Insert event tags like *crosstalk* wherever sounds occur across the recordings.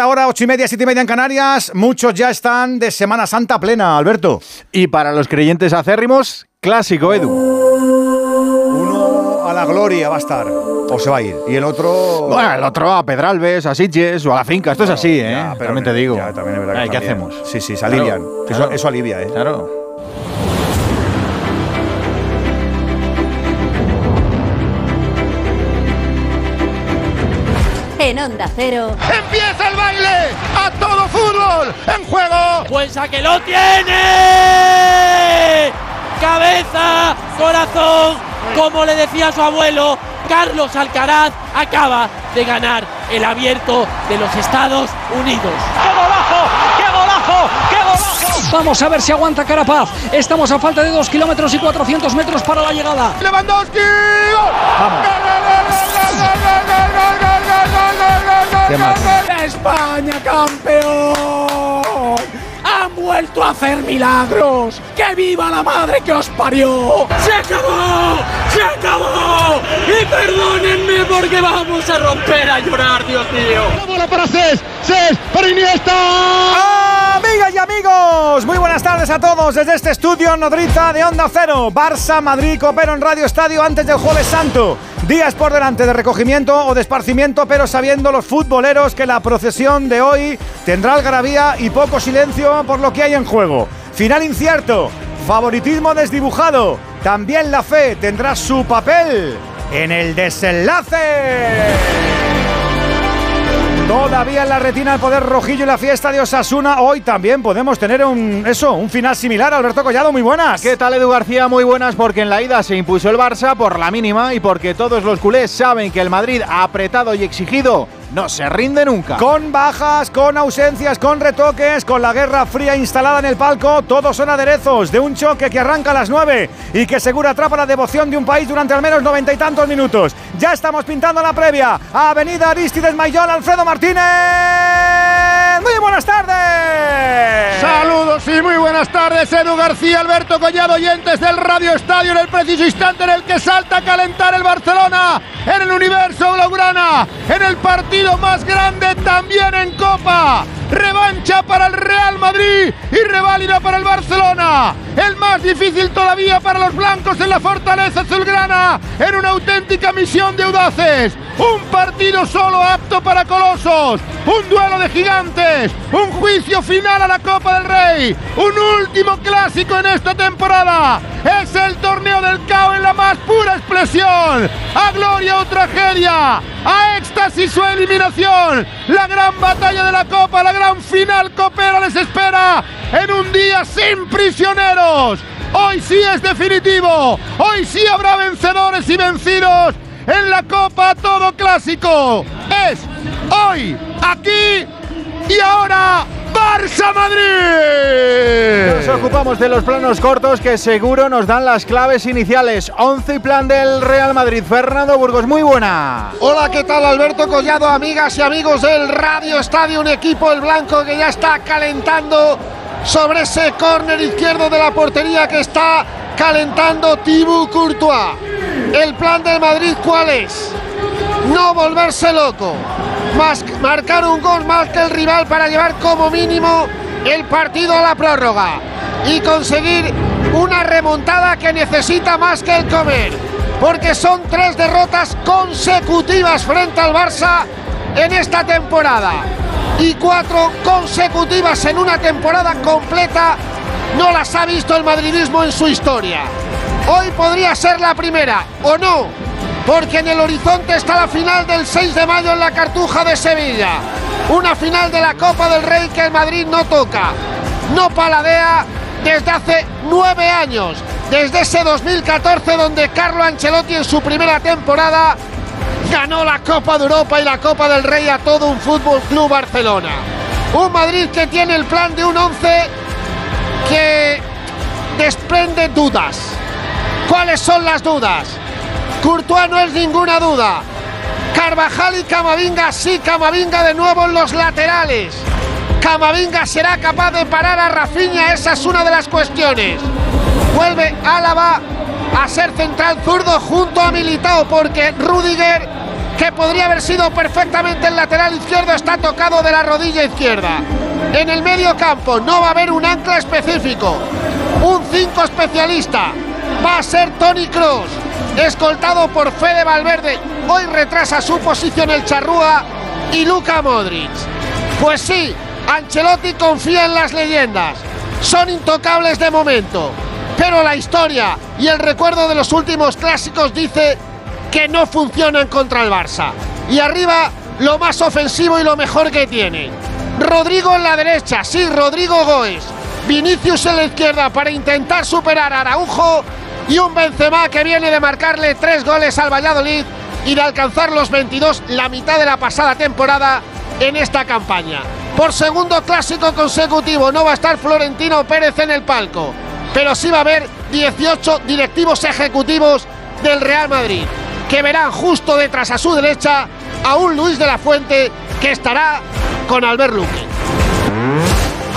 Ahora ocho y media, siete y media en Canarias. Muchos ya están de Semana Santa plena, Alberto. Y para los creyentes acérrimos, clásico, Edu. Uno a la gloria va a estar. O se va a ir. Y el otro. Bueno, el otro a Pedralbes, a Sitges o a la finca. Esto es así, ¿eh? Ya, pero también te digo. ya, también es verdad que Ay, ¿Qué también. hacemos? Sí, sí, se alivian. Claro, Eso, claro. eso alivia, ¿eh? Claro. En Onda Cero, ¡Empieza ¡En juego! Pues a que lo tiene. Cabeza, corazón, como le decía su abuelo, Carlos Alcaraz acaba de ganar el abierto de los Estados Unidos. ¡Qué golazo! ¡Qué golazo! ¡Qué golazo! Vamos a ver si aguanta Carapaz. Estamos a falta de 2 kilómetros y 400 metros para la llegada. ¡Lewandowski! ¡Gol! Vamos. ¡Gol, gol, gol, España campeón. Han vuelto a hacer milagros. ¡Que viva la madre que os parió! ¡Se acabó! ¡Se acabó! Y perdónenme porque vamos a romper a llorar, Dios mío. La bola para Cés, Cés, para Iniesta. ¡Ah! Amigas y amigos, muy buenas tardes a todos desde este estudio nodriza de Onda Cero. Barça, Madrid, Copero en Radio Estadio antes del Jueves Santo. Días por delante de recogimiento o de esparcimiento, pero sabiendo los futboleros que la procesión de hoy tendrá algarabía y poco silencio por lo que hay en juego. Final incierto, favoritismo desdibujado. También la fe tendrá su papel en el desenlace. Todavía en la retina el poder rojillo y la fiesta de Osasuna. Hoy también podemos tener un eso, un final similar. Alberto Collado, muy buenas. ¿Qué tal, Edu García? Muy buenas, porque en la ida se impuso el Barça por la mínima y porque todos los culés saben que el Madrid, apretado y exigido, no se rinde nunca. Con bajas, con ausencias, con retoques, con la guerra fría instalada en el palco, todos son aderezos de un choque que arranca a las 9 y que seguro atrapa la devoción de un país durante al menos noventa y tantos minutos. Ya estamos pintando la previa. Avenida Aristides Mayol, Alfredo Martínez. Muy buenas tardes. Saludos y muy buenas tardes, Edu García, Alberto Collado, oyentes del Radio Estadio en el preciso instante en el que salta a calentar el Barcelona en el universo Blaugrana, en el partido más grande también en Copa. Revancha para el Real Madrid y reválida para el Barcelona. El más difícil todavía para los blancos en la fortaleza azulgrana, en una auténtica misión de audaces. Un partido solo apto para colosos, un duelo de gigantes, un juicio final a la Copa del Rey, un último clásico en esta temporada. Es el torneo del caos en la más pura expresión. A gloria o tragedia, a éxtasis o eliminación. La gran batalla de la Copa, gran final copera les espera en un día sin prisioneros. Hoy sí es definitivo. Hoy sí habrá vencedores y vencidos en la Copa Todo Clásico. Es hoy, aquí y ahora Barça Madrid. Nos ocupamos de los planos cortos que seguro nos dan las claves iniciales. 11 y plan del Real Madrid. Fernando Burgos, muy buena. Hola, ¿qué tal Alberto Collado, amigas y amigos del Radio Estadio, un equipo el blanco que ya está calentando sobre ese córner izquierdo de la portería que está calentando Thibaut Courtois. El plan del Madrid cuál es? No volverse loco, marcar un gol más que el rival para llevar como mínimo el partido a la prórroga y conseguir una remontada que necesita más que el comer, porque son tres derrotas consecutivas frente al Barça en esta temporada y cuatro consecutivas en una temporada completa no las ha visto el madridismo en su historia. Hoy podría ser la primera, o no, porque en el horizonte está la final del 6 de mayo en la Cartuja de Sevilla. Una final de la Copa del Rey que el Madrid no toca, no paladea desde hace nueve años, desde ese 2014 donde Carlo Ancelotti en su primera temporada ganó la Copa de Europa y la Copa del Rey a todo un Fútbol Club Barcelona. Un Madrid que tiene el plan de un 11 que desprende dudas. ¿Cuáles son las dudas? Courtois no es ninguna duda. Carvajal y Camavinga sí, Camavinga de nuevo en los laterales. Camavinga será capaz de parar a Rafinha, esa es una de las cuestiones. Vuelve Álava a ser central zurdo junto a Militao porque Rudiger que podría haber sido perfectamente el lateral izquierdo, está tocado de la rodilla izquierda. En el medio campo no va a haber un ancla específico, un 5 especialista. Va a ser Tony Cross, escoltado por Fede Valverde. Hoy retrasa su posición el Charrúa y Luca Modric. Pues sí, Ancelotti confía en las leyendas. Son intocables de momento. Pero la historia y el recuerdo de los últimos clásicos dice que no funcionan contra el Barça. Y arriba lo más ofensivo y lo mejor que tiene. Rodrigo en la derecha, sí, Rodrigo Goes. Vinicius en la izquierda para intentar superar a Araujo y un Benzema que viene de marcarle tres goles al Valladolid y de alcanzar los 22 la mitad de la pasada temporada en esta campaña. Por segundo clásico consecutivo no va a estar Florentino Pérez en el palco, pero sí va a haber 18 directivos ejecutivos del Real Madrid, que verán justo detrás a su derecha a un Luis de la Fuente que estará con Albert Luque.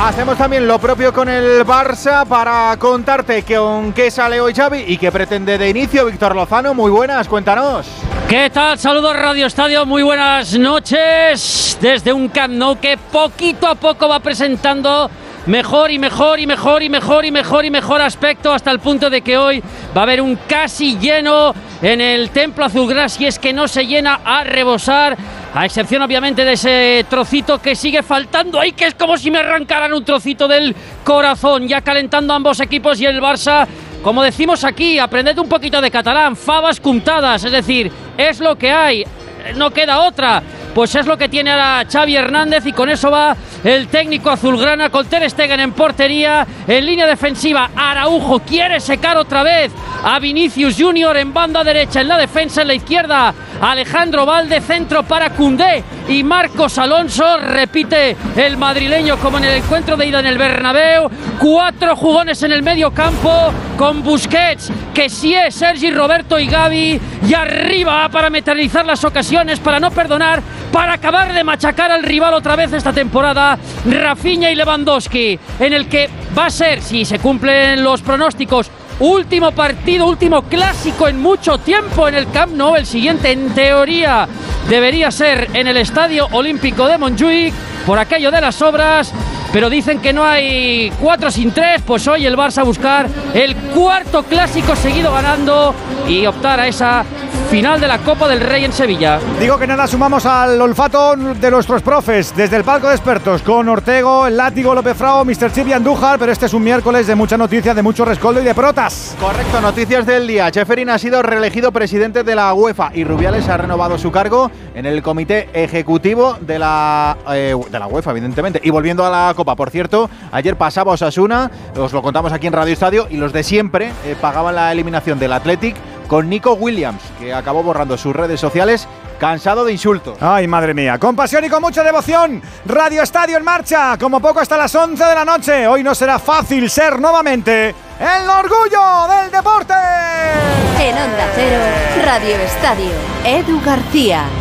Hacemos también lo propio con el Barça para contarte con qué sale hoy Xavi y qué pretende de inicio Víctor Lozano. Muy buenas, cuéntanos. ¿Qué tal? Saludos Radio Estadio, muy buenas noches desde un Camp Nou que poquito a poco va presentando mejor y mejor y mejor y mejor y mejor y mejor aspecto hasta el punto de que hoy va a haber un casi lleno en el Templo Azulgrana y es que no se llena a rebosar a excepción obviamente de ese trocito que sigue faltando ahí, que es como si me arrancaran un trocito del corazón, ya calentando ambos equipos y el Barça, como decimos aquí, aprended un poquito de catalán, fabas cuntadas, es decir, es lo que hay, no queda otra. Pues es lo que tiene ahora Xavi Hernández y con eso va el técnico azulgrana con Ter Stegen en portería, en línea defensiva Araujo quiere secar otra vez a Vinicius Junior en banda derecha, en la defensa en la izquierda Alejandro Valde, centro para Cundé y Marcos Alonso, repite el madrileño como en el encuentro de ida en el Bernabéu, cuatro jugones en el medio campo con Busquets, que sí es Sergi, Roberto y Gaby y arriba para materializar las ocasiones, para no perdonar para acabar de machacar al rival otra vez esta temporada, Rafinha y Lewandowski, en el que va a ser, si se cumplen los pronósticos, último partido, último clásico en mucho tiempo en el Camp Nou. El siguiente, en teoría, debería ser en el Estadio Olímpico de Montjuic, por aquello de las obras. Pero dicen que no hay cuatro sin tres, pues hoy el Barça a buscar el cuarto clásico seguido ganando y optar a esa final de la Copa del Rey en Sevilla. Digo que nada, sumamos al olfato de nuestros profes desde el palco de expertos con Ortego, el látigo, López Frao, Mr. Chip y Andújar, pero este es un miércoles de mucha noticia, de mucho rescoldo y de protas. Correcto, noticias del día. Cheferin ha sido reelegido presidente de la UEFA y Rubiales ha renovado su cargo en el comité ejecutivo de la, eh, de la UEFA, evidentemente. Y volviendo a la Copa, por cierto, ayer pasaba Osasuna, os lo contamos aquí en Radio Estadio, y los de siempre eh, pagaban la eliminación del Athletic con Nico Williams, que acabó borrando sus redes sociales cansado de insultos. Ay, madre mía, con pasión y con mucha devoción, Radio Estadio en marcha, como poco hasta las 11 de la noche. Hoy no será fácil ser nuevamente el orgullo del deporte. En Onda Cero, Radio Estadio, Edu García.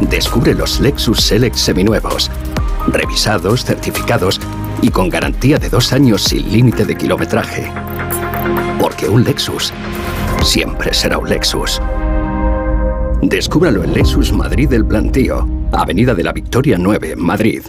Descubre los Lexus Select seminuevos, revisados, certificados y con garantía de dos años sin límite de kilometraje. Porque un Lexus siempre será un Lexus. Descúbralo en Lexus Madrid del Plantío, Avenida de la Victoria 9, Madrid.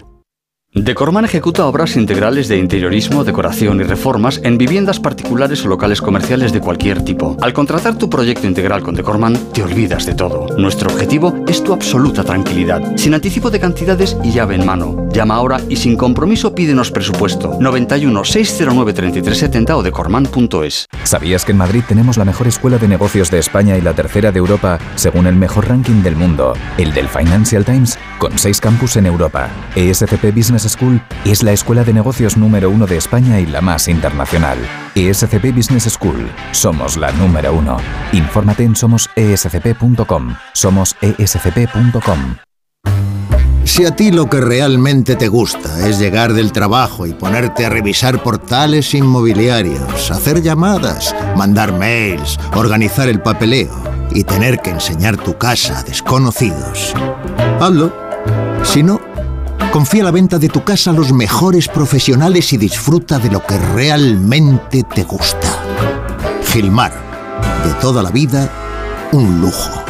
Decorman ejecuta obras integrales de interiorismo, decoración y reformas en viviendas particulares o locales comerciales de cualquier tipo. Al contratar tu proyecto integral con Decorman, te olvidas de todo. Nuestro objetivo es tu absoluta tranquilidad, sin anticipo de cantidades y llave en mano. Llama ahora y sin compromiso pídenos presupuesto. 91 609 3370 o decorman.es. ¿Sabías que en Madrid tenemos la mejor escuela de negocios de España y la tercera de Europa, según el mejor ranking del mundo, el del Financial Times, con seis campus en Europa? ESCP Business School es la escuela de negocios número uno de España y la más internacional. ESCP Business School. Somos la número uno. Infórmate en somosescp.com. Somosescp.com. Si a ti lo que realmente te gusta es llegar del trabajo y ponerte a revisar portales inmobiliarios, hacer llamadas, mandar mails, organizar el papeleo y tener que enseñar tu casa a desconocidos, hazlo. Si no, confía la venta de tu casa a los mejores profesionales y disfruta de lo que realmente te gusta. Gilmar, de toda la vida, un lujo.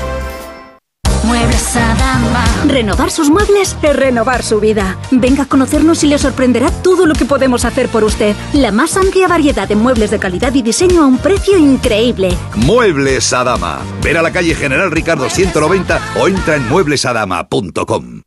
Muebles Adama. Renovar sus muebles es renovar su vida. Venga a conocernos y le sorprenderá todo lo que podemos hacer por usted. La más amplia variedad de muebles de calidad y diseño a un precio increíble. Muebles Adama. Ven a la calle General Ricardo 190 o entra en mueblesadama.com.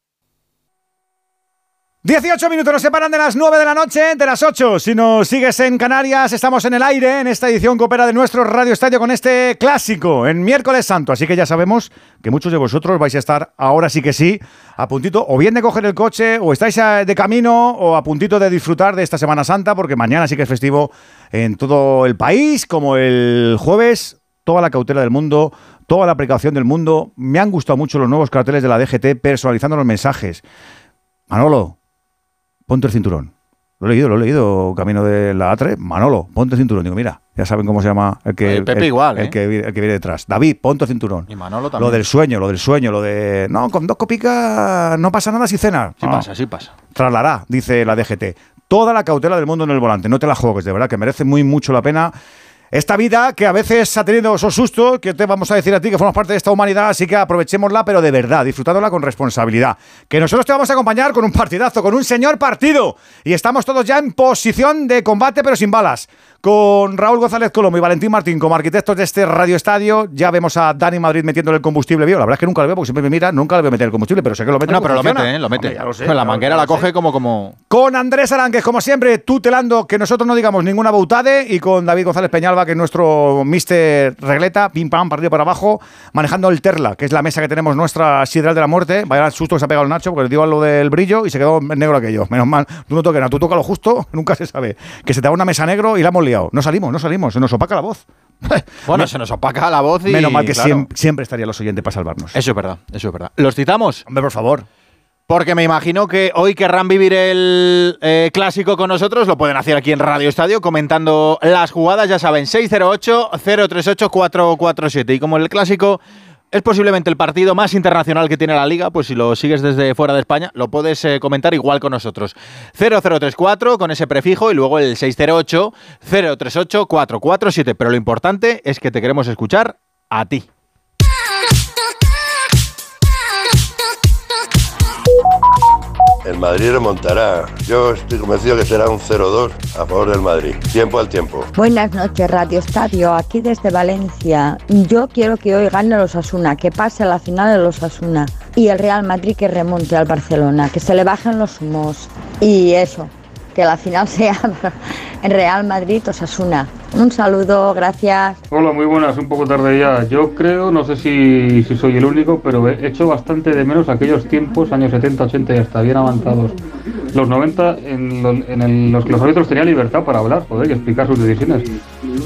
18 minutos nos separan de las 9 de la noche, de las 8. Si nos sigues en Canarias, estamos en el aire en esta edición que opera de nuestro Radio Estadio con este clásico en miércoles santo. Así que ya sabemos que muchos de vosotros vais a estar ahora sí que sí, a puntito o bien de coger el coche, o estáis de camino, o a puntito de disfrutar de esta Semana Santa, porque mañana sí que es festivo en todo el país, como el jueves. Toda la cautela del mundo, toda la precaución del mundo. Me han gustado mucho los nuevos carteles de la DGT personalizando los mensajes. Manolo, ponte el cinturón. Lo he leído, lo he leído, camino de la A3. Manolo, ponte el cinturón. Digo, mira, ya saben cómo se llama el que, El Pepe igual, el ¿eh? que, el que viene detrás. David, ponte el cinturón. Y Manolo también. Lo del sueño, lo del sueño, lo de. No, con dos copicas no pasa nada si cenar. Sí Ah. pasa, sí pasa. Traslará, dice la DGT. Toda la cautela del mundo en el volante. No te la juegues, de verdad, que merece muy mucho la pena. Esta vida que a veces ha tenido esos sustos, que te vamos a decir a ti que formas parte de esta humanidad, así que aprovechémosla, pero de verdad, disfrutándola con responsabilidad. Que nosotros te vamos a acompañar con un partidazo, con un señor partido. Y estamos todos ya en posición de combate, pero sin balas. Con Raúl González Colomo y Valentín Martín como arquitectos de este Radio Estadio. Ya vemos a Dani Madrid metiéndole el combustible vivo. La verdad es que nunca lo veo porque siempre me mira, nunca le veo meter el combustible, pero sé que lo mete. No, pero lo mete, ¿eh? Lo mete. Hombre, ya lo sé, la manguera la sé. coge como, como... Con Andrés Aranques, como siempre, tutelando que nosotros no digamos ninguna bautade. Y con David González Peñalba, que es nuestro mister regleta, pim pam, partido para abajo, manejando el Terla, que es la mesa que tenemos nuestra Sidral de la Muerte. Vaya susto que se ha pegado el Nacho, porque le dio algo del brillo y se quedó negro aquello. Menos mal, tú no toques nada, tú toca lo justo, *laughs* nunca se sabe. Que se te da una mesa negro y la hemos liado. No salimos, no salimos, se nos opaca la voz. *laughs* Bueno, se nos opaca la voz y... Menos mal que claro. siem- siempre estarían los oyentes para salvarnos. Eso es verdad, eso es verdad. ¿Los citamos? Hombre, por favor. Porque me imagino que hoy querrán vivir el eh, clásico con nosotros. Lo pueden hacer aquí en Radio Estadio comentando las jugadas. Ya saben, 608-038-447. Y como el clásico es posiblemente el partido más internacional que tiene la liga, pues si lo sigues desde fuera de España, lo puedes eh, comentar igual con nosotros. 0034 con ese prefijo y luego el 608-038-447. Pero lo importante es que te queremos escuchar a ti. El Madrid remontará. Yo estoy convencido que será un 0-2 a favor del Madrid. Tiempo al tiempo. Buenas noches, Radio Estadio, aquí desde Valencia. Yo quiero que hoy gane los Asuna, que pase a la final de los Asuna. Y el Real Madrid que remonte al Barcelona, que se le bajen los humos. Y eso, que la final *laughs* sea en Real Madrid Osasuna. Un saludo, gracias. Hola, muy buenas, un poco tarde ya. Yo creo, no sé si, si soy el único, pero he hecho bastante de menos aquellos tiempos, años 70, 80 y hasta bien avanzados. Los 90, en, los que los árbitros tenían libertad para hablar, joder, y explicar sus decisiones.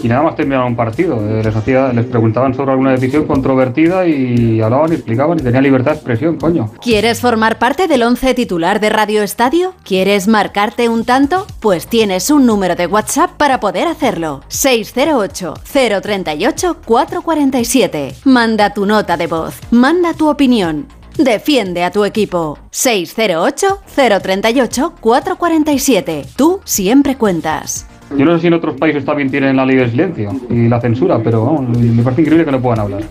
Y nada más terminaban un partido. eh, les, hacía, les preguntaban sobre alguna decisión controvertida y hablaban y explicaban y tenían libertad de expresión, coño. ¿Quieres formar parte del 11 titular de Radio Estadio? ¿Quieres marcarte un tanto? Pues tienes un número de WhatsApp para poder hacerlo. 608-038-447. Manda tu nota de voz. Manda tu opinión. Defiende a tu equipo. 608-038-447. Tú siempre cuentas. Yo no sé si en otros países también tienen la ley de silencio y la censura, pero me parece increíble que no puedan hablar.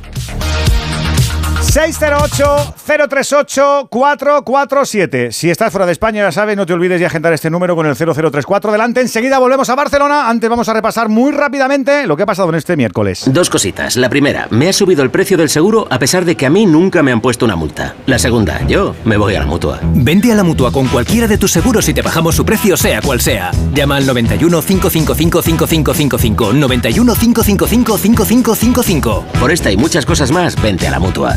608-038-447. Si estás fuera de España, ya sabes, no te olvides de agendar este número con el 0034 delante. Enseguida volvemos a Barcelona. Antes vamos a repasar muy rápidamente lo que ha pasado en este miércoles. Dos cositas. La primera, me ha subido el precio del seguro a pesar de que a mí nunca me han puesto una multa. La segunda, yo me voy a la mutua. Vente a la mutua con cualquiera de tus seguros y te bajamos su precio, sea cual sea. Llama al 91 555 5555. 91 555 5555. Por esta y muchas cosas más, vente a la mutua.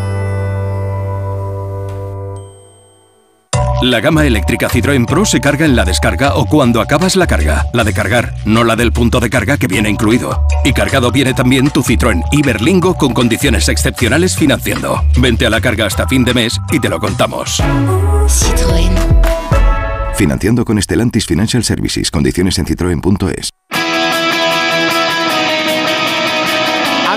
La gama eléctrica Citroën Pro se carga en la descarga o cuando acabas la carga. La de cargar, no la del punto de carga que viene incluido. Y cargado viene también tu Citroën Iberlingo con condiciones excepcionales financiando. Vente a la carga hasta fin de mes y te lo contamos. Citroën. Financiando con Stellantis Financial Services. Condiciones en citroen.es.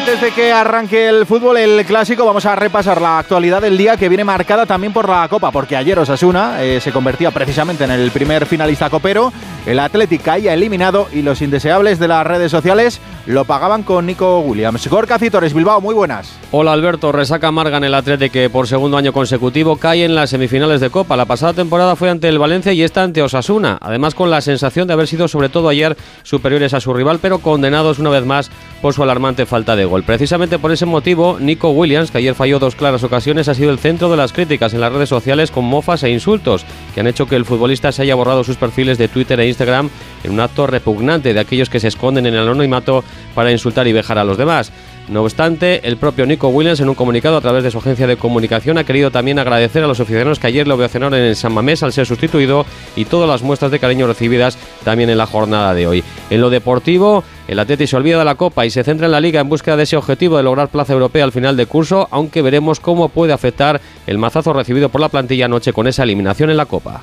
Antes de que arranque el fútbol, el clásico, vamos a repasar la actualidad del día que viene marcada también por la Copa, porque ayer Osasuna eh, se convertía precisamente en el primer finalista copero, el Athletic caía eliminado y los indeseables de las redes sociales lo pagaban con Nico Williams. Gorka Citores, Bilbao, muy buenas. Hola Alberto, resaca amarga en el Athletic que por segundo año consecutivo cae en las semifinales de Copa. La pasada temporada fue ante el Valencia y esta ante Osasuna, además con la sensación de haber sido sobre todo ayer superiores a su rival, pero condenados una vez más por su alarmante falta de gol. Precisamente por ese motivo, Nico Williams, que ayer falló dos claras ocasiones, ha sido el centro de las críticas en las redes sociales con mofas e insultos, que han hecho que el futbolista se haya borrado sus perfiles de Twitter e Instagram en un acto repugnante de aquellos que se esconden en el anonimato para insultar y vejar a los demás. No obstante, el propio Nico Williams en un comunicado a través de su agencia de comunicación ha querido también agradecer a los aficionados que ayer lo ovacionaron en San Mamés al ser sustituido y todas las muestras de cariño recibidas también en la jornada de hoy. En lo deportivo, el Atleti se olvida de la Copa y se centra en la Liga en búsqueda de ese objetivo de lograr plaza europea al final de curso, aunque veremos cómo puede afectar el mazazo recibido por la plantilla anoche con esa eliminación en la Copa.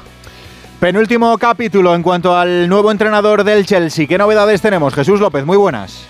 Penúltimo capítulo en cuanto al nuevo entrenador del Chelsea. ¿Qué novedades tenemos? Jesús López, muy buenas.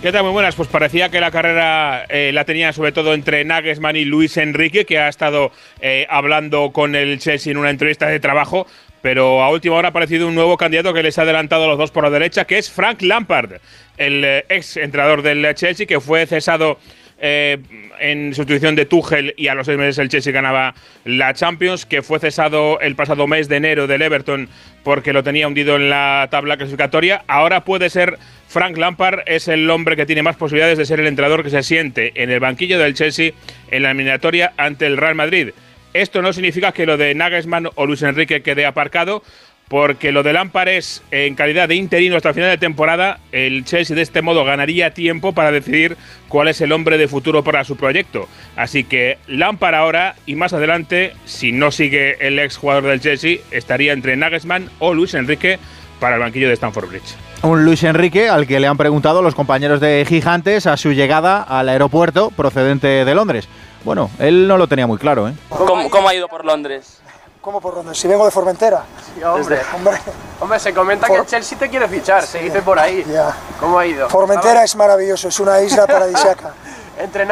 ¿Qué tal? Muy buenas. Pues parecía que la carrera eh, la tenía sobre todo entre Nagelsmann y Luis Enrique, que ha estado eh, hablando con el Chelsea en una entrevista de trabajo. Pero a última hora ha aparecido un nuevo candidato que les ha adelantado a los dos por la derecha, que es Frank Lampard, el eh, ex entrenador del Chelsea, que fue cesado eh, en sustitución de Tuchel y a los seis meses el Chelsea ganaba la Champions, que fue cesado el pasado mes de enero del Everton porque lo tenía hundido en la tabla clasificatoria. Ahora puede ser Frank Lampard, es el hombre que tiene más posibilidades de ser el entrenador que se siente en el banquillo del Chelsea en la eliminatoria ante el Real Madrid. Esto no significa que lo de Nagelsmann o Luis Enrique quede aparcado, porque lo de Lampard es en calidad de interino hasta el final de temporada, el Chelsea de este modo ganaría tiempo para decidir cuál es el hombre de futuro para su proyecto. Así que Lampard ahora y más adelante, si no sigue el ex jugador del Chelsea, estaría entre Nagelsmann o Luis Enrique para el banquillo de Stamford Bridge. Un Luis Enrique al que le han preguntado los compañeros de Gigantes a su llegada al aeropuerto procedente de Londres. Bueno, él no lo tenía muy claro, ¿eh? ¿Cómo, cómo ha ido por Londres? ¿Cómo por dónde? Si vengo de Formentera. Sí, hombre. hombre. Hombre, se comenta que el Chelsea te quiere fichar, se dice por ahí. Ya. ¿Cómo ha ido? Formentera es maravilloso, es una isla *laughs* paradisíaca.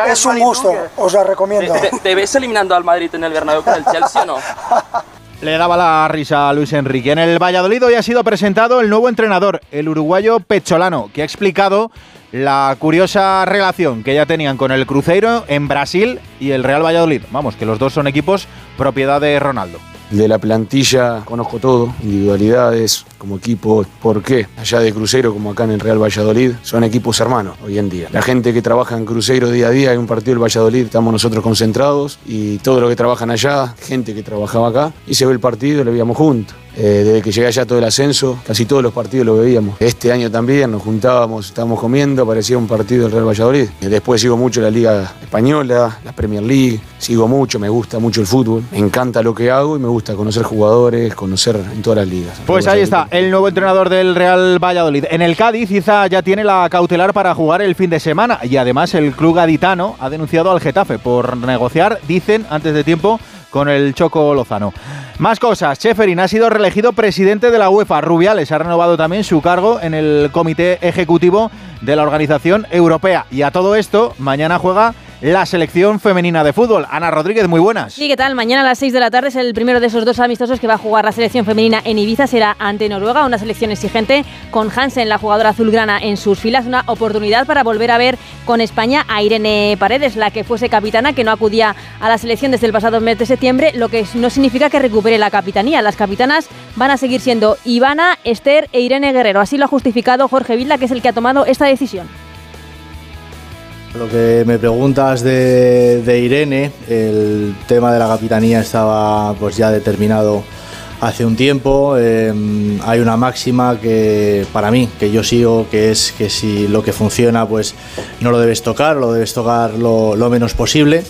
es un gusto, os la recomiendo. ¿Te, te, ves eliminando al Madrid en el Bernabéu con el Chelsea o no? *laughs* Le daba la risa a Luis Enrique. En el Valladolid hoy ha sido presentado el nuevo entrenador, el uruguayo Pecholano, que ha explicado la curiosa relación que ya tenían con el Cruzeiro en Brasil y el Real Valladolid. Vamos, que los dos son equipos propiedad de Ronaldo. De la plantilla conozco todo, individualidades, como equipo, por qué. Allá de Cruzeiro, como acá en el Real Valladolid, son equipos hermanos hoy en día. La gente que trabaja en Cruzeiro día a día, hay un partido del Valladolid, estamos nosotros concentrados y todo lo que trabajan allá, gente que trabajaba acá, y se ve el partido y lo veíamos juntos. Eh, desde que llegué allá todo el ascenso, casi todos los partidos lo veíamos. Este año también nos juntábamos, estábamos comiendo, parecía un partido del Real Valladolid. Eh, Después sigo mucho la Liga Española, la Premier League, sigo mucho, me gusta mucho el fútbol, me encanta lo que hago y me gusta conocer jugadores, conocer en todas las ligas. Pues ahí está, el nuevo entrenador del Real Valladolid. En el Cádiz, Iza ya tiene la cautelar para jugar el fin de semana y además el club gaditano ha denunciado al Getafe por negociar, dicen, antes de tiempo, con el Choco Lozano. Más cosas, Cheferin ha sido reelegido presidente de la UEFA. Rubiales ha renovado también su cargo en el comité ejecutivo de la organización europea. Y a todo esto, mañana juega la selección femenina de fútbol. Ana Rodríguez, muy buenas. Sí, ¿qué tal? Mañana a las 6 de la tarde es el primero de esos dos amistosos que va a jugar la selección femenina en Ibiza. Será ante Noruega, una selección exigente con Hansen, la jugadora azulgrana, en sus filas. Una oportunidad para volver a ver con España a Irene Paredes, la que fuese capitana, que no acudía a la selección desde el pasado mes de septiembre, lo que no significa que recupere la capitanía. Las capitanas van a seguir siendo Ivana, Esther e Irene Guerrero. Así lo ha justificado Jorge Vilda, que es el que ha tomado esta decisión. Lo que me preguntas de, Irene, el tema de la capitanía estaba pues ya determinado hace un tiempo. Eh, hay una máxima que para mí, que yo sigo, que es que si lo que funciona, pues no lo debes tocar, lo debes tocar lo, lo menos posible.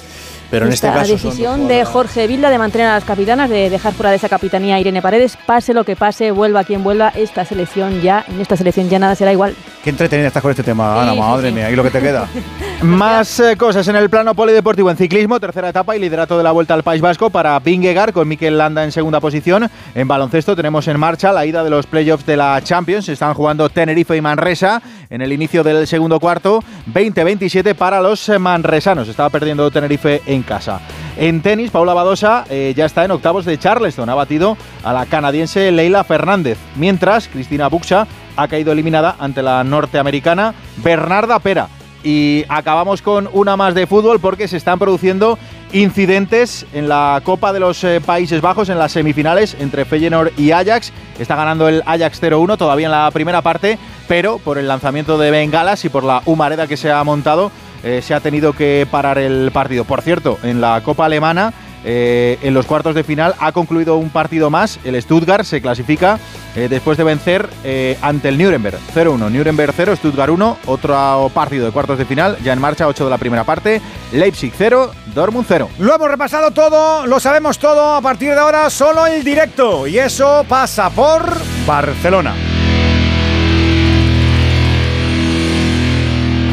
Pero en Esta este caso decisión de Jorge Vilda de mantener a las capitanas, de dejar fuera de esa capitanía a Irene Paredes, pase lo que pase, vuelva quien vuelva, esta selección ya, en esta selección ya nada será igual. Qué entretenida estás con este tema, Ana, Sí, madre sí, mía, y lo que te queda. *laughs* Más eh, cosas en el plano polideportivo en ciclismo, tercera etapa y liderato de la Vuelta al País Vasco para Vingegaard con Mikel Landa en segunda posición. En baloncesto tenemos en marcha la ida de los playoffs de la Champions. Están jugando Tenerife y Manresa en el inicio del segundo cuarto, 20-27 para los manresanos. Estaba perdiendo Tenerife en casa. En tenis, Paula Badosa eh, ya está en octavos de Charleston. Ha batido a la canadiense Leila Fernández. Mientras, Cristina Buxa ha caído eliminada ante la norteamericana Bernarda Pera. Y acabamos con una más de fútbol porque se están produciendo incidentes en la Copa de los eh, Países Bajos en las semifinales entre Feyenoord y Ajax. Está ganando el Ajax 0-1 todavía en la primera parte, pero por el lanzamiento de bengalas y por la humareda que se ha montado eh, se ha tenido que parar el partido. Por cierto, en la Copa Alemana, eh, en los cuartos de final, ha concluido un partido más. El Stuttgart se clasifica eh, después de vencer eh, ante el Nuremberg 0-1. Nuremberg 0, Stuttgart 1. Otro partido de cuartos de final, ya en marcha, 8 de la primera parte. Leipzig 0, Dortmund 0. Lo hemos repasado todo, lo sabemos todo. A partir de ahora, solo el directo. Y eso pasa por Barcelona.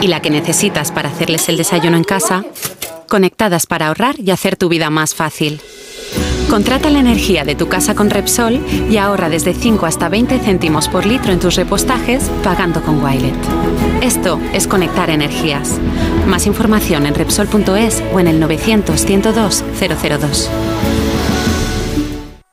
y la que necesitas para hacerles el desayuno en casa, conectadas para ahorrar y hacer tu vida más fácil. Contrata la energía de tu casa con Repsol y ahorra desde 5 hasta 20 céntimos por litro en tus repostajes pagando con Wilet. Esto es conectar energías. Más información en Repsol.es o en el 900 102 002.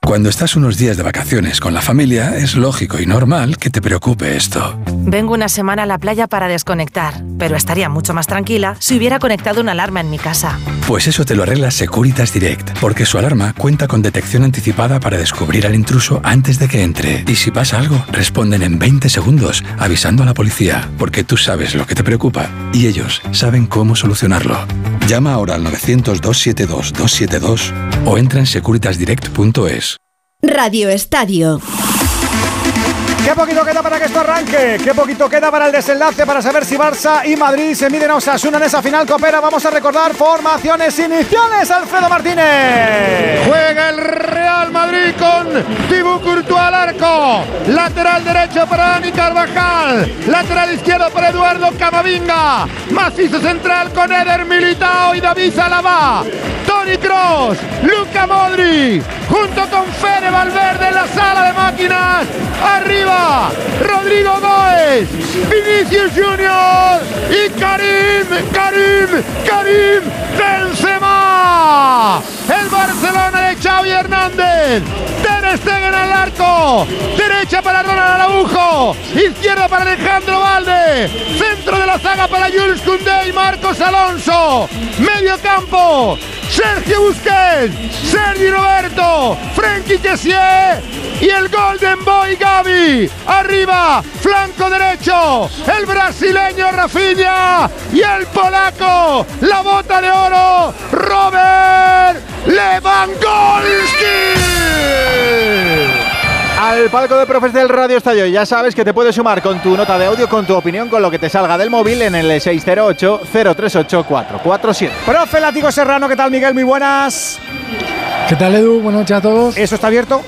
Cuando estás unos días de vacaciones con la familia, es lógico y normal que te preocupe esto. Vengo una semana a la playa para desconectar, pero estaría mucho más tranquila si hubiera conectado una alarma en mi casa. Pues eso te lo arregla Securitas Direct, porque su alarma cuenta con detección anticipada para descubrir al intruso antes de que entre. Y si pasa algo, responden en 20 segundos, avisando a la policía, porque tú sabes lo que te preocupa y ellos saben cómo solucionarlo. Llama ahora al 900-272-272 o entra en securitasdirect.es. Radio Estadio. Qué poquito queda para que esto arranque. Qué poquito queda para el desenlace para saber si Barça y Madrid se miden a Osasuna en esa final copera. Vamos a recordar formaciones iniciales. Alfredo Martínez. Juega el Real Madrid con Thibaut Courtois al arco. Lateral derecho para Dani Carvajal. Lateral izquierdo para Eduardo Camavinga. Macizo central con Eder Militao y David Salabá. Tony Cross, Luca Modri, junto con Fede Valverde en la sala de máquinas. Arriba, Rodrigo Góez, Vinicius Junior y Karim, Karim, Karim Benzema. El Barcelona de Xavi Hernández. Ter Stegen al arco. Derecha para Ronald Araujo. Izquierda para Alejandro Valde. Centro de la zaga para Jules Koundé y Marcos Alonso. Medio campo. Sergio Busquets, Sergi Roberto, Frenkie Kessier y el Golden Boy Gaby. Arriba, flanco derecho, el brasileño Rafinha y el polaco, la bota de oro, Robert Lewandowski al palco de profes del Radio Estadio. Ya sabes que te puedes sumar con tu nota de audio, con tu opinión, con lo que te salga del móvil en el 608-038-447. Profe Látigo Serrano, ¿qué tal Miguel? Muy buenas. ¿Qué tal Edu? Buenas noches a todos. ¿Eso está abierto?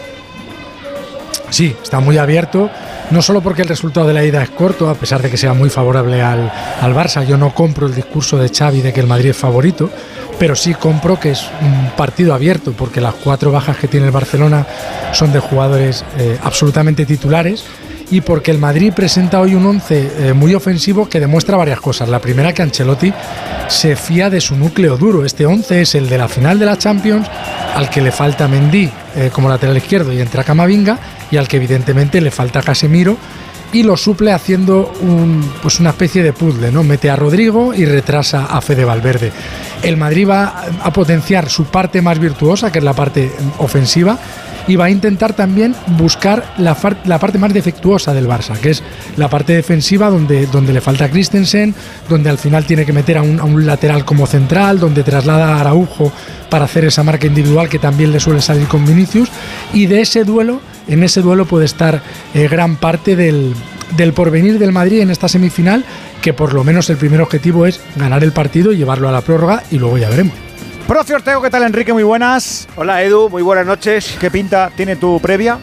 Sí, está muy abierto. No solo porque el resultado de la ida es corto, a pesar de que sea muy favorable al, al Barça. Yo no compro el discurso de Xavi de que el Madrid es favorito pero sí compro que es un partido abierto, porque las cuatro bajas que tiene el Barcelona son de jugadores eh, absolutamente titulares y porque el Madrid presenta hoy un once eh, muy ofensivo que demuestra varias cosas. La primera que Ancelotti se fía de su núcleo duro. Este once es el de la final de la Champions, al que le falta Mendy eh, como lateral izquierdo y entra Camavinga, y al que evidentemente le falta Casemiro y lo suple haciendo un, pues una especie de puzzle, ¿no? Mete a Rodrigo y retrasa a Fede Valverde. El Madrid va a potenciar su parte más virtuosa, que es la parte ofensiva, y va a intentar también buscar la, la, parte más defectuosa del Barça, que es la parte defensiva donde, donde le falta Christensen, donde al final tiene que meter a un, a un, lateral como central, donde traslada a Araujo para hacer esa marca individual que también le suele salir con Vinicius, y de ese duelo en ese duelo puede estar eh, gran parte del, del porvenir del Madrid en esta semifinal, que por lo menos el primer objetivo es ganar el partido y llevarlo a la prórroga y luego ya veremos. Profe Ortego, ¿qué tal Enrique? Muy buenas. Hola Edu, muy buenas noches. ¿Qué pinta tiene tu previa?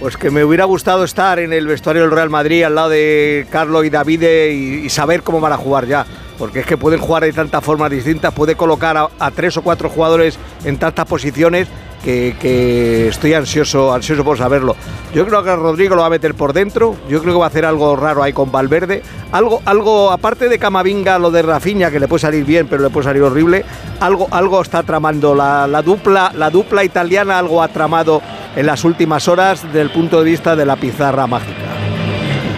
Pues que me hubiera gustado estar en el vestuario del Real Madrid al lado de Carlos y David y, saber cómo van a jugar ya. Porque es que pueden jugar de tantas formas distintas, puede colocar a tres o cuatro jugadores en tantas posiciones que, estoy ansioso, ansioso por saberlo. Yo creo que Rodrigo lo va a meter por dentro, yo creo que va a hacer algo raro ahí con Valverde, algo, algo aparte de Camavinga, lo de Rafinha, que le puede salir bien, pero le puede salir horrible, algo, algo está tramando la, dupla, la dupla italiana, algo ha tramado en las últimas horas desde el punto de vista de la pizarra mágica.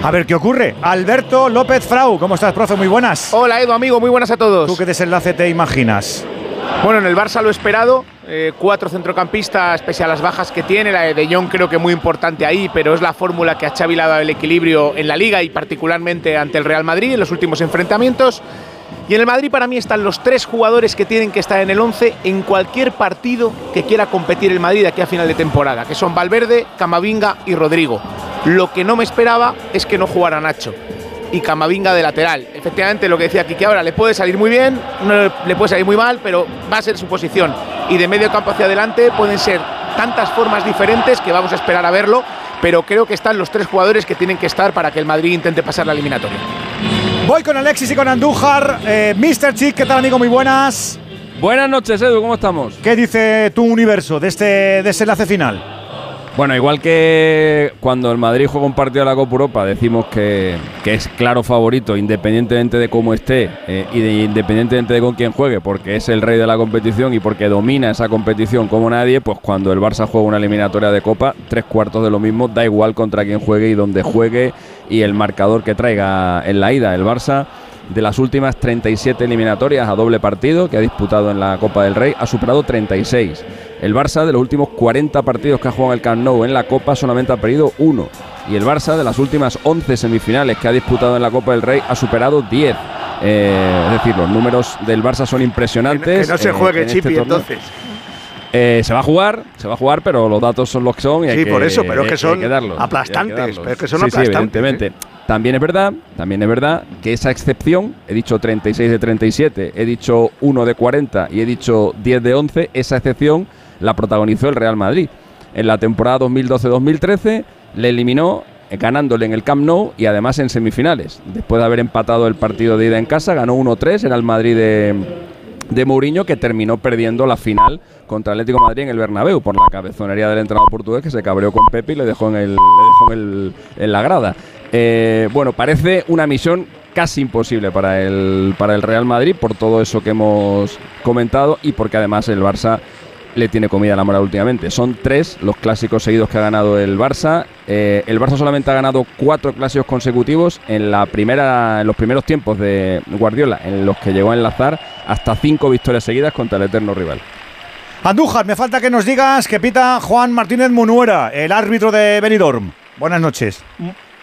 A ver qué ocurre. Alberto López Frau, ¿cómo estás, profe? Muy buenas. Hola, Edu, amigo, muy buenas a todos. ¿Tú qué desenlace te imaginas? Bueno, en el Barça lo esperado, eh, cuatro centrocampistas, pese a las bajas que tiene, la de De creo que muy importante ahí, pero es la fórmula que ha Xavi le ha dado el equilibrio en la Liga y particularmente ante el Real Madrid en los últimos enfrentamientos. Y en el Madrid para mí están los tres jugadores que tienen que estar en el 11 en cualquier partido que quiera competir el Madrid aquí a final de temporada, que son Valverde, Camavinga y Rodrigo. Lo que no me esperaba es que no jugara Nacho y Camavinga de lateral. Efectivamente, lo que decía Kiki ahora, le puede salir muy bien, no le puede salir muy mal, pero va a ser su posición. Y de medio campo hacia adelante pueden ser tantas formas diferentes que vamos a esperar a verlo, pero creo que están los tres jugadores que tienen que estar para que el Madrid intente pasar la eliminatoria. Voy con Alexis y con Andújar. Eh, Mr. Chick, ¿qué tal, amigo? Muy buenas. Buenas noches, Edu, ¿cómo estamos? ¿Qué dice tu universo de este desenlace final? Bueno, igual que cuando el Madrid juega un partido de la Copa Europa, decimos que, es claro favorito, independientemente de cómo esté eh, y de, independientemente de con quién juegue, porque es el rey de la competición y porque domina esa competición como nadie, pues cuando el Barça juega una eliminatoria de Copa, tres cuartos de lo mismo, da igual contra quién juegue y dónde juegue y el marcador que traiga en la ida. El Barça de las últimas 37 eliminatorias a doble partido que ha disputado en la Copa del Rey, ha superado 36. El Barça de los últimos 40 partidos que ha jugado en el Camp Nou en la Copa solamente ha perdido uno. Y el Barça de las últimas 11 semifinales que ha disputado en la Copa del Rey ha superado 10. Eh, es decir, los números del Barça son impresionantes. Que no, se juegue este Chipi entonces. Eh, se va a jugar, se va a jugar, pero los datos son los que son. Y sí, por eso, pero es que son aplastantes. Pero que son aplastantes. Sí, evidentemente. También es verdad, también es verdad que esa excepción, he dicho 36 de 37, he dicho 1 de 40 y he dicho 10 de 11, esa excepción la protagonizó el Real Madrid. En la temporada 2012-2013 le eliminó eh, ganándole en el Camp Nou y además en semifinales. Después de haber empatado el partido de ida en casa, ganó 1-3 en el Madrid de, de Mourinho que terminó perdiendo la final contra Atlético Madrid en el Bernabéu por la cabezonería del entrenador portugués que se cabreó con Pepe y le dejó en, el, le dejó en, el, en la grada. Eh, bueno, parece una misión casi imposible para el, para el Real Madrid por todo eso que hemos comentado y porque además el Barça le tiene comida a la mora últimamente. Son tres los clásicos seguidos que ha ganado el Barça. Eh, el Barça solamente ha ganado cuatro clásicos consecutivos en la primera, en los primeros tiempos de Guardiola, en los que llegó a enlazar hasta cinco victorias seguidas contra el eterno rival. Andújar, me falta que nos digas que pita Juan Martínez Munuera, el árbitro de Benidorm. Buenas noches.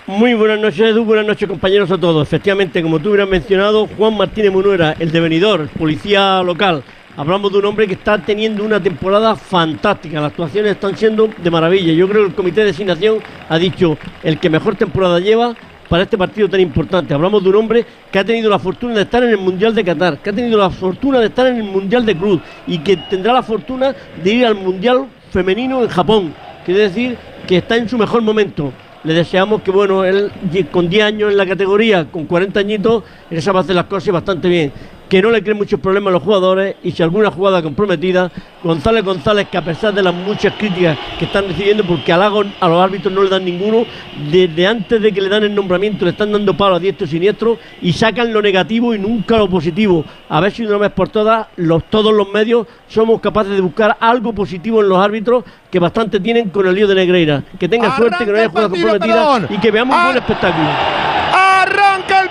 Muy buenas noches, Edu. Buenas noches, compañeros a todos. Efectivamente, como tú hubieras mencionado, Juan Martínez Munuera, el de Benidorm, policía local. Hablamos de un hombre que está teniendo una temporada fantástica. Las actuaciones están siendo de maravilla. Yo creo que el comité de designación ha dicho el que mejor temporada lleva para este partido tan importante. Hablamos de un hombre que ha tenido la fortuna de estar en el Mundial de Qatar, que ha tenido la fortuna de estar en el Mundial de Cruz y que tendrá la fortuna de ir al Mundial femenino en Japón. Quiere decir que está en su mejor momento. Le deseamos que, bueno, él con 10 años en la categoría, con 40 añitos, él sabe hacer las cosas bastante bien que no le creen muchos problemas a los jugadores y si alguna jugada comprometida, González González, que a pesar de las muchas críticas que están recibiendo, porque a los árbitros no le dan ninguno, desde antes de que le dan el nombramiento le están dando palo a diestro y siniestro y sacan lo negativo y nunca lo positivo. A ver si una vez por todas, los, todos los medios somos capaces de buscar algo positivo en los árbitros que bastante tienen con el lío de Negreira. Que tenga suerte, que no haya jugada comprometida y que veamos un buen espectáculo.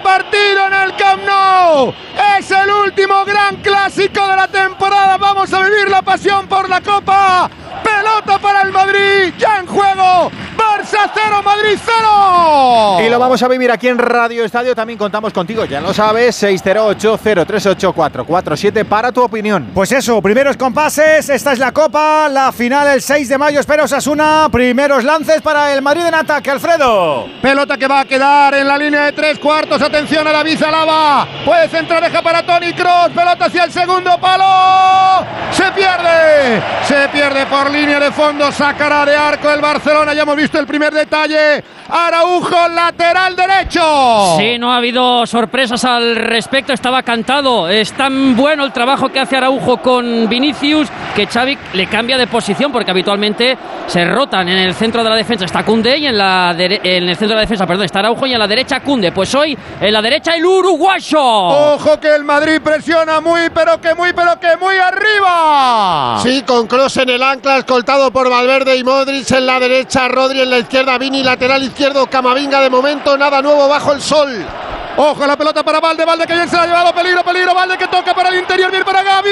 Partido en el Camp Nou. Es el último gran clásico de la temporada. Vamos a vivir la pasión por la Copa. Pelota para el Madrid. Ya en juego. Barça 0, Madrid 0. Y lo vamos a vivir aquí en Radio Estadio. También contamos contigo, ya lo sabes, 608-038-447 para tu opinión. Pues eso, primeros compases. Esta es la Copa. La final el 6 de mayo. Espero Sasuna. Primeros lances para el Madrid en ataque. Alfredo. Pelota que va a quedar en la línea de tres cuartos. Atención a la Lava. Puede centrar, deja para Tony Cross. Pelota hacia el segundo palo. Se pierde. Se pierde por línea de fondo. Sacará de arco el Barcelona. Ya hemos visto el primer detalle. Araujo, lateral derecho. Sí, no ha habido sorpresas al respecto. Estaba cantado. Es tan bueno el trabajo que hace Araujo con Vinicius que Xavi le cambia de posición porque habitualmente se rotan en el centro de la defensa. Está Cunde y en, la en el centro de la defensa, perdón, está Araujo y en la derecha Cunde. Pues hoy en la derecha el uruguayo. Ojo que el Madrid presiona muy, pero que muy, pero que muy arriba. Sí, con Cross en el ancla, escoltado por Valverde y Modric en la derecha, Rodri en la izquierda, Vini lateral izquierdo, Camavinga de momento, nada nuevo bajo el sol. Ojo la pelota para Valde, Valde que bien se la ha llevado, peligro, peligro, Valde que toca para el interior, bien para Gaby.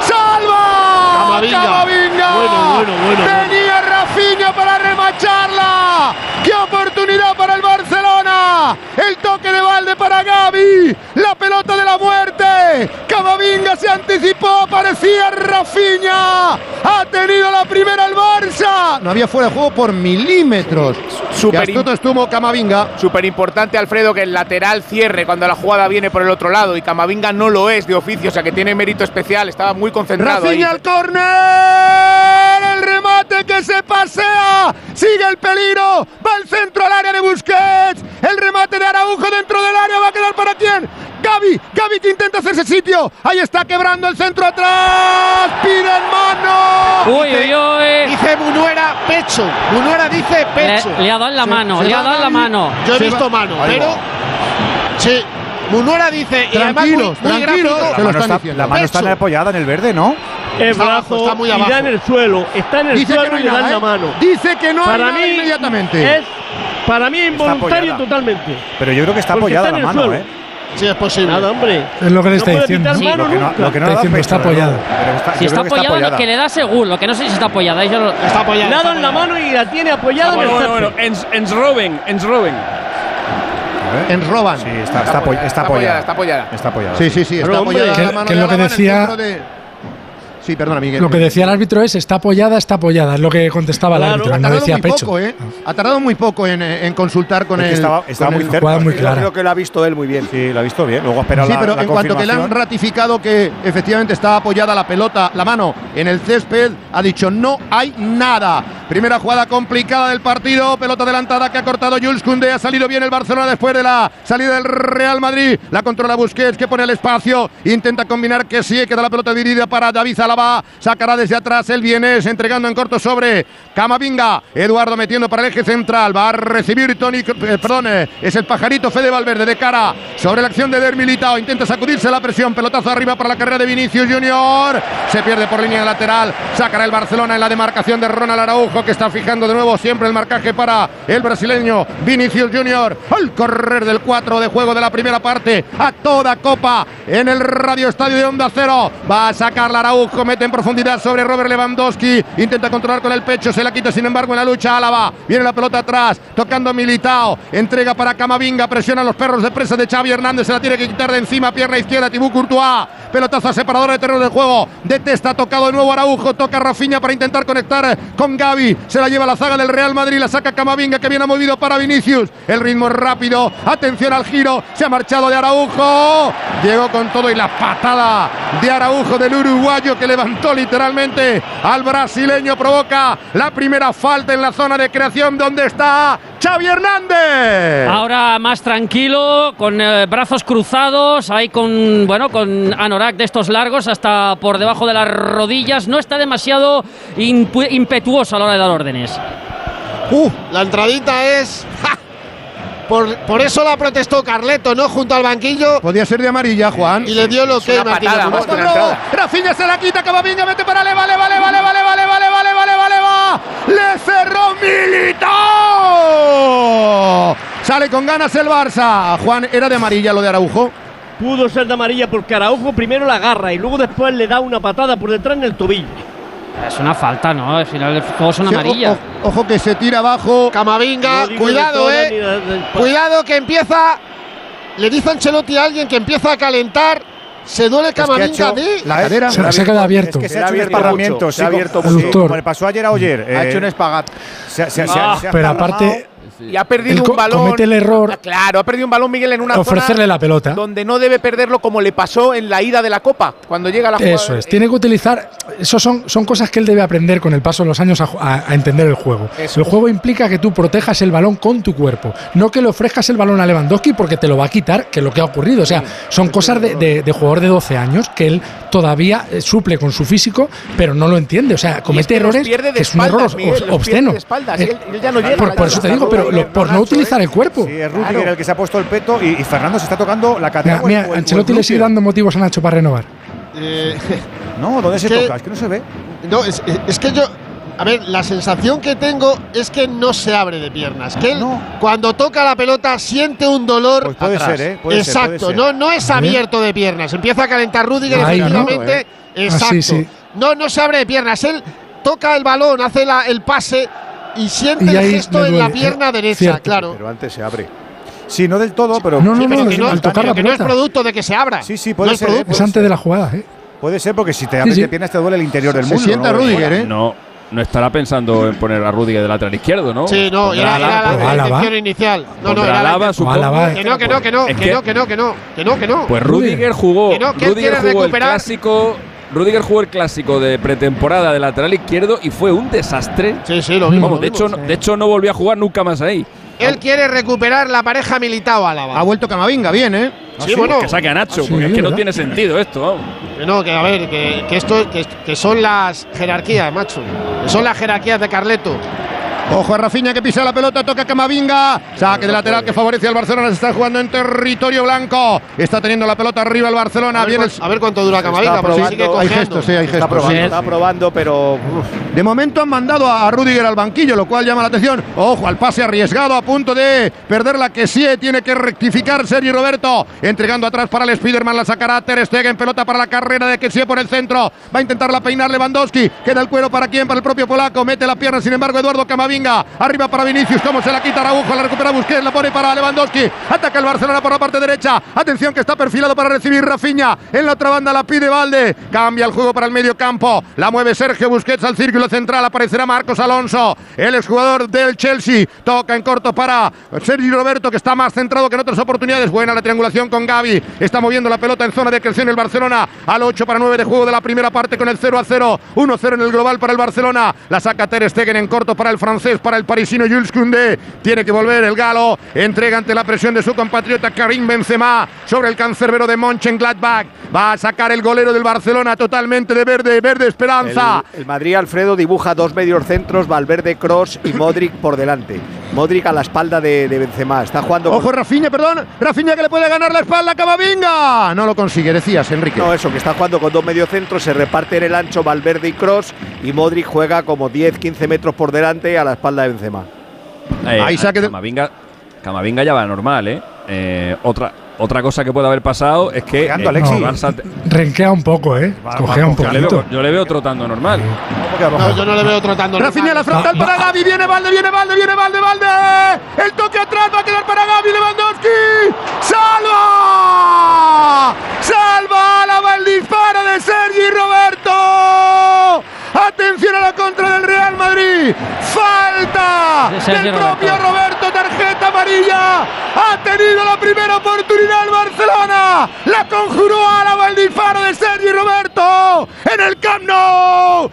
¡Salva! Camavinga. Camavinga. Bueno, bueno, bueno. Tenía Rafinha para remacharla. ¡Qué oportunidad para el Barcelona! El toque de Valde para Gaby. La pelota de la muerte. Camavinga se anticipó, parecía Rafinha. Ha tenido la primera el Barça. No había fuera de juego por milímetros. Super astuto estuvo Camavinga. Súper importante, Alfredo, que el lateral cierre cuando la jugada viene por el otro lado y Camavinga no lo es de oficio, o sea que tiene mérito especial, estaba muy concentrado. Rafinha al córner, el remate que se pasea, sigue el peligro, va al centro al área de Busquets, el remate de Araujo dentro del área, va a quedar para quién? Gaby, Gaby que intenta hacerse sitio, ahí está quebrando el centro atrás, pide en mano. Uy, uy, uy. Dice Munuera pecho, Munuera dice pecho. Le, le ha dado en la mano, se le ha dado en la mano. Yo he Se visto va- mano, Ahí pero va. Sí, Munuera dice y muy- Tranquilos, muy tranquilos. gráfico. Se lo mano está, la mano está apoyada en el verde, ¿no? El Está abajo, brazo está muy y abajo. da en el suelo. Está en el Dice que suelo no hay y le da nada, en la ¿eh? mano. Dice que no hay para nada mí inmediatamente. Es, para mí involuntario apoyada. totalmente. Pero yo creo que está apoyada está la mano, suelo. ¿eh? Sí, es posible. Nada, hombre. Es lo que le No está puede diciendo. Sí, Lo que no, lo que no Está diciendo, está apoyada. está- Si está creo que apoyada, apoyada. que le da seguro. Lo que no sé si está apoyada. Está apoyada. Le ha está dado en la apoyada. mano y la tiene apoyada en el Bueno, bueno, ens, ens roben, ens roben. En Roban. Sí, está, está, apoy- está apoyada. Está apoyada. Está apoyada. Sí, sí, sí, está apoyada que- la mano que de lo que Alaba en el decía- de- Sí, perdona, Miguel. Lo que decía el árbitro es está apoyada, está apoyada. Es lo que contestaba Claro, el árbitro. ha No tardado decía muy pecho. poco, ¿eh? Ha tardado muy poco en, eh, en consultar con Es que el. estaba, estaba con muy el- cerca. muy Yo clara. creo que lo ha visto él muy bien. Sí, lo ha visto bien. Luego ha esperado Sí, la, pero la en cuanto que le han ratificado que efectivamente está apoyada la pelota, la mano en el césped, ha dicho no hay nada. Primera jugada complicada del partido. Pelota adelantada que ha cortado Jules Koundé. Ha salido bien el Barcelona después de la salida del Real Madrid. La controla Busquets que pone el espacio. Intenta combinar que sí. Queda la pelota dividida para David Alaba. Sacará desde atrás el Vienes entregando en corto sobre Camavinga. Eduardo metiendo para el eje central. Va a recibir Tony. eh, perdón, eh, es el pajarito Fede Valverde de cara sobre la acción de Der Militao. Intenta sacudirse la presión. Pelotazo arriba para la carrera de Vinicius Junior. Se pierde por línea lateral. Sacará el Barcelona en la demarcación de Ronald Araujo que está fijando de nuevo siempre el marcaje para el brasileño Vinicius Junior. Al correr del 4 de juego de la primera parte a toda copa en el Radio Estadio de Onda Cero. Va a sacar la Araujo, mete en profundidad sobre Robert Lewandowski. Intenta controlar con el pecho, se la quita sin embargo en la lucha Álava. Viene la pelota atrás, tocando Militao. Entrega para Camavinga, presiona a los perros de presa de Xavi Hernández. Se la tiene que quitar de encima, pierna izquierda, Tibú Courtois. Pelotazo separador de terreno del juego. Detesta, tocado de nuevo Araujo, toca Rafinha para intentar conectar con Gaby. Se la lleva la zaga del Real Madrid, la saca Camavinga que viene movido para Vinicius. El ritmo es rápido, atención al giro, se ha marchado de Araujo. Llegó con todo y la patada de Araujo del uruguayo que levantó literalmente al brasileño. Provoca la primera falta en la zona de creación donde está Xavi Hernández. Ahora más tranquilo, con eh, brazos cruzados, ahí con bueno, con anorak de estos largos hasta por debajo de las rodillas. No está demasiado impetuoso a la hora de dar órdenes. Uh, la entradita es. ¡ja! Por, por eso la protestó Carleto, ¿no? Junto al banquillo. Podía ser de amarilla, Juan. Y le dio lo que Martínez. Bastón rojo. Rafinha se la quita, Camavinga mete para Leva, Leva, Leva, Leva, Leva, Leva, Leva, Leva, Leva, Leva. Le cerró Militao. Sale con ganas el Barça. Juan, ¿era de amarilla lo de Araujo? Pudo ser de amarilla porque Araujo primero la agarra y luego después le da una patada por detrás en el tobillo. Es una falta, ¿no? Al final el juego una Sí, amarilla. o- o- ojo que se tira abajo. Camavinga, No cuidado, eh. ni de- de- Cuidado que empieza. Le dice Ancelotti a alguien que empieza a calentar. Se duele Camavinga de. la cadera. Se, se queda abierto. Es que se Se ha hecho un abierto esparramiento, mucho, se ha abierto sí, mucho. como le pasó ayer a Oyer. Ha eh, hecho un espagat. se, se- se- Ah, se ha Pero esparramado. Y ha perdido Él un balón. comete el error- Ah, Claro, ha perdido un balón Miguel en una ofrecerle zona la pelota. donde no debe perderlo como le pasó en la ida de la Copa, cuando llega la jugada. Eso es, tiene que utilizar. Eso son, son cosas que él debe aprender con el paso de los años a, ju- a- a entender el juego. Eso el juego implica que tú protejas el balón con tu cuerpo, no que le ofrezcas el balón a Lewandowski porque te lo va a quitar, que es lo que ha ocurrido. O sea, son cosas de, de- de jugador de 12 años que él todavía eh, suple con su físico, pero no lo entiende. O sea, es comete que errores pierde de que es un error Miguel, obsceno. de espaldas, él- él ya no llega, por, por eso te digo, pero Rudiger, lo- por no utilizar el cuerpo. Sí, es Rudiger el que se ha puesto el peto y, y Fernando se está tocando la cadera. Mira, mira, o el- o el Ancelotti le sigue dando motivos a Nacho para renovar. Eh, *laughs* No, ¿dónde se que- toca? Es que no se ve. no, es, es que yo. A ver, la sensación que tengo es que no se abre de piernas. Que él, No. cuando toca la pelota, siente un dolor. Pues puede atrás. ser, ¿eh? Puede ser, Exacto, puede ser. no, no es abierto de piernas. Empieza a calentar Rudiger, ¿no? efectivamente. ¿eh? Exacto. Ah, sí, sí. No, no se abre de piernas. Él toca el balón, hace la- el pase y siente Y el gesto en la duele, pierna eh, derecha, cierto. claro. Pero antes se abre. Sí, no del todo, pero. No, no, Sí, pero no, que no, al tocar la pero que no es producto de que se abra. Sí, sí, puede es ser, ¿eh? Es antes de la jugada, ¿eh? Puede ser porque si te abres sí. de piernas te duele el interior del Se muslo. sienta ¿no? Rudiger, ¿eh? No, no estará pensando en poner a Rudiger de lateral izquierdo, ¿no? Sí, no, Pondrá era, era la, pues, Álava. intención inicial. No, no, era la Alaba. Álava, eh. Que no, que no, que no, que que- no, que no, que no, que no, que no. Pues Rudiger. Jugó, Que no, que él Rudiger jugó el clásico, Rudiger jugó el clásico de pretemporada de lateral izquierdo y fue un desastre. Sí, sí, lo mismo. Vamos, lo de mismo. hecho, no- de hecho no volvió a jugar nunca más ahí. Él quiere recuperar la pareja Militao Álava. Ha vuelto Camavinga, bien, ¿eh? Sí, bueno. Que saque a Nacho, Sí, porque es que no tiene sentido esto. vamos. Que no, que a ver, que, que esto que, que son las jerarquías, macho. Que son las jerarquías de Carleto. Ojo a Rafinha que pisa la pelota, toca Camavinga. Saque de lateral que favorece al Barcelona. Se está jugando en territorio blanco. Está teniendo la pelota arriba el Barcelona. A ver, Viene cuán- a ver cuánto dura Camavinga, Está probando, sigue Hay gestos, sí, hay Está gestos. probando, Sí. está probando, pero. uf, De momento han mandado a Rudiger al banquillo, lo cual llama la atención. Ojo al pase arriesgado a punto de perder la que sí tiene que rectificar Sergi Roberto. Entregando atrás para el Spiderman, la sacará Ter Stegen, pelota para la carrera de que sí por el centro. Va a intentarla peinar Lewandowski. Queda el cuero para quién, para el propio polaco. Mete la pierna, sin embargo, Eduardo Camavinga. Arriba para Vinicius, como se la quita Araujo, la recupera Busquets, la pone para Lewandowski. Ataca el Barcelona por la parte derecha. Atención que está perfilado para recibir Rafinha. En la otra banda la pide Valde. Cambia el juego para el medio campo. La mueve Sergio Busquets al círculo central. Aparecerá Marcos Alonso, el exjugador del Chelsea. Toca en corto para Sergio Roberto, que está más centrado que en otras oportunidades. Buena la triangulación con Gaby. Está moviendo la pelota en zona de creación el Barcelona. Al 8 para 9 de juego de la primera parte con el 0 a 0. 1-0 en el global para el Barcelona. La saca Ter Stegen en corto para el francés, para el parisino Jules Koundé. Tiene que volver el galo. Entrega ante la presión de su compatriota Karim Benzema sobre el cancerbero de Mönchengladbach. Va a sacar el golero del Barcelona totalmente de verde, verde esperanza. El Madrid Alfredo dibuja dos medios centros, Valverde, Cross y Modric por delante. Modric a la espalda de, de Benzema. Está jugando. Ojo, Rafinha, perdón. Rafinha que le puede ganar la espalda a Camavinga. No lo consigue, decías, Enrique. No, eso, que está jugando con dos mediocentros. Se reparte en el ancho Valverde y Cross. Y Modric juega como 10-15 metros por delante a la espalda de Benzema. Eh, Ahí saque Camavinga, Camavinga ya va normal, ¿eh? Eh otra, otra cosa que puede haber pasado es que. Eh, no, renquea un poco, ¿eh? Cogea un poquito. Yo le, veo, yo le veo trotando normal. No, yo no le veo trotando normal. Rafinha la frontal para Gaby. Viene Valde, viene Valde, viene Valde, Valde. El toque atrás va a quedar para Gaby. Lewandowski. ¡Salva! ¡Salva! ¡La el disparo de Sergi Roberto! Atención a la contra del Real Madrid. Falta del propio Roberto. Tarjeta amarilla. Ha tenido la primera oportunidad el Barcelona. La conjuró Álava el disparo de Sergi Roberto en el Camp Nou.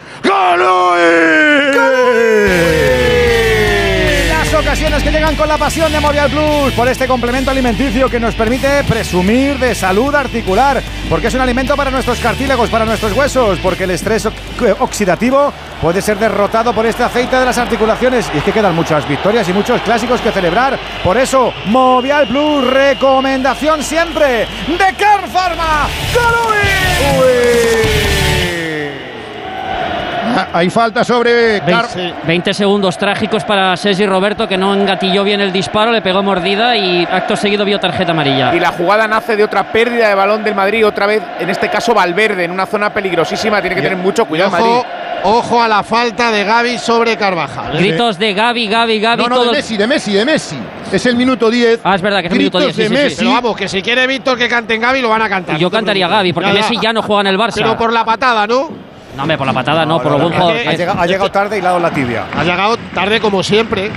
¡Gol! ocasiones que llegan con la pasión de Movial Plus por este complemento alimenticio que nos permite presumir de salud articular, porque es un alimento para nuestros cartílagos, para nuestros huesos, porque el estrés oxidativo puede ser derrotado por este aceite de las articulaciones y es que quedan muchas victorias y muchos clásicos que celebrar. Por eso, Movial Plus, recomendación siempre de Car Pharma. Hay falta sobre 20, 20, segundos trágicos para Sergi Roberto que no engatilló bien el disparo, le pegó mordida y acto seguido vio tarjeta amarilla. Y la jugada nace de otra pérdida de balón del Madrid, otra vez en este caso Valverde, en una zona peligrosísima, tiene que tener mucho cuidado Madrid. Ojo a la falta de Gaby sobre Carvajal. Gritos de Gaby, Gaby, Gaby. No, no, de Messi, de Messi, de Messi. Es el minuto 10. Ah, es verdad que es el minuto 10. de Messi. vamos, que si quiere Víctor que canten Gaby, lo van a cantar. yo cantaría Gaby, porque Messi ya no juega en el Barça. Pero por la patada, ¿no? No, me por la patada no, por lo buen jugador. Ha, llegado, ha llegado tarde y dado la tibia. Ha llegado tarde como siempre.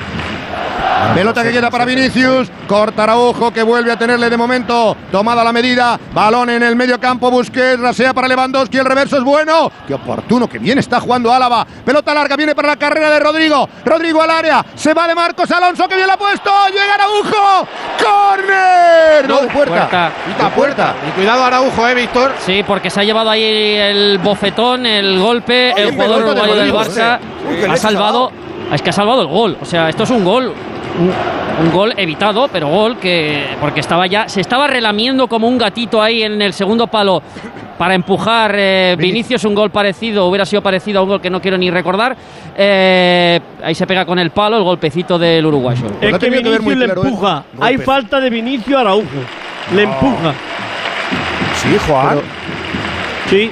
Pelota que queda para Vinicius. Corta Araujo que vuelve a tenerle de momento tomada la medida. Balón en el medio campo. Busquets, rasea para Lewandowski. El reverso es bueno. Qué oportuno, que bien está jugando Álava. Pelota larga, viene para la carrera de Rodrigo. Rodrigo al área. Se va de Marcos Alonso que bien la ha puesto. Llega Araujo. ¡Corner! No, de puerta. Puerta. puerta. Y cuidado Araujo, ¿eh, Víctor? Sí, porque se ha llevado ahí el bofetón, el golpe. el jugador del Barça ha salvado. Es que ha salvado el gol. O sea, esto es un gol un, gol evitado, pero gol que porque estaba ya se estaba relamiendo como un gatito ahí en el segundo palo para empujar eh, Vinicius un gol parecido, hubiera sido parecido a un gol que no quiero ni recordar. Eh, ahí se pega con el palo el golpecito del uruguayo. Es que Vinicius le ¿eh? empuja. Hay falta de Vinicius Araujo. Le empuja. Sí, Juan. Sí.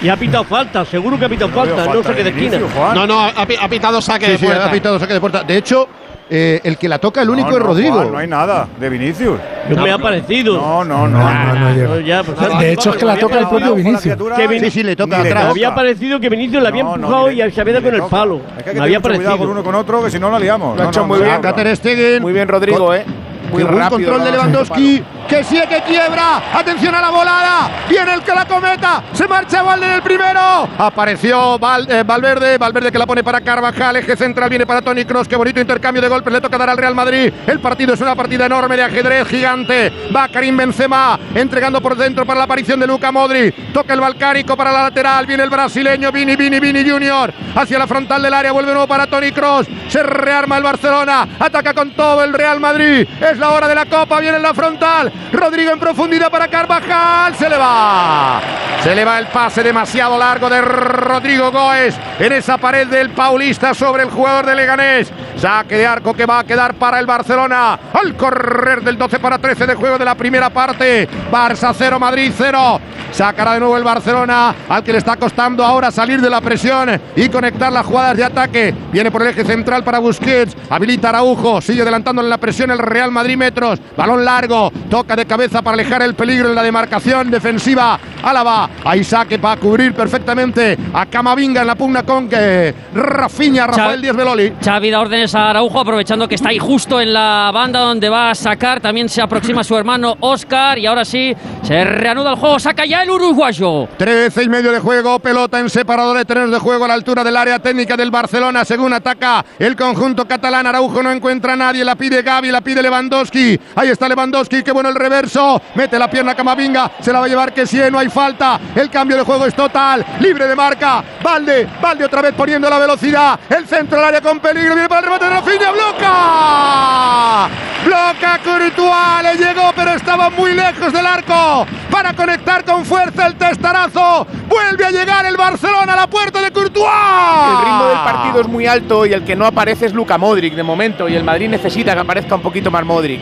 Y ha pitado falta, seguro que ha pitado falta, no saque de esquina. No, no, ha, pitado saque de puerta. ha pitado saque de puerta. De hecho, eh, el que la toca, el único es Rodrigo. no hay nada de Vinicius. me ha parecido. No, no, no. de hecho, es que la toca el propio Vinicius. Que Vinicius le toca atrás. Me había parecido que Vinicius la había empujado y se había dado con el palo. Es que hay me había parecido. con uno con otro, que si no la liamos. Lo ha hecho muy bien. Stegen. Muy bien, Rodrigo, ¿eh? Muy buen control de Lewandowski que sigue que quiebra. Atención a la volada. Viene el que la cometa. Se marcha Valde en el primero. Apareció eh, Valverde. Valverde que la pone para Carvajal. Eje central viene para Tony Cross. Qué bonito intercambio de golpes. Le toca dar al Real Madrid. El partido es una partida enorme de ajedrez gigante. Va Karim Benzema entregando por dentro para la aparición de Luca Modri. Toca el balcárico para la lateral. Viene el brasileño Vini, Vini, Vini Junior. Hacia la frontal del área. Vuelve nuevo para Tony Cross. Se rearma el Barcelona. Ataca con todo el Real Madrid. Es la hora de la copa. Viene en la frontal. Rodrigo en profundidad para Carvajal. Se le va. Se le va el pase demasiado largo de Rodrigo Goes en esa pared del Paulista sobre el jugador de Leganés. Saque de arco que va a quedar para el Barcelona. Al correr del 12 para 13 de juego de la primera parte. Barça 0, Madrid 0. Sacará de nuevo el Barcelona, al que le está costando ahora salir de la presión y conectar las jugadas de ataque. Viene por el eje central para Busquets, habilita Araujo, sigue adelantándole la presión el Real Madrid metros. Balón largo, toca de cabeza para alejar el peligro en la demarcación defensiva. Álava, ahí saque para cubrir perfectamente a Camavinga en la pugna con que Rafinha, Rafael Díaz Beloli. Xavi da órdenes a Araujo, aprovechando que está ahí justo en la banda donde va a sacar. También se aproxima su hermano Oscar y ahora sí se reanuda el juego. Saca ya el uruguayo. 13 y medio de juego, pelota en separador de trenes de juego a la altura del área técnica del Barcelona. Según ataca el conjunto catalán, Araujo no encuentra a nadie, la pide Gaby, la pide Lewandowski. Ahí está Lewandowski, qué bueno el reverso. Mete la pierna Camavinga, se la va a llevar que sí, no hay falta. El cambio de juego es total, libre de marca. Valde, Valde otra vez poniendo la velocidad. El centro del área con peligro, viene para el remate de Rafinha, bloca. Bloca Courtois, le llegó, pero estaba muy lejos del arco para conectar con fuerza el testarazo. Vuelve a llegar el Barcelona a la puerta de Courtois. El ritmo del partido es muy alto y el que no aparece es Luca Modric de momento y el Madrid necesita que aparezca un poquito más Modric.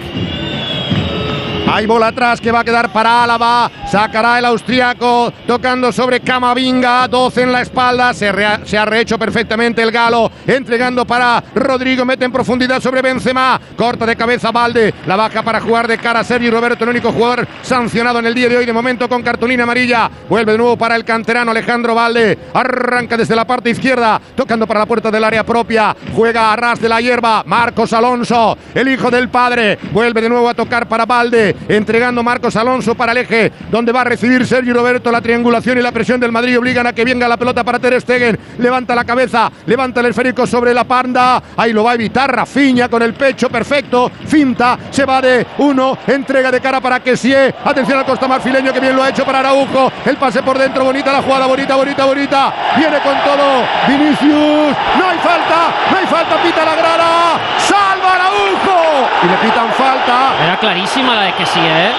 Hay bola atrás que va a quedar para Álava. Sacará el austriaco tocando sobre Camavinga. 12 en la espalda. Se, ha rehecho perfectamente el galo. Entregando para Rodrigo. Mete en profundidad sobre Benzema. Corta de cabeza Valde. La baja para jugar de cara a Sergio Roberto. El único jugador sancionado en el día de hoy. De momento con cartulina amarilla. Vuelve de nuevo para el canterano Alejandro Valde. Arranca desde la parte izquierda. Tocando para la puerta del área propia. Juega a ras de la hierba. Marcos Alonso. El hijo del padre. Vuelve de nuevo a tocar para Valde entregando Marcos Alonso para el eje, donde va a recibir Sergio Roberto. La triangulación y la presión del Madrid obligan a que venga la pelota para Ter Stegen. Levanta la cabeza, levanta el esférico sobre la panda. Ahí lo va a evitar Rafinha con el pecho perfecto. Finta, se va de uno, entrega de cara para sí. Atención al Costa Marfileño que bien lo ha hecho para Araujo. El pase por dentro, bonita la jugada, bonita, bonita, bonita. Viene con todo. Vinicius, no hay falta, no hay falta, pita la grada. Salva Araujo. Y le pitan falta. Era clarísima la de que sí, ¿eh?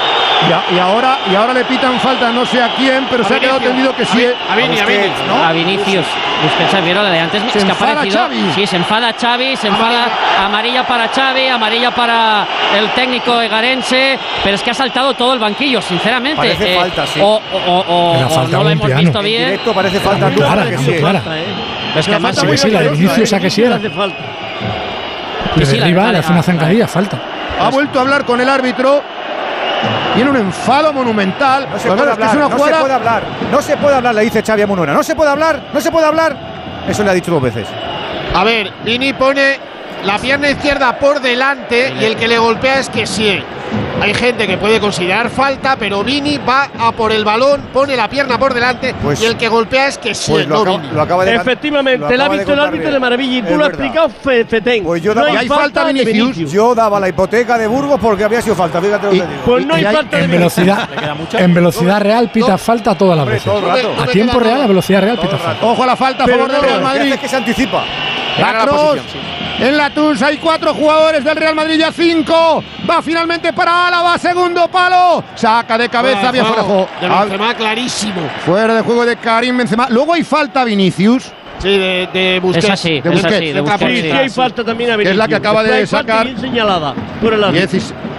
Y, y, ahora, y ahora le pitan falta no sé a quién, pero a se ha quedado tendido que sí. A, Vini, a, Vini, ¿no? A Vinicius. Usted vieron de antes. Se es que enfada parecido, Xavi. Sí, se enfada Xavi, se enfada amarilla para Xavi, amarilla para el técnico egarense, pero es que ha saltado todo el banquillo, sinceramente. Parece Eh, falta, sí. O, o- o- falta no lo hemos piano. visto En bien. Directo parece falta Muy clara, que muy sí. clara. Es que además- Sí, la de Vinicius a que sí era. hace falta. La- derriba, la- le hace la- una zancadilla, falta. Ha vuelto a hablar con el árbitro. Tiene un enfado monumental. No se puede bueno, es que hablar, es una no jugada- se puede hablar. No se puede hablar, le dice Xavi a Munuera. No se puede hablar, no se puede hablar. Eso le ha dicho dos veces. A ver, Vini pone la pierna izquierda por delante y el que le golpea es que sí. Hay gente que puede considerar falta, pero Vini va a por el balón, pone la pierna por delante Pues- y el que golpea es que sí, Pues lo no acaba, Vini. lo acaba de lo Efectivamente, le ha acaba de visto el árbitro de maravilla y tú Es lo has explicado Fe- Fetén. Pues yo no daba- hay Y hay falta de Vinicius. Yo daba la hipoteca de Burgos porque había sido falta, fíjate lo que digo. Pues no hay falta de En Vinicius. velocidad, en velocidad real pita falta todas las Hombre, veces. A tiempo real, a velocidad real pita falta. Ojo a la falta a favor no, Real Lo Madrid. es que se anticipa. La En la TUS hay cuatro jugadores del Real Madrid, ya cinco. Va finalmente para Álava, segundo palo. Saca de cabeza, bien fuera de juego. De Benzema clarísimo. Fuera de juego de Karim Benzema. Luego hay falta a Vinicius. Sí, de, de Busquets. Es así, de es Busquets. así, de Busquets, Sí, hay falta también a es la que acaba de sacar. bien señalada por el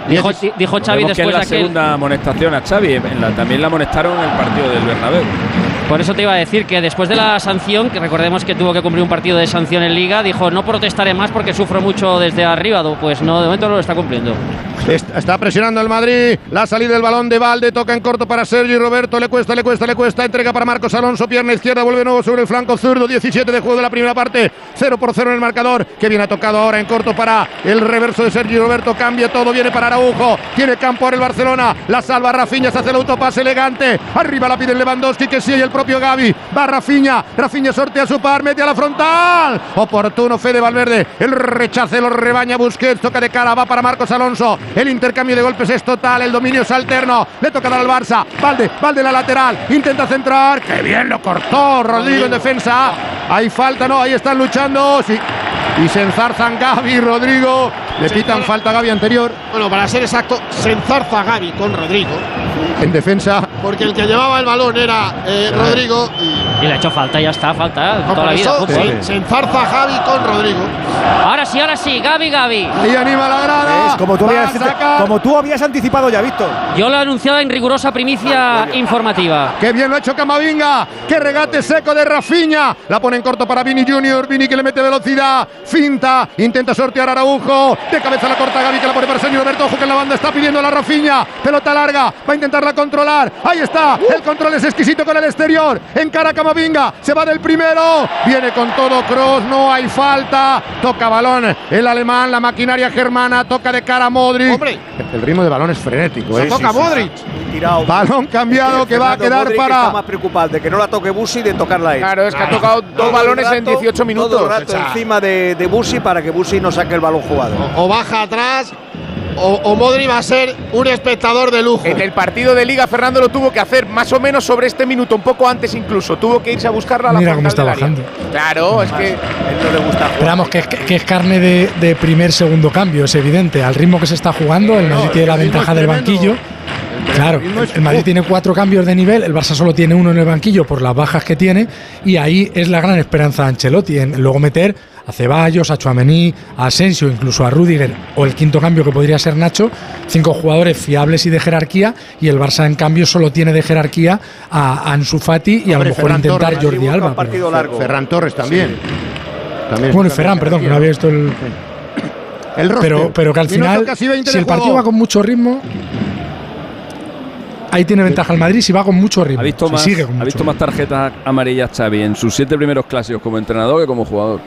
Dijo, dijo Xavi después de la aquel. segunda amonestación a Xavi. en la- también la amonestaron en el partido del Bernabéu. Por eso te iba a decir que después de la sanción, que recordemos que tuvo que cumplir un partido de sanción en Liga, dijo no protestaré más porque sufro mucho desde arriba. Pues no, de momento no lo está cumpliendo. Est- Está presionando el Madrid. La salida del balón de Valde. Toca en corto para Sergio Roberto. Le cuesta, le cuesta, le cuesta. Entrega para Marcos Alonso. Pierna izquierda. Vuelve nuevo sobre el flanco zurdo. 17 de juego de la primera parte. 0 por 0 en el marcador. Que bien ha tocado ahora en corto para el reverso de Sergio Roberto. Cambia todo. Viene para Araujo. Tiene campo ahora el Barcelona. La salva Rafinha. Se hace el autopase elegante. Arriba la pide Lewandowski. Que y el propio Gaby. Va Rafinha. Rafinha sortea su par. Mete a la frontal. Oportuno Fede Valverde. El rechace lo rebaña Busquets. Toca de cara. Va para Marcos Alonso. El intercambio de golpes es total. El dominio es alterno. Le toca dar al Barça. Valde. Valde la lateral. Intenta centrar. Que bien lo cortó. Rodrigo en defensa. Hay falta. No. Ahí están luchando. Sí. Y se enzarzan Gaby y Rodrigo. Le pitan falta a Gaby anterior. Bueno, para ser exacto, se enzarza Gaby con Rodrigo. En defensa porque el que llevaba el balón era eh, Rodrigo. Y, Y le ha hecho falta, ya está, falta. no, toda la vida. eso se, se enfarza Javi con Rodrigo. Ahora sí, ahora sí, Gaby, Gaby. Ahí anima la grada. Es como tú, habías, como tú habías anticipado ya, Víctor. Yo lo he anunciado en rigurosa primicia informativa. Qué bien lo ha hecho Camavinga. Qué regate seco de Rafinha. La pone en corto para Vini Junior. Vini que le mete velocidad. Finta. Intenta sortear a Araujo. De cabeza la corta Gaby que la pone para Sergio Roberto. Ojo que la banda está pidiendo a la Rafinha. Pelota larga. Va a intentarla controlar. Ahí está. El control es exquisito con el exterior. Encara Camavinga. Se va del primero. Viene con todo Cross. No hay falta. Toca balón. El alemán. La maquinaria germana. Toca de cara a Modric. Hombre. El ritmo de balón es frenético. Se ¿eh? toca Modric. Tirado. Balón cambiado que va a quedar Modric para. Está más preocupado de que no la toque Busi y de tocarla él. Claro, es que ha tocado dos balones en rato- 18 minutos. Todo el rato encima de, de Busi para que Busi no saque el balón jugado. O baja atrás. O, o Modri va a ser un espectador de lujo. En el partido de Liga, Fernando lo tuvo que hacer más o menos sobre este minuto, un poco antes incluso. Tuvo que irse a buscarla a la Mira cómo está bajando. Claro, es que. él no le gusta Esperamos que, que- que es carne de, de primer, segundo cambio, es evidente. Al ritmo que se está jugando, el Madrid tiene la ventaja del banquillo. Claro, el Madrid tiene cuatro cambios de nivel, el Barça solo tiene uno en el banquillo por las bajas que tiene y ahí es la gran esperanza de Ancelotti en luego meter a Ceballos, a Chuamení, a Asensio, incluso a Rudiger o el quinto cambio que podría ser Nacho, cinco jugadores fiables y de jerarquía y el Barça en cambio solo tiene de jerarquía a Ansu Fati y a lo mejor Ferran intentar Torres, Jordi Alba. un pero- partido largo. Ferran Torres también. También Bueno, y Ferran, perdón, que no había visto el... *coughs* El roster. Pero, pero que al final, casi 20 si el partido juego. va con mucho ritmo, ahí tiene ventaja el Madrid si va con mucho ritmo. Ha visto, si más, sigue con ha mucho visto ritmo. más tarjetas amarillas Xavi en sus siete primeros clásicos como entrenador que como jugador.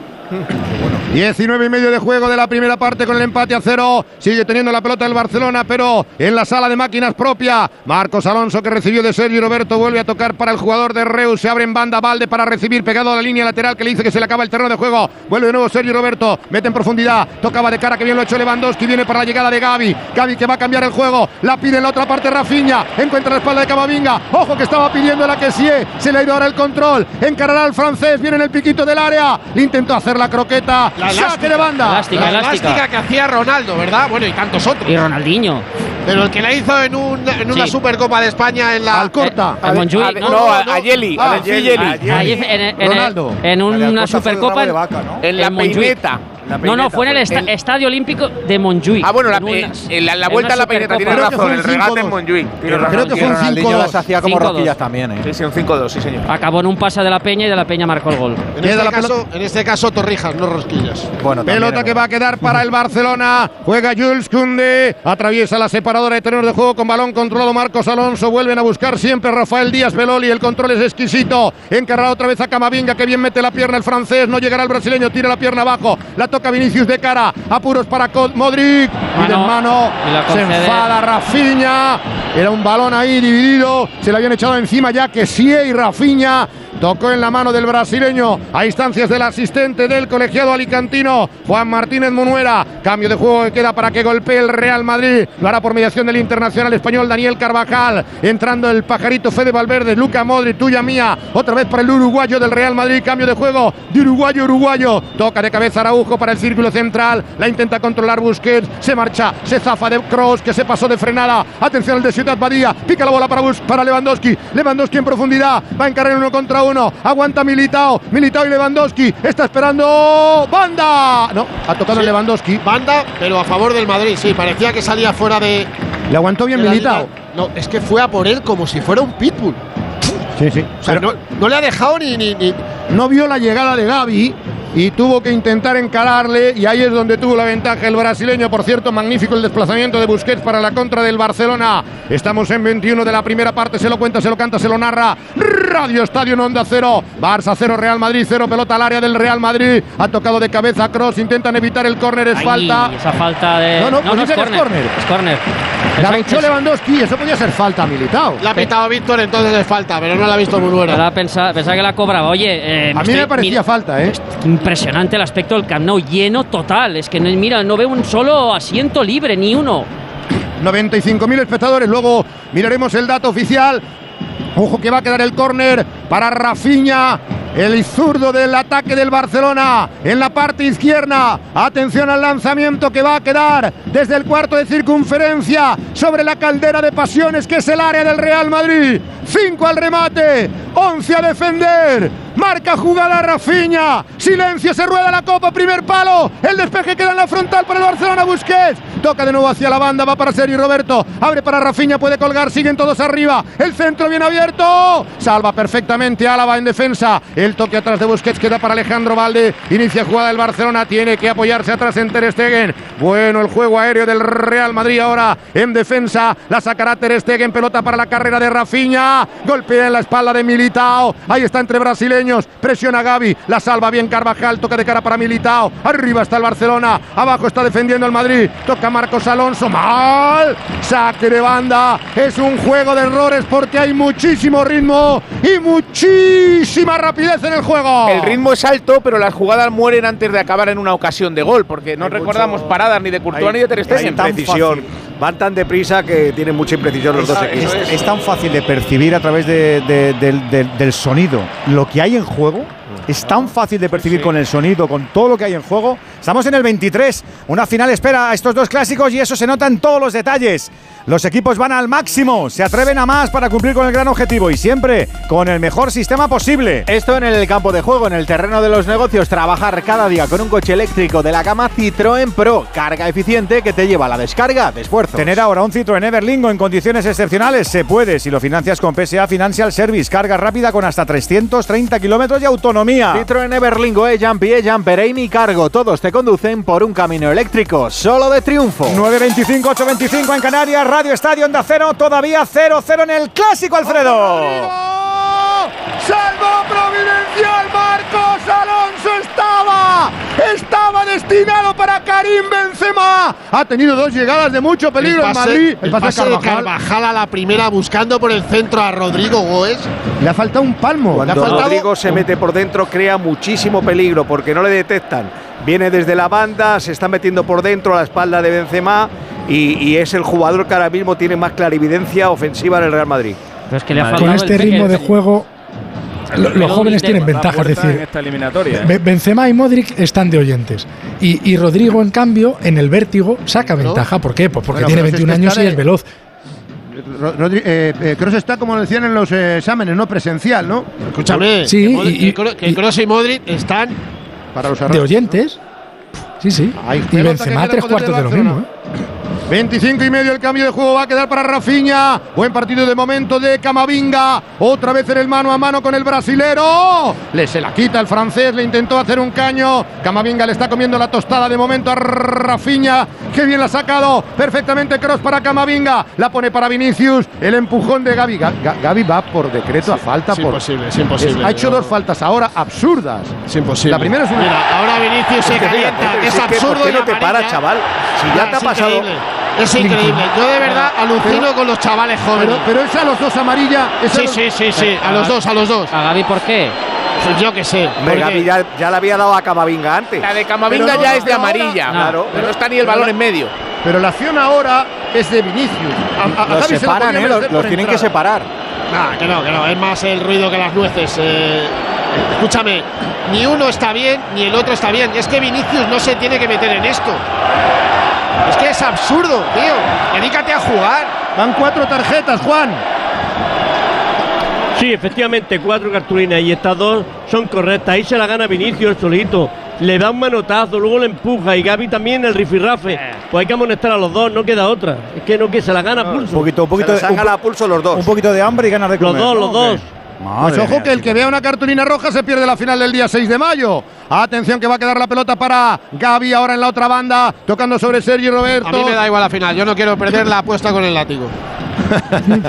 19 y medio de juego de la primera parte con el empate a cero. Sigue teniendo la pelota el Barcelona, pero en la sala de máquinas propia. Marcos Alonso que recibió de Sergio Roberto vuelve a tocar para el jugador de Reus. Se abre en banda Valde para recibir pegado a la línea lateral que le dice que se le acaba el terreno de juego. Vuelve de nuevo Sergio Roberto. Mete en profundidad. Tocaba de cara que bien lo ha hecho Lewandowski. Viene para la llegada de Gaby. Gaby que va a cambiar el juego. La pide en la otra parte Rafinha. Encuentra la espalda de Camavinga. Ojo que estaba pidiendo la que sí. Se le ha ido ahora el control. Encarará al francés. Viene en el piquito del área. Le intentó hacer la croqueta. La Saque elástica. de banda. Elástica, La elástica. elástica que hacía Ronaldo, ¿verdad? Bueno, y tantos otros. Y Ronaldinho. Pero el que la hizo en, un- en una Sí. Supercopa de España en la. Alcorta. A Montjuic, a- ¿no? no, a- a Yeli, a Ah, Yeli. Ahí en, en- en- una supercopa vaca, ¿no? En la en Montjuic. peineta. No, no, fue en el, fue. esta- El- Estadio Olímpico de Montjuic. Ah, bueno, la, En una- en la, vuelta a la peineta, tiene razón. El regate en 5-2. Montjuic. Creo razón. que fue un tiene razón. Ronaldinho 5-2. las hacía como 5-2. rosquillas también, ¿eh? Sí, sí, un 5-2, sí, señor. Acabó en un pase de la Peña y de la Peña marcó el gol. En este, caso, en este caso, torrijas, no rosquillas. Bueno, Pelota que va a quedar para el Barcelona. Juega Jules Koundé. Atraviesa la separadora de terrenos de juego con balón controlado Marcos Alonso. Vuelven a buscar siempre Rafael Díaz Beloli. El control es exquisito. Encarrado otra vez a Camavinga. Que bien mete la pierna el francés. No llegará el brasileño. Tira la pierna abajo. La toca Vinicius de cara. Apuros para Modric. Y de Mano. mano. Y Se enfada Rafinha. Era un balón ahí dividido. Se le habían echado encima ya que sí y Rafinha. Tocó en la mano del brasileño a instancias del asistente del colegiado alicantino, Juan Martínez Munuera. Cambio de juego que queda para que golpee el Real Madrid. Lo hará por mediación del internacional español Daniel Carvajal. Entrando el pajarito Fede Valverde, Luca Modri, tuya mía. Otra vez para el uruguayo del Real Madrid. Cambio de juego de uruguayo uruguayo. Toca de cabeza Araujo para el círculo central. La intenta controlar Busquets. Se marcha, se zafa de Cross que se pasó de frenada. Atención al de Ciudad Badía. Pica la bola para, Bus- para Lewandowski. Lewandowski en profundidad. Va a encargar uno contra uno. Aguanta Militao. Militao y Lewandowski. Está esperando. ¡Banda! No, ha tocado Sí. Lewandowski. Banda, pero a favor del Madrid. Sí, parecía que salía fuera de. Le aguantó bien Militao. liga. No, es que fue a por él como si fuera un pitbull. Sí, sí. O sea, no, no le ha dejado ni, ni, ni- no vio la llegada de Gaby y tuvo que intentar encararle y ahí es donde tuvo la ventaja el brasileño. Por cierto, magnífico el desplazamiento de Busquets para la contra del Barcelona. Estamos en 21 de la primera parte, se lo cuenta, se lo canta, se lo narra. Radio Estadio en Onda Cero. Barça 0, Real Madrid 0, pelota al área del Real Madrid. Ha tocado de cabeza Cross, intentan evitar el córner, es falta. Esa falta de. No, no, pues es dicen que es córner. córner. Es córner. La es- Lewandowski, eso podía ser falta militado. La ha pitado Víctor, entonces es falta, pero no la ha visto Munuera. Ahora pensaba, pensaba que la cobraba. Oye, eh, A mí me parecía falta, ¿eh? impresionante el aspecto del Camp Nou, lleno total. Es que no, mira, no veo un solo asiento libre, ni uno. 95.000 espectadores. Luego miraremos el dato oficial. Ojo que va a quedar el córner para Rafinha. el zurdo del ataque del Barcelona en la parte izquierda. Atención al lanzamiento que va a quedar desde el cuarto de circunferencia sobre la caldera de pasiones que es el área del Real Madrid. 5 al remate, 11 a defender. Marca jugada Rafiña. Silencio, se rueda la copa, primer palo. El despeje queda en la frontal para el Barcelona Busquets. Toca de nuevo hacia la banda, va para Sergio Roberto. Abre para Rafiña, puede colgar, siguen todos arriba. El centro bien abierto. Salva perfectamente Álava en defensa. El toque atrás de Busquets queda para Alejandro Valde. Inicia jugada el Barcelona, tiene que apoyarse atrás en Ter Stegen. Bueno, el juego aéreo del Real Madrid ahora en defensa. La sacará Ter Stegen, pelota para la carrera de Rafiña. Golpea en la espalda de Militao. Ahí está entre brasileños. Presiona Gaby. La salva bien Carvajal. Toca de cara para Militao. Arriba está el Barcelona. Abajo está defendiendo el Madrid. Toca Marcos Alonso. Mal. Saque de banda. Es un juego de errores porque hay muchísimo ritmo y muchísima rapidez en el juego. El ritmo es alto, pero las jugadas mueren antes de acabar en una ocasión de gol, porque no recordamos paradas ni de Courtois ni de Ter Stegen. Hay precisión. Van tan deprisa que tienen mucha imprecisión los dos equipos. Es, es tan fácil de percibir a través de- de- del- del- del sonido lo que hay en juego. Es tan fácil de percibir con el sonido, con todo lo que hay en juego. Estamos en el 23. Una final espera a estos dos clásicos y eso se nota en todos los detalles. Los equipos van al máximo, se atreven a más para cumplir con el gran objetivo y siempre con el mejor sistema posible. Esto en el campo de juego, en el terreno de los negocios, trabajar cada día con un coche eléctrico de la gama Citroën Pro, carga eficiente que te lleva a la descarga de esfuerzo. Tener ahora un Citroën Everlingo en condiciones excepcionales se puede si lo financias con PSA Financial Service, carga rápida con hasta 330 kilómetros de autonomía. Citroën Everlingo, E-Jump y E-Jumper, Amy Cargo, todos te conducen por un camino eléctrico solo de triunfo. 9.25, 8.25 en Canarias, Radio Estadio Onda Cero, todavía 0-0 en el Clásico, Alfredo. ¡Salvo providencial! ¡Marcos Alonso estaba! ¡Estaba destinado para Karim Benzema! Ha tenido dos llegadas de mucho peligro el en pase, Madrid. el pase de Carvajal a la primera buscando por el centro a Rodrigo Goes. Le ha faltado un palmo. Cuando le ha faltado Rodrigo se mete por dentro crea muchísimo peligro porque no le detectan. Viene desde la banda, se está metiendo por dentro a la espalda de Benzema y, y es el jugador que ahora mismo tiene más clarividencia ofensiva en el Real Madrid. Pero es que le ha Con este el- ritmo el- de juego, lo- los jóvenes tienen ventaja. Es en decir, esta eliminatoria. ¿eh? Be- Benzema y Modric están de oyentes. Y, y Rodrigo, en cambio, en el vértigo saca ventaja. ¿Por qué? Pues porque Bueno, tiene pero si es 21 que años y es veloz. Ro- Rodri- eh, eh, Kroos está como decían en los eh, exámenes, no presencial, ¿no? Escúchame, Sí, que, Modric- y- y- que Kroos y Modric están para los De oyentes. Sí, sí. Y Benzema tres cuartos de lo mismo. ¿eh? 25 y medio el cambio de juego va a quedar para Rafinha. Buen partido de momento de Camavinga. Otra vez en el mano a mano con el brasilero. Le se la quita el francés, le intentó hacer un caño. Camavinga le está comiendo la tostada de momento a Rafinha. Qué bien la ha sacado. Perfectamente cross para Camavinga. La pone para Vinicius. El empujón de Gaby. Ga- Ga- Gaby va por decreto a falta. es por, imposible, es imposible. Ha hecho dos faltas ahora absurdas. Es imposible. La primera es una. Mira, ahora Vinicius se calienta. Es absurdo ¿por qué y no te paras, chaval? Si ya te ha pasado-. Es increíble. Yo de verdad alucino con los chavales jóvenes. Pero, pero es a los dos amarilla. es a Sí, los- sí, sí, sí. A los dos, a los dos. ¿A Gaby por qué? Pues yo qué sé. Gavi ya, ya le había dado a Camavinga antes. La de Camavinga no, ya no, es de ahora- amarilla. Claro. Pero no está ni el balón la- en medio. Pero la acción ahora es de Vinicius. A, a- a Los se la separan, ¿eh? Los, tienen que separar. Nah, que no, que no. Es más el ruido que las nueces. eh. escúchame, ni uno está bien, ni el otro está bien. Es que Vinicius no se tiene que meter en esto. Es que es absurdo, tío. Dedícate a jugar. Van cuatro tarjetas, Juan. Sí, efectivamente, cuatro cartulinas y estas dos son correctas. Ahí se la gana Vinicius solito. Le da un manotazo, luego le empuja y Gaby también el rifirrafe. Pues hay que amonestar a los dos, no queda otra. Es que no que se la gana a Un pulso. poquito, un poquito, Se de, un, a pulso los dos. un poquito de hambre y ganas de Los comer. dos, los ¿O qué? dos. Madre Pues ojo mía, que el que vea una cartulina roja se pierde la final del día 6 de mayo. Atención que va a quedar la pelota para Gaby ahora en la otra banda, tocando sobre Sergio Roberto. A mí me da igual la final. Yo no quiero perder la apuesta con el látigo. *laughs*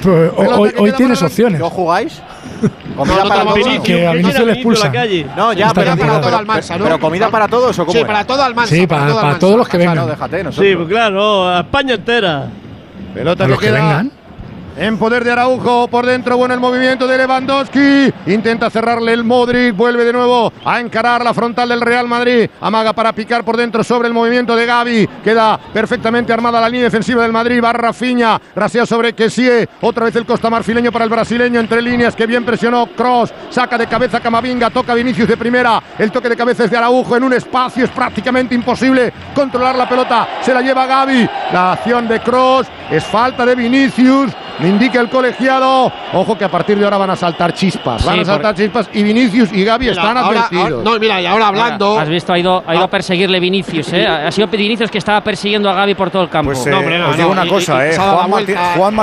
Pues, hoy, que tienes para- opciones. ¿No jugáis? *laughs* ¿Comida no para todos? Que a Vinicius le Vinicius a la expulsan. calle. No, ya, pero, pero- Todo ¿no? pero comida para todos o cómo Sí, para todo Almansa. Sí, para, todo para Almansa. todos los que Ah, no, vengan. déjate, nosotros. Sí, pues claro, a España entera. Pelota A que los que queda vengan. En poder de Araujo. Por dentro, bueno el movimiento de Lewandowski. Intenta cerrarle el Modric. Vuelve de nuevo a encarar la frontal del Real Madrid. Amaga para picar por dentro sobre el movimiento de Gaby. Queda perfectamente armada la línea defensiva del Madrid. Va Rafinha. Rasea sobre Kessie. Otra vez el Costa Marfileño para el brasileño entre líneas que bien presionó Cross. Saca de cabeza Camavinga. Toca Vinicius de primera. El toque de cabeza es de Araujo en un espacio. Es prácticamente imposible controlar la pelota. Se la lleva Gaby. La acción de Cross es falta de Vinicius. Me indica el colegiado. Ojo que a partir de ahora van a saltar chispas. Van Sí, a saltar chispas y Vinicius y Gaby están ahora- advertidos. ahora- no, mira, y ahora hablando. Has visto, ha ido, ha ido a perseguirle Vinicius, ¿eh? Ha sido Vinicius que estaba persiguiendo a Gaby por todo el campo. Pues eh, os digo una cosa, eh, Juan, Martí- Juan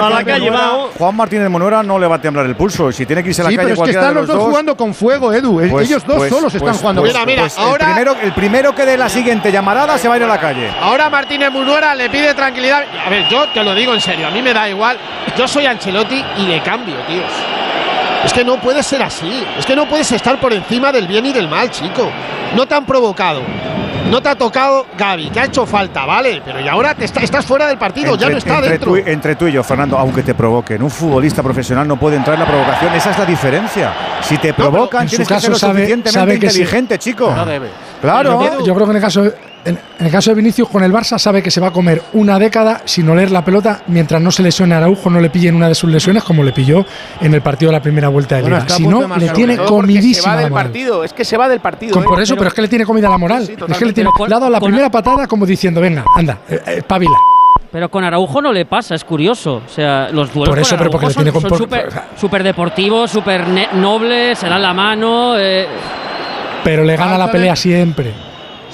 Martínez Juan Monuera no le va a temblar el pulso. Si tiene que irse a la Sí, calle pero es que cualquiera están los dos dos jugando con fuego, Edu. Pues- Ellos dos pues- solos están pues- jugando. con pues fuego. el primero, el primero que dé la siguiente llamarada se va a ir a la calle. Ahora Martínez Munuera le pide tranquilidad. A ver, yo te lo digo en serio, a mí me da igual. Yo soy Ancelotti y le cambio, tíos. Es que no puede ser así. Es que no puedes estar por encima del bien y del mal, chico. No te han provocado. No te ha tocado Gaby, que ha hecho falta, ¿vale? Pero y ahora te está- estás fuera del partido, ya no está entre dentro. tú, entre tú y yo, Fernando, aunque te provoquen, un futbolista profesional no puede entrar en la provocación. Esa es la diferencia. Si te provocan, en su tienes que ser caso lo sabe- suficientemente sabe que sí. inteligente, chico. No debe. Claro. Yo, yo creo que en el caso en, en el caso de Vinicius con el Barça sabe que se va a comer una década sin oler la pelota mientras no se lesione a Araujo, no le pille en una de sus lesiones como le pilló en el partido de la primera vuelta de Liga. Si no, de le tiene comidísima Se va del partido, es que se va del partido. Con- ¿eh? por eso, pero, es que le tiene comida la moral. es que le tiene le ha dado la primera patada como diciendo, venga, anda, eh, eh, espabila. Pero con Araujo no le pasa, es curioso. O sea, los duelos Por eso, con pero porque Araujo le tiene son- con- son súper súper deportivos, súper nobles, se dan la mano. eh, Pero le gana la pelea siempre.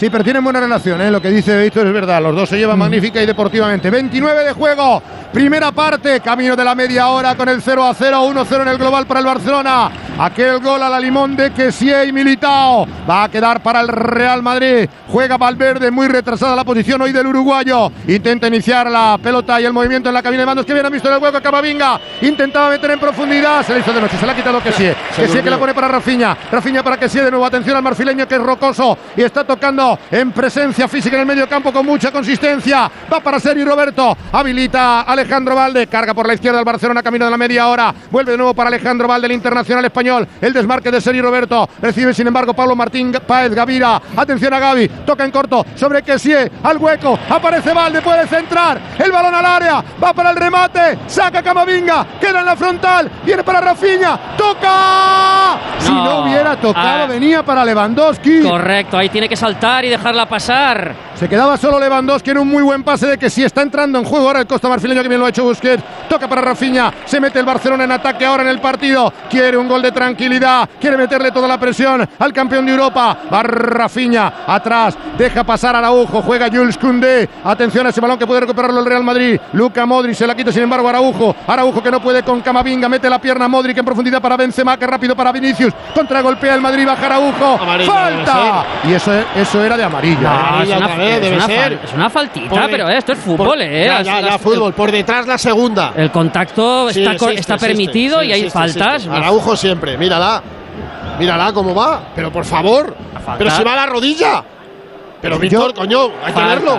Sí, pero tienen buena relación, ¿eh? lo que dice Víctor es verdad. Los dos se Mm. llevan magnífica y deportivamente. 29 de juego, primera parte, camino de la media hora con el 0 a 0, 1-0 en el global para el Barcelona. Aquel gol a la limón de Kessie y Militao va a quedar para el Real Madrid. Juega Valverde, muy retrasada la posición hoy del uruguayo. Intenta iniciar la pelota y el movimiento en la cabina de mandos que bien ha visto en el hueco. Camavinga intentaba meter en profundidad, se le hizo de noche, se la ha quitado Kessie. Kessie que la pone para Rafinha. Rafinha para Kessie de nuevo. Atención al marfileño que es rocoso y está tocando en presencia física en el medio campo con mucha consistencia. Va para Seri Roberto. Habilita Alejandro Valde. Carga por la izquierda el Barcelona camino de la media hora. Vuelve de nuevo para Alejandro Valde, el internacional español. El desmarque de Seri Roberto. Recibe sin embargo Pablo Martín Páez Gavira. Atención a Gaby. Toca en corto sobre Kessie. Al hueco. Aparece Valde. Puede centrar. El balón al área. Va para el remate. Saca Camavinga. Queda en la frontal. Viene para Rafinha. Toca. Si no No. hubiera tocado, Ah. venía para Lewandowski. correcto, ahí tiene que saltar y dejarla pasar. Se quedaba solo Lewandowski en un muy buen pase de que si está entrando en juego ahora el Costa Marfileño que bien lo ha hecho Busquets. Toca para Rafinha. Se mete el Barcelona en ataque ahora en el partido. Quiere un gol de tranquilidad. Quiere meterle toda la presión al campeón de Europa. Va Rafinha atrás. Deja pasar a Araujo. Juega Jules Koundé. Atención a ese balón que puede recuperarlo el Real Madrid. Luca Modric se la quita sin embargo Araujo. Araujo que no puede con Camavinga. Mete la pierna a Modric en profundidad para Benzema. Que rápido para Vinicius. Contragolpea el Madrid. Baja Araujo. Falta. Y eso, eso era de amarilla. No, ¿eh? es Amarilla una, otra vez, es debe una ser. fal- es una faltita, Por pero esto es fútbol, por- ¿eh? Ya, Las- ya, ya, las- fútbol. Por detrás la segunda. El contacto Sí, está, existe, permitido y hay existe, faltas. existe. Araujo siempre, mírala. Mírala cómo va. Pero por favor. Pero si va a la rodilla. Pero Víctor, coño, hay que Falta. verlo.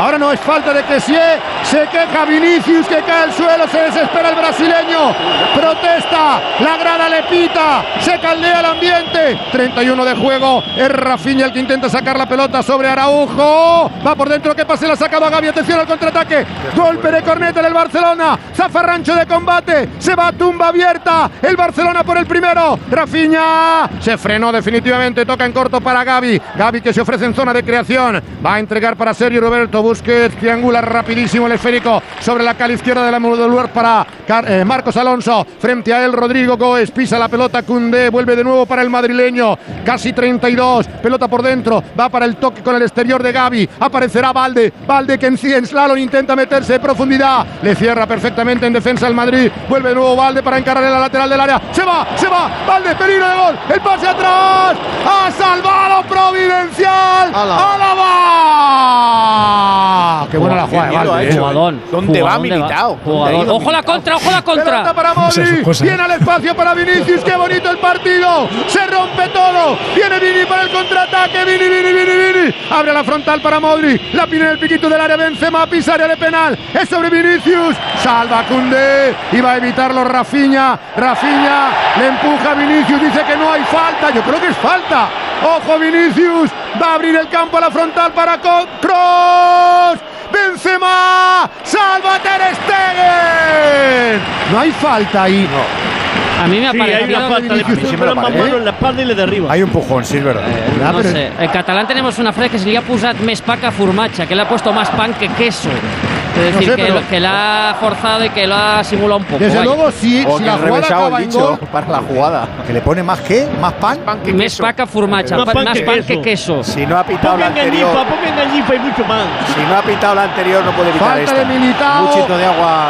Ahora no es falta de Kessie. Se queja Vinicius que cae al suelo. Se desespera el brasileño. Protesta. La grada le pita. Se caldea el ambiente. 31 de juego. Es Rafinha el que intenta sacar la pelota sobre Araujo. Va por dentro. Que pase la ha sacado a Gaby. Atención al contraataque. Golpe de corneta en el Barcelona. Zafarrancho de combate. Se va a tumba abierta. El Barcelona por el primero. Rafinha. Se frenó definitivamente. Toca en corto para Gaby. Gaby que se ofrece en zona de creación. Va a entregar para Sergio Roberto. Busquets triangula rapidísimo el esférico sobre la cala izquierda de la lugar para eh, Marcos Alonso. Frente a él Rodrigo Goes. Pisa la pelota Cundé. Vuelve de nuevo para el madrileño. Casi 32. Pelota por dentro. Va para el toque con el exterior de Gaby. Aparecerá Valde. Valde que en, en slalom intenta meterse de profundidad. Le cierra perfectamente en defensa el Madrid. Vuelve de nuevo Valde para encarar en la lateral del área. Se va, se va. Valde, peligro de gol. El pase atrás. Ha salvado Providencial. Álava. qué buena la jugada Valde, hecho, eh. Jugadón. ¿Dónde va ha ido Ojo la contra, ojo la Pelota contra. para Modri, viene al espacio para Vinicius, qué bonito el partido, se rompe todo, viene Vini para el contraataque, Vini, Vini, Vini, Vini, abre la frontal para Modri, la pide en el piquito del área, Benzema, pisa área de penal, es sobre Vinicius, salva Cundé, iba a evitarlo Rafinha, Rafinha le empuja a Vinicius, dice que no hay falta, yo creo que es falta, ojo Vinicius, va a abrir el campo a la frontal para Kroos, Benzema, salva Ter Stegen, no hay falta ahí. A mí me ha Sí, hay parecido. una falta, las manos en la espalda y le derriba. Hay un pujón, sí, es verdad. Eh, no sé. En catalán tenemos una frase que se le ha posat més pa que formatge, que le ha puesto más pan que queso. Es No decir, sé, que, pero- lo- que la ha forzado y que lo ha simulado un poco. Desde vaya. luego, si, O si que la jugada revesado acaba el en dicho gol, para la jugada. ¿Que le pone más qué? ¿Más pan? Que Más pa- pan más que pan queso. que queso. Si no ha pitado la anterior, gallifa, pongan gallifa y mucho más. si no ha pitado la anterior, no puede evitar falta esta. de de agua.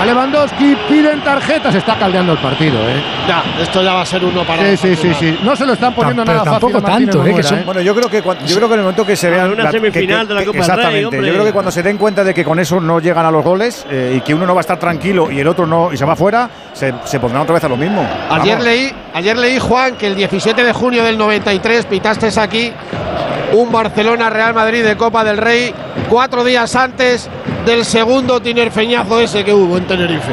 A Lewandowski piden tarjeta, se está caldeando el partido, ¿eh? Ya, esto ya va a ser uno para. Sí, sí, sí, sí. No se lo están poniendo nada fácil. tampoco Martínez tanto, ¿eh? Que son- Bueno, yo creo que cuan- yo creo que en el momento que se vean una la- que- semifinal de la que- Copa del exactamente. Rey, yo creo que cuando se den cuenta de que con eso no llegan a los goles eh, y que uno no va a estar tranquilo y el otro no y se va fuera, se, se pondrán otra vez a lo mismo. Ayer Vamos. leí, ayer leí, Juan, que el 17 de junio del 93 pitaste aquí un Barcelona-Real Madrid de Copa del Rey, cuatro días antes del segundo tinerfeñazo ese que hubo en Tenerife.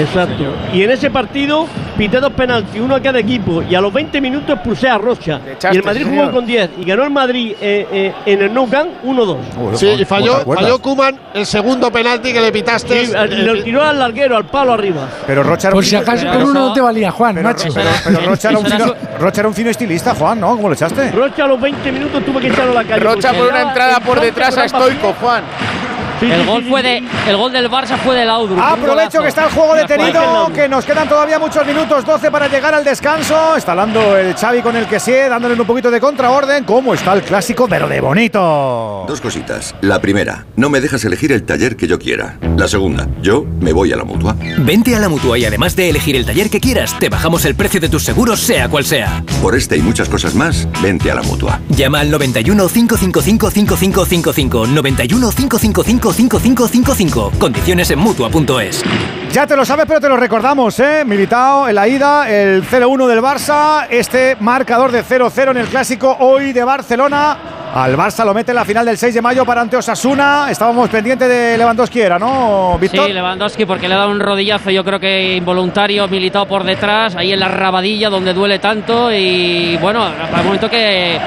Exacto. Y en ese partido pité dos penaltis, uno a cada equipo. Y a los 20 minutos puse a Rocha. echaste, y el Madrid jugó con 10 y ganó el Madrid eh, eh, en el Nou Camp 1-2. Sí, y falló, falló Kuman el segundo penalti que le pitaste. Sí, al- lo tiró al larguero, al palo arriba. Pero Rocha era Por un si acaso con uno no te valía, Juan, macho. Pero, pero Rocha, era un fino, Rocha era un fino estilista, Juan, ¿no? ¿Cómo lo echaste? Rocha a los 20 minutos tuvo que echarlo a la calle. Rocha por una entrada en por detrás a Stoico, Juan. Sí, el sí, gol sí, fue de el gol del Barça fue de Laudrup. Aprovecho que está el juego detenido, que nos quedan todavía muchos minutos, 12 para llegar al descanso. Está hablando el Xavi con el que sí, dándole un poquito de contraorden. ¿Cómo está el clásico, pero de bonito? Dos cositas. La primera, no me dejas elegir el taller que yo quiera. La segunda, yo me voy a la mutua. Vente a la mutua y además de elegir el taller que quieras, te bajamos el precio de tus seguros, sea cual sea. Por este y muchas cosas más, vente a la mutua. Llama al 91 555 5555. 91 555 5555. Condiciones en mutua.es. Ya te lo sabes, pero te lo recordamos, ¿eh? Militao en la ida, el 0-1 del Barça, este marcador de 0-0 en el clásico hoy de Barcelona. Al Barça lo mete en la final del 6 de mayo para ante Osasuna. Estábamos pendientes de Lewandowski, ¿era, no, Víctor? Sí, Lewandowski porque le dado un rodillazo, yo creo que involuntario, militado por detrás, ahí en la rabadilla donde duele tanto y bueno, para el momento que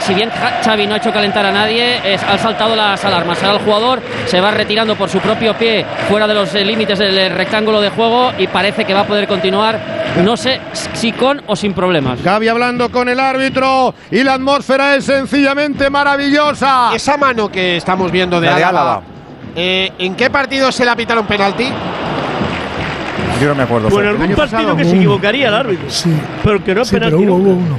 si, bien Xavi no ha hecho calentar a nadie, es- han saltado las alarmas. Ahora el jugador se va retirando por su propio pie fuera de los límites del rectángulo de juego y parece que va a poder continuar, no sé si con o sin problemas. Gaby hablando con el árbitro y la atmósfera es sencillamente maravillosa. Esa mano que estamos viendo de La de Álava, Álava. eh, ¿en qué partido se la pitaron penalti? Yo no me acuerdo. Bueno, algún partido que se equivocaría el árbitro. Sí. Pero que no es Sí, pero penalti. hubo, nunca. hubo uno.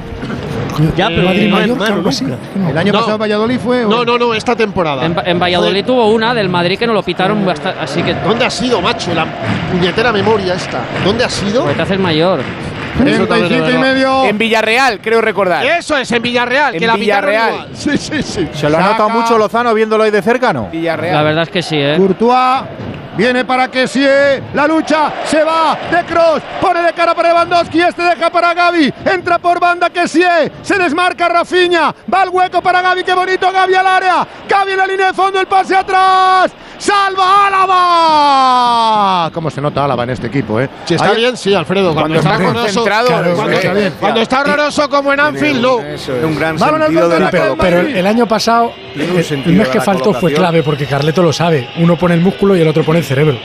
Ya, pero Madrid no Mallorca, nunca. No. El año No. pasado en Valladolid fue. No, no, no, esta temporada. En, en Valladolid tuvo una del Madrid que no lo pitaron bastante, así que ¿Dónde ha sido, macho? La puñetera memoria esta. ¿Dónde ha sido? pues te haces mayor. Eso también es 35 y medio. En Villarreal, creo recordar. Eso es, en Villarreal, En que la Villarreal. igual. Sí, sí, sí. ¿Se lo ha notado mucho Lozano viéndolo ahí de cerca, no? Villarreal. La verdad es que sí, ¿eh? Courtois viene para que sí, la lucha se va de Cross, pone de cara para Lewandowski, este deja para Gaby, entra por banda que sí, se desmarca Rafinha, va al hueco para Gaby, qué bonito Gaby al área, Gaby en la línea de fondo, el pase atrás, salva Álava. ¿Cómo se nota Álava en este equipo, eh? Si está Ahí- bien, sí, Alfredo. Cuando, Cuando está está horroroso, concentrado, cuando, está, bien. cuando está horroroso como en Anfield, no. Un gran sentido de la Pero, pero el año pasado, el- mes de que faltó fue clave porque Carleto lo sabe. Uno pone el músculo y el otro pone el cerebro.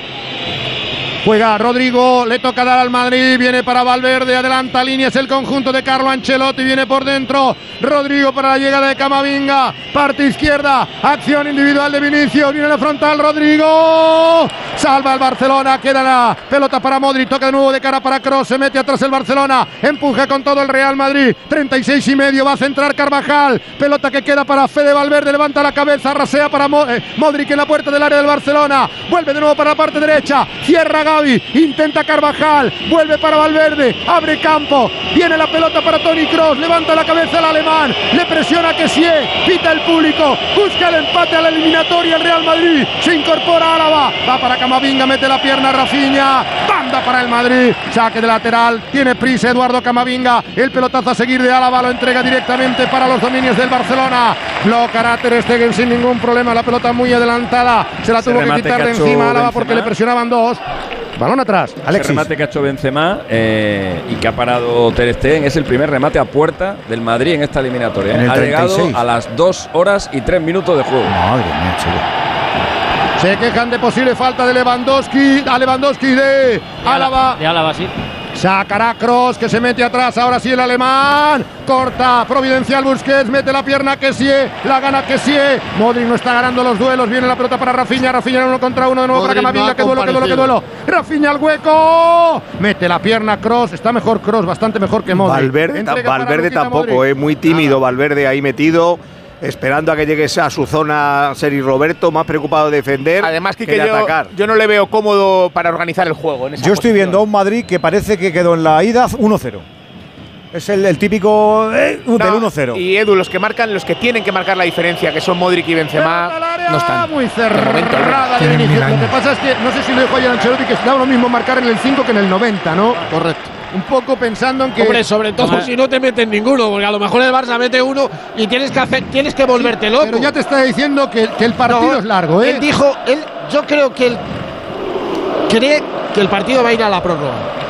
Juega Rodrigo, le toca dar al Madrid, viene para Valverde, adelanta líneas el conjunto de Carlo Ancelotti, viene por dentro. Rodrigo para la llegada de Camavinga, parte izquierda, acción individual de Vinicius, viene la frontal Rodrigo, salva al Barcelona, queda la pelota para Modri, toca de nuevo de cara para Kroos, se mete atrás el Barcelona, empuja con todo el Real Madrid, 36 y medio, va a centrar Carvajal, pelota que queda para Fede Valverde, levanta la cabeza, rasea para eh, Modric en la puerta del área del Barcelona, vuelve de nuevo para la parte derecha, cierra Gaby, intenta Carvajal, vuelve para Valverde, abre campo, viene la pelota para Tony Cross, levanta la cabeza el alemán, le presiona que sí, pita el público, busca el empate a la eliminatoria el Real Madrid, se incorpora Álava, va para Camavinga, mete la pierna Rafinha, banda para el Madrid, saque de lateral, tiene prisa Eduardo Camavinga, el pelotazo a seguir de Álava lo entrega directamente para los dominios del Barcelona, blocará Ter Stegen sin ningún problema, la pelota muy adelantada, se la tuvo que quitar de encima Álava porque le presionaban dos. Balón atrás, Alexis. remate que ha hecho Benzema eh, y que ha parado Ter Stegen es el primer remate a puerta del Madrid en esta eliminatoria. En el Ha llegado 36. a las 2 horas y 3 minutos de juego. Madre mía, Se quejan de posible falta de Lewandowski, a Lewandowski de Álava. De Álava, sí. Sacará Cross que se mete atrás, ahora sí el alemán. Corta, Providencial Busquets, mete la pierna que sí, la gana que sí. Modric no está ganando los duelos, viene la pelota para Rafinha, Rafinha uno contra uno de nuevo Modric para Camavinga, que duelo, que duelo, que duelo. Rafinha al hueco, mete la pierna Cross, está mejor Cross, bastante mejor que Modric. Valverde, tampoco, Modric. es muy tímido. Valverde ahí metido, esperando a que llegue a su zona Seri Roberto, más preocupado de defender Además, que de yo, atacar. yo no le veo cómodo para organizar el juego. En esa Yo estoy posición. viendo a un Madrid que parece que quedó en la ida 1-0. Es el, el típico eh, del No, 1-0. Y Edu, los que marcan, los que tienen que marcar la diferencia, que son Modric y Benzema, no están. muy De momento, cerrada de Lo que pasa es que no sé si lo dijo ayer Ancelotti que da lo mismo marcar en el 5 que en el 90, ¿no? Correcto. Un poco pensando en que Hombre, sobre todo si no te meten ninguno, porque a lo mejor el Barça mete uno y tienes que hacer, tienes que volverte loco. Pero ya te está diciendo que, que el partido No, es largo, ¿eh? Él dijo, él, yo creo que él cree que el partido va a ir a la prórroga.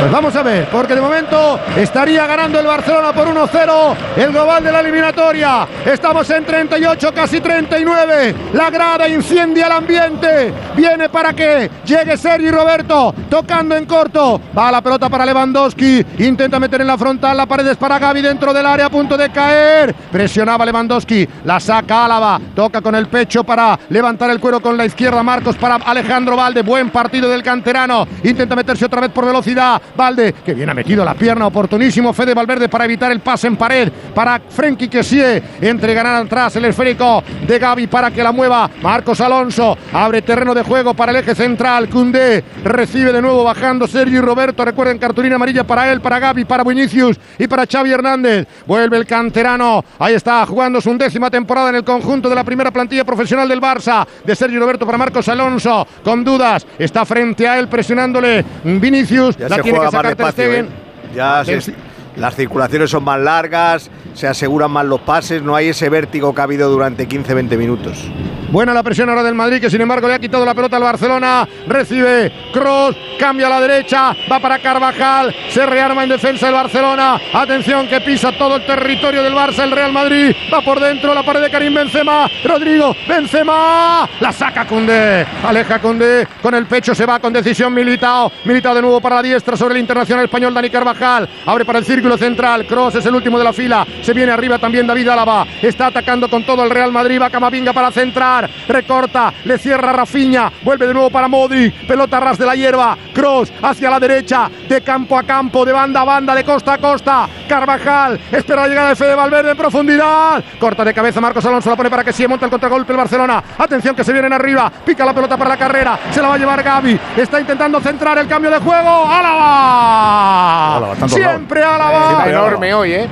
Pues vamos a ver, porque de momento estaría ganando el Barcelona por 1-0 el global de la eliminatoria. Estamos en 38, casi 39. La grada incendia el ambiente. Viene para que llegue Sergi Roberto tocando en corto. Va la pelota para Lewandowski. Intenta meter en la frontal la pared es para Gaby dentro del área a punto de caer. Presionaba Lewandowski. La saca Álava. Toca con el pecho para levantar el cuero con la izquierda. Marcos para Alejandro Valde. Buen partido del canterano. Intenta meterse otra vez por velocidad. Valde, que bien ha metido la pierna. Oportunísimo Fede Valverde para evitar el pase en pared. Para Frenkie Kessie. Entregarán atrás el esférico de Gaby para que la mueva. Marcos Alonso. Abre terreno de juego para el eje central. Cundé recibe de nuevo bajando Sergio Roberto. Recuerden cartulina amarilla para él, para Gaby, para Vinicius y para Xavi Hernández. Vuelve el canterano. Ahí está jugando su undécima temporada en el conjunto de la primera plantilla profesional del Barça. De Sergio Roberto para Marcos Alonso. Con dudas. Está frente a él presionándole Vinicius. Ya la tiene juega más despacio. ¿eh? Ya se- las circulaciones son más largas, se aseguran más los pases, no hay ese vértigo que ha habido durante 15-20 minutos. Buena la presión ahora del Madrid, que sin embargo le ha quitado la pelota al Barcelona. Recibe Cross, cambia a la derecha, va para Carvajal, se rearma en defensa el Barcelona. Atención que pisa todo el territorio del Barça, el Real Madrid. Va por dentro la pared de Karim Benzema. Rodrigo, Benzema. La saca Cundé. Aleja Cundé. Con el pecho se va con decisión Militao. Militao de nuevo para la diestra sobre el internacional español Dani Carvajal. Abre para el círculo central. Cross es el último de la fila. Se viene arriba también David Álava. Está atacando con todo el Real Madrid. Va Camavinga para centrar. Recorta. Le cierra Rafinha. Vuelve de nuevo para Modric. Pelota ras de la hierba. Cross hacia la derecha. De campo a campo. De banda a banda. De costa a costa. Carvajal. Espera la llegada de Fede Valverde en profundidad. Corta de cabeza Marcos Alonso. La pone para que sí monta el contragolpe el Barcelona. Atención que se vienen arriba. Pica la pelota para la carrera. Se la va a llevar Gaby. Está intentando centrar el cambio de juego. ¡Álava! Álava, Siempre. Álava. Enorme hoy, ¿eh?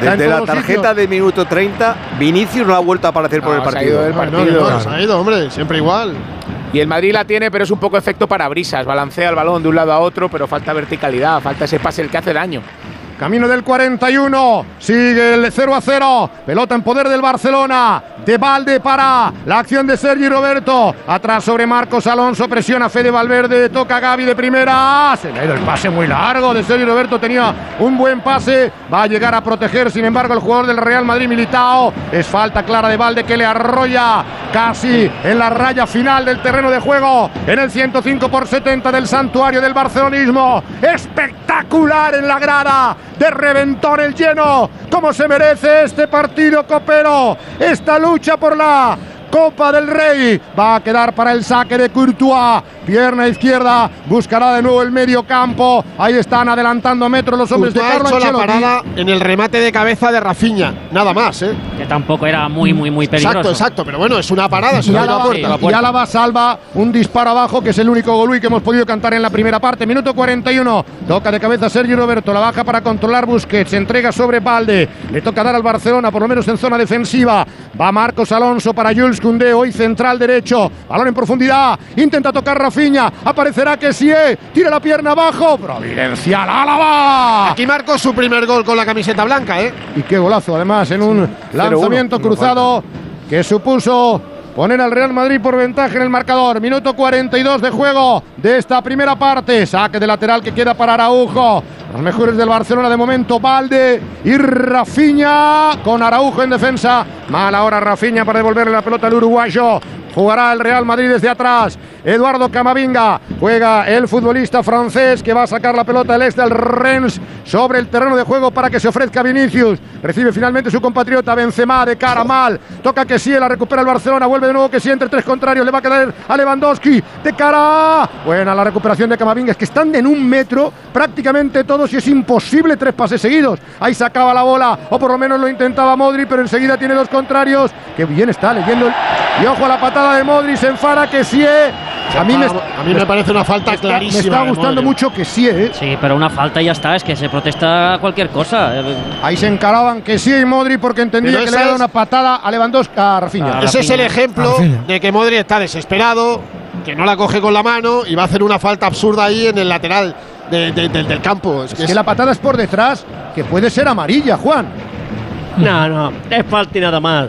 Desde la tarjeta sitios. de minuto 30, Vinicius no ha vuelto a aparecer por el se ha ido partido. del No, partido. se ha ido, hombre, siempre igual. Y el Madrid la tiene, pero es un poco efecto parabrisas. Balancea el balón de un lado a otro, pero falta verticalidad, falta ese pase el que hace daño. Camino del 41. Sigue el 0 a 0. Pelota en poder del Barcelona. De Valde para la acción de Sergi Roberto. Atrás sobre Marcos Alonso. Presiona Fede Valverde. Toca Gaby de primera. Se le ha ido el pase muy largo de Sergi Roberto. Tenía un buen pase. Va a llegar a proteger, sin embargo, el jugador del Real Madrid Militao. Es falta clara de Valde que le arrolla casi en la raya final del terreno de juego. En el 105 por 70 del santuario del barcelonismo. Espectacular en la grada de reventón el lleno. Como se merece este partido copero. Esta lucha por la Copa del Rey va a quedar para el saque de Courtois. Pierna izquierda, buscará de nuevo el medio campo. Ahí están adelantando metros los hombres de ha Carlo hecho la parada en el remate de cabeza de Rafinha, nada más, ¿eh? Que tampoco era muy, muy, muy peligroso. Exacto, exacto, pero bueno, es una parada, es una puerta. y Álava salva un disparo abajo, que es el único golui que hemos podido cantar en la primera parte. Minuto 41. Toca de cabeza Sergio Roberto. La baja para controlar Busquets. Entrega sobre Balde. Le toca dar al Barcelona, por lo menos en zona defensiva. Va Marcos Alonso para Jules Koundé, hoy central derecho. Balón en profundidad. Intenta tocar Rafinha. Aparecerá que sí. Tira la pierna abajo. Providencial Álava. Aquí marcó su primer gol con la camiseta blanca, ¿eh? Y qué golazo, además, en un lanzamiento cruzado que supuso poner al Real Madrid por ventaja en el marcador. Minuto 42 de juego de esta primera parte. Saque de lateral que queda para Araujo. Los mejores del Barcelona de momento, Valde y Rafinha con Araujo en defensa. Mal ahora Rafinha para devolverle la pelota al uruguayo. Jugará el Real Madrid desde atrás. Eduardo Camavinga juega el futbolista francés que va a sacar la pelota del ex del Rennes sobre el terreno de juego para que se ofrezca Vinicius. Recibe finalmente su compatriota Benzema de cara mal. Toca que sí, la recupera el Barcelona. Vuelve de nuevo que sí entre tres contrarios. Le va a quedar a Lewandowski de cara. Buena la recuperación de Camavinga. Es que están en un metro prácticamente todos y es imposible tres pases seguidos. Ahí sacaba la bola o por lo menos lo intentaba Modri, pero enseguida tiene dos contrarios. Que bien está leyendo. el- Y ojo a la patada de Modri. Se enfada que sí. eh. A mí me, A mí me parece una falta está- clarísima. Me está de gustando Modric. mucho que sí, ¿eh? Sí, pero una falta y ya está, es que se protesta cualquier cosa. Ahí se encaraban que sí y Modri porque entendía que le había dado es- una patada a Lewandowski a Rafinha. Ese es el ejemplo de que Modri está desesperado, que no la coge con la mano y va a hacer una falta absurda ahí en el lateral de- de- del- del campo. Es Es que la patada es por detrás, que puede ser amarilla, Juan. No, no, es falta y nada más.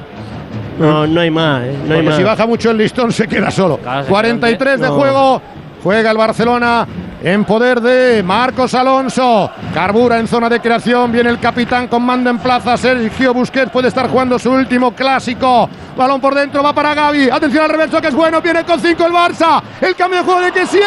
No, no hay más, eh, no hay Porque más. si baja mucho el listón se queda solo. Claro, se 43 de no. juego. Juega el Barcelona en poder de Marcos Alonso. Carbura en zona de creación. Viene el capitán con mando en plaza. Sergio Busquets puede estar jugando su último clásico. Balón por dentro, va para Gaby. Atención al reverso que es bueno. Viene con 5 el Barça. El cambio de juego de que sí.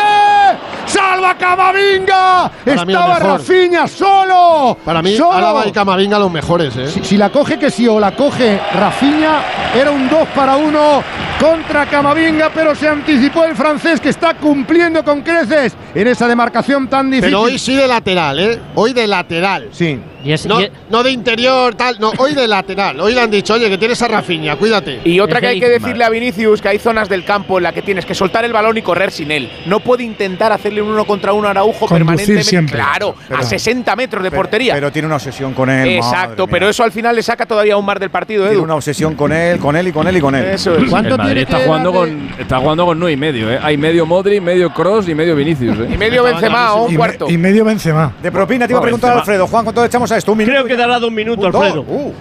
¡Salva Camavinga! Estaba. Rafinha solo. Para mí, solo. Álava y Camavinga los mejores, ¿eh? Si, si la coge que sí o la coge Rafinha, era un 2 para 1 contra Camavinga, pero se anticipó el francés que está cumpliendo con creces en esa demarcación tan difícil. Pero hoy sí de lateral, ¿eh? Hoy de lateral. Sí. no, no de interior, tal. No, hoy de lateral. Hoy le han dicho, oye, que tienes a Rafinha, cuídate. Y otra que hay que decirle a Vinicius que hay zonas del campo en la que tienes que soltar el balón y correr sin él. No puede intentar hacerle un uno contra uno a Araujo Conducir permanentemente. siempre. Claro, Pero- a 60 metros de Pero- portería. Pero tiene una obsesión con él. Exacto, pero eso al final le saca todavía un mar del partido, Tiene una obsesión con él, con él y con él y con él. Eso es. el Madrid está jugando, con, está jugando con nueve y medio. ¿eh? Hay medio Modri, medio Cross y medio Vinicius. ¿eh? Y medio Benzema o un Y, cuarto. me- y medio Benzema. De propina te iba a preguntar Benzema. Alfredo. Juan, ¿cuánto le echamos a esto? Un minuto. Creo que dará dos minutos, Uh. Alfredo. Uh.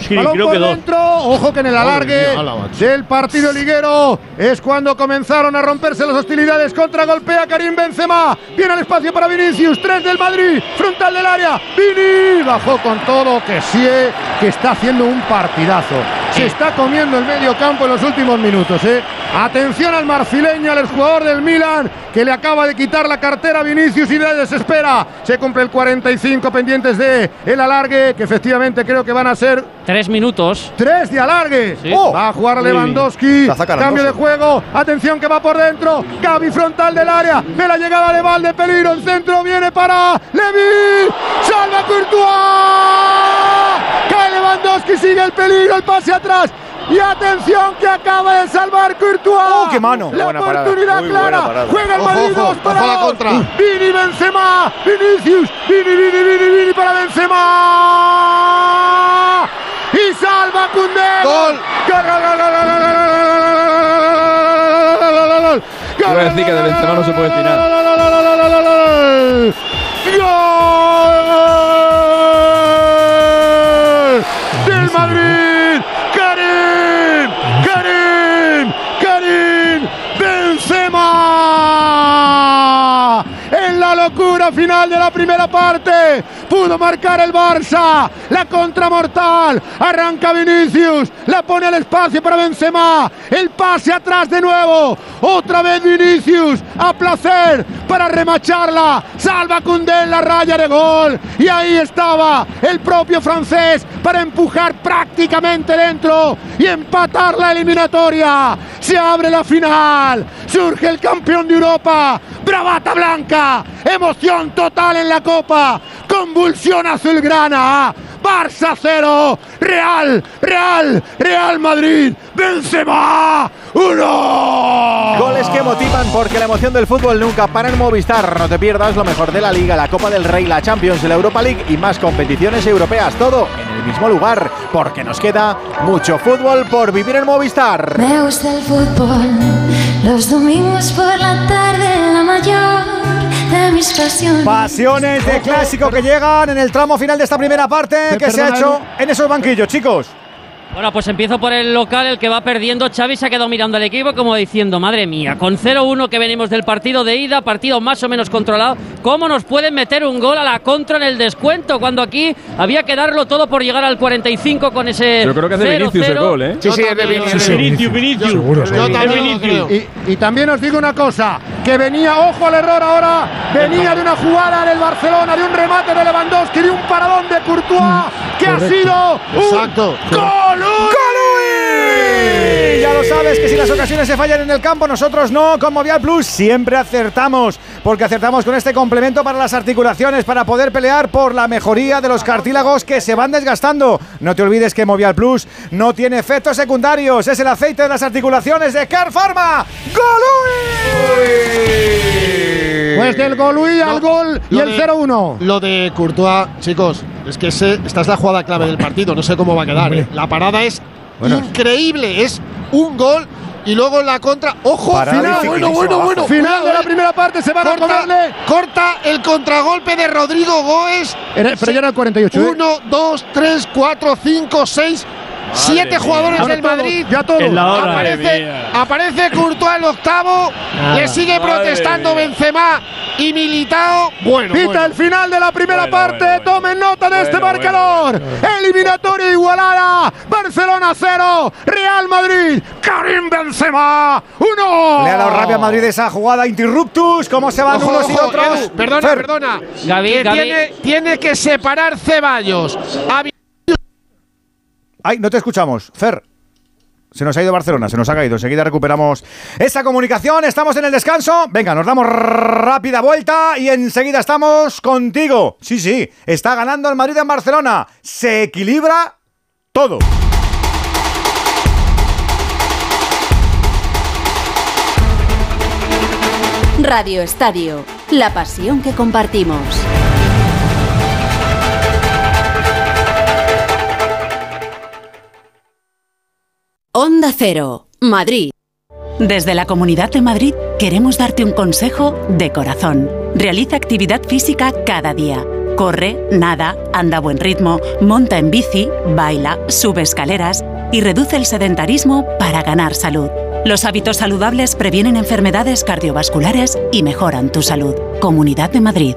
Sí, Balón creo por que dos. dentro, ojo que en el alargue mía, del partido liguero es cuando comenzaron a romperse las hostilidades. Contra golpea Karim Benzema, viene al espacio para Vinicius, 3 del Madrid, frontal del área, Vini bajó con todo. Que sí, que está haciendo un partidazo, se está comiendo el medio campo en los últimos minutos, ¿eh? atención al marfileño, al jugador del Milan que le acaba de quitar la cartera a Vinicius y le desespera, se cumple el 45 pendientes de el alargue que efectivamente creo que van a ser Tres minutos. Tres de alargue. Sí. Oh, va a jugar. Lewandowski. Cambio de juego. Atención que va por dentro. Gaby frontal del área. Ve la llegada de Valde. Peligro. El centro viene para Levi. Salva Courtois. Cae Lewandowski. Sigue el peligro. El pase atrás. Y atención que acaba de salvar Courtois. ¡Oh, qué mano! La Buena parada. oportunidad Muy buena clara. parada. Juega el Madrid ojo, dos para ojo la dos. contra. Vini Benzema. Vinicius. Vini, Vini, Vini, Vini para Benzema. Y salva Koundé. Gol. Gol, gol, gol. Gol, gol, gol, gol, gol, gol, gol, gol. Final de la primera parte. Pudo marcar el Barça. La contra mortal. Arranca Vinicius. La pone al espacio para Benzema. El pase atrás de nuevo. Otra vez Vinicius. A placer para remacharla. Salva Koundé en la raya de gol. Y ahí estaba el propio francés para empujar prácticamente dentro y empatar la eliminatoria. Se abre la final. Surge el campeón de Europa. Bravata blanca. Emoción total en la Copa. Convulsión azulgrana. Barça 0, Real, Real, Real Madrid, Benzema 1. Goles que motivan porque la emoción del fútbol nunca para en Movistar. No te pierdas lo mejor de la Liga, la Copa del Rey, la Champions, la Europa League y más competiciones europeas. Todo en el mismo lugar porque nos queda mucho fútbol por vivir en Movistar. Me gusta el fútbol, los domingos por la tarde, la mayor de mis pasiones. Pasiones de clásico que llegan en el tramo final de esta primera parte que se ha hecho en esos banquillos, chicos. Bueno, pues empiezo por el local, el que va perdiendo. Xavi se ha quedado mirando al equipo como diciendo, madre mía, con 0-1 que venimos del partido de ida, partido más o menos controlado, ¿cómo nos pueden meter un gol a la contra en el descuento? Cuando aquí había que darlo todo por llegar al 45 con ese Yo creo que es de Vinicius el 0-0. gol, ¿eh? Sí, sí, es de Vinicius. Sí. Vinicius, Vinicius. Seguro, Yo seguro. también lo creo. Y, y también os digo una cosa, que venía, ojo al error ahora, venía de una jugada del Barcelona, de un remate de Lewandowski, de un paradón de Courtois, que ha sido Exacto. un ¡Golui! Ya lo sabes que si las ocasiones se fallan en el campo, nosotros no. Con Movial Plus siempre acertamos, porque acertamos con este complemento para las articulaciones, para poder pelear por la mejoría de los cartílagos que se van desgastando. No te olvides que Movial Plus no tiene efectos secundarios, es el aceite de las articulaciones de Car Pharma. ¡Golui! Pues del Golui al gol y el de- 0-1. Lo de Courtois, chicos, es que ese- esta es la jugada clave del partido. No sé cómo va a quedar. ¿eh? La parada es increíble. Es un gol y luego la contra. ¡Ojo! Parada Final, bueno, bueno, bueno. Final de la ¿eh? primera parte, se van a comerle. corta el contragolpe de Rodrigo Goes. Era- pero ya era el 48, ¿eh? 1, 2, 3, 4, 5, 6, 7 mía. jugadores del Madrid. ya todos. En la hora. Aparece, aparece Courtois el octavo. Nada. Le sigue Madre protestando mía. Benzema y Militao. Bueno, Pita bueno. el final de la primera Bueno, parte. bueno, bueno. Tomen nota de este Bueno, marcador. Eliminatoria igualada. Barcelona 0. Real Madrid. Karim Benzema 1. Le ha dado rabia a Madrid esa jugada interruptus. ¿Cómo se van Ojo, unos y otros? Edu, perdona, Fer. perdona. Gaby, que Gaby. Tiene, tiene que separar Ceballos. A Ay, no te escuchamos. Fer. Se nos ha ido Barcelona, se nos ha caído. Enseguida recuperamos esa comunicación. Estamos en el descanso. Venga, nos damos rápida vuelta y enseguida estamos contigo. Sí, sí, está ganando el Madrid en Barcelona. Se equilibra todo. Radio Estadio, la pasión que compartimos. Onda Cero, Madrid. Desde la Comunidad de Madrid queremos darte un consejo de corazón. Realiza actividad física cada día. Corre, nada, anda a buen ritmo, monta en bici, baila, sube escaleras y reduce el sedentarismo para ganar salud. Los hábitos saludables previenen enfermedades cardiovasculares y mejoran tu salud. Comunidad de Madrid.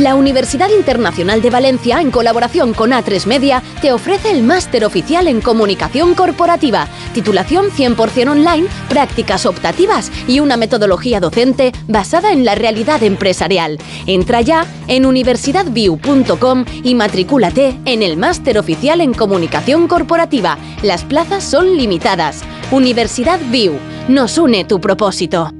La Universidad Internacional de Valencia, en colaboración con A3 Media, te ofrece el máster oficial en comunicación corporativa, titulación 100% online, prácticas optativas y una metodología docente basada en la realidad empresarial. Entra ya en universidadview.com y matricúlate en el máster oficial en comunicación corporativa. Las plazas son limitadas. Universidad View. Nos une tu propósito.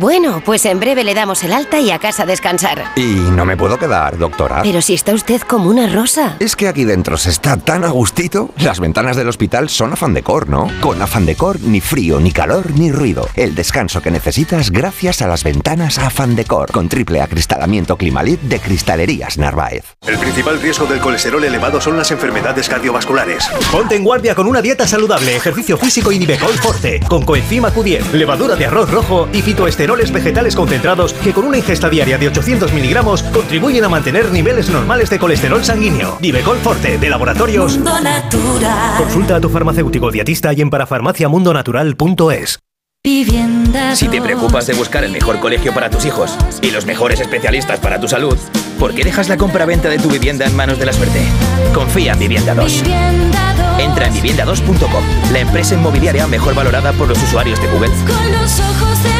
Bueno, pues en breve le damos el alta y a casa a descansar. Y no me puedo quedar, doctora. Pero si está usted como una rosa. Es que aquí dentro se está tan a gustito. Las ventanas del hospital son afán decor, ¿no? Con afán decor, ni frío, ni calor, ni ruido. El descanso que necesitas gracias a las ventanas afán decor. Con triple acristalamiento Climalit de Cristalerías Narváez. El principal riesgo del colesterol elevado son las enfermedades cardiovasculares. Ponte en guardia con una dieta saludable, ejercicio físico y Nivecol Forte. Con coenzima Q10, levadura de arroz rojo y fitoesteroles vegetales concentrados que con una ingesta diaria de 800 miligramos contribuyen a mantener niveles normales de colesterol sanguíneo. Nivecol Forte, de Laboratorios Mundo Natural. Consulta a tu farmacéutico dietista y en parafarmaciamundonatural.es. Vivienda Si te preocupas de buscar el mejor colegio para tus hijos y los mejores especialistas para tu salud, ¿por qué dejas la compra-venta de tu vivienda en manos de la suerte? Confía en Vivienda 2. Entra en vivienda2.com, la empresa inmobiliaria mejor valorada por los usuarios de Google. Con los ojos 2.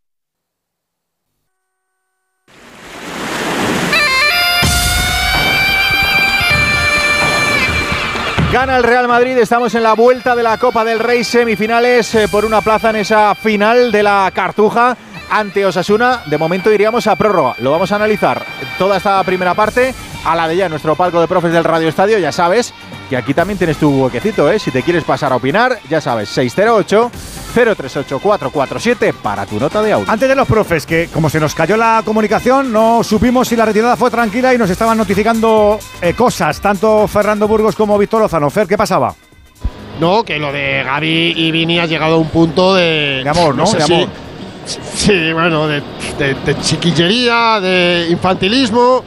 Gana el Real Madrid, estamos en la vuelta de la Copa del Rey. Semifinales eh, por una plaza en esa final de la Cartuja ante Osasuna. De momento iríamos a prórroga. Lo vamos a analizar toda esta primera parte a la de ya nuestro palco de profes del Radio Estadio. Ya sabes que aquí también tienes tu huequecito, ¿eh? Si te quieres pasar a opinar, ya sabes, 608 038 447 para tu nota de audio. Antes de los profes, que como se nos cayó la comunicación, no supimos si la retirada fue tranquila y nos estaban notificando eh, cosas, tanto Fernando Burgos como Víctor Lozano. Fer, ¿qué pasaba? No, que lo de Gaby y Vini ha llegado a un punto de. De amor, ¿no? sé De si- amor. Sí, bueno, de, de- de chiquillería, de infantilismo.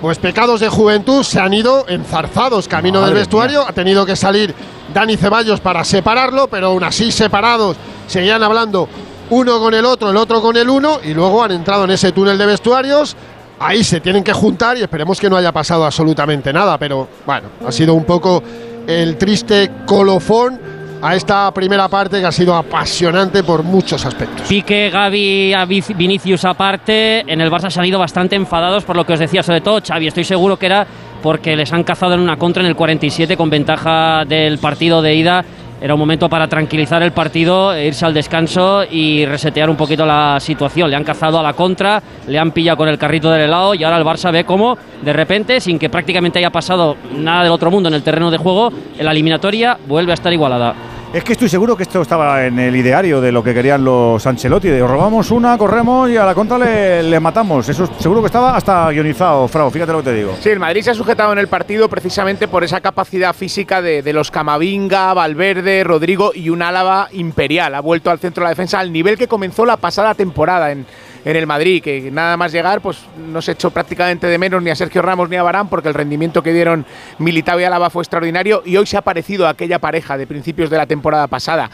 Pues pecados de juventud se han ido enzarzados camino Madre del vestuario. Ha tenido que salir Dani Ceballos para separarlo, pero aún así separados seguían hablando uno con el otro, el otro con el uno, y luego han entrado en ese túnel de vestuarios. Ahí se tienen que juntar y esperemos que no haya pasado absolutamente nada, pero bueno, ha sido un poco el triste colofón a esta primera parte que ha sido apasionante por muchos aspectos. Pique, Gaby, Vinicius aparte, en el Barça se han ido bastante enfadados por lo que os decía, sobre todo Xavi, estoy seguro que era porque les han cazado en una contra en el 47 con ventaja del partido de ida. Era un momento para tranquilizar el partido, e irse al descanso y resetear un poquito la situación. Le han cazado a la contra, le han pillado con el carrito del helado y ahora el Barça ve cómo, de repente, sin que prácticamente haya pasado nada del otro mundo en el terreno de juego, la eliminatoria vuelve a estar igualada. Es que estoy seguro que esto estaba en el ideario de lo que querían los Ancelotti. De robamos una, corremos y a la contra le, matamos. Eso seguro que estaba hasta guionizado, Frau. Fíjate lo que te digo. Sí, el Madrid se ha sujetado en el partido precisamente por esa capacidad física de, de los Camavinga, Valverde, Rodrigo y un Álava imperial. Ha vuelto al centro de la defensa al nivel que comenzó la pasada temporada en, en el Madrid, que nada más llegar pues no se echó prácticamente de menos ni a Sergio Ramos ni a Barán porque el rendimiento que dieron Militao y Álava fue extraordinario y hoy se ha parecido a aquella pareja de principios de la temporada pasada.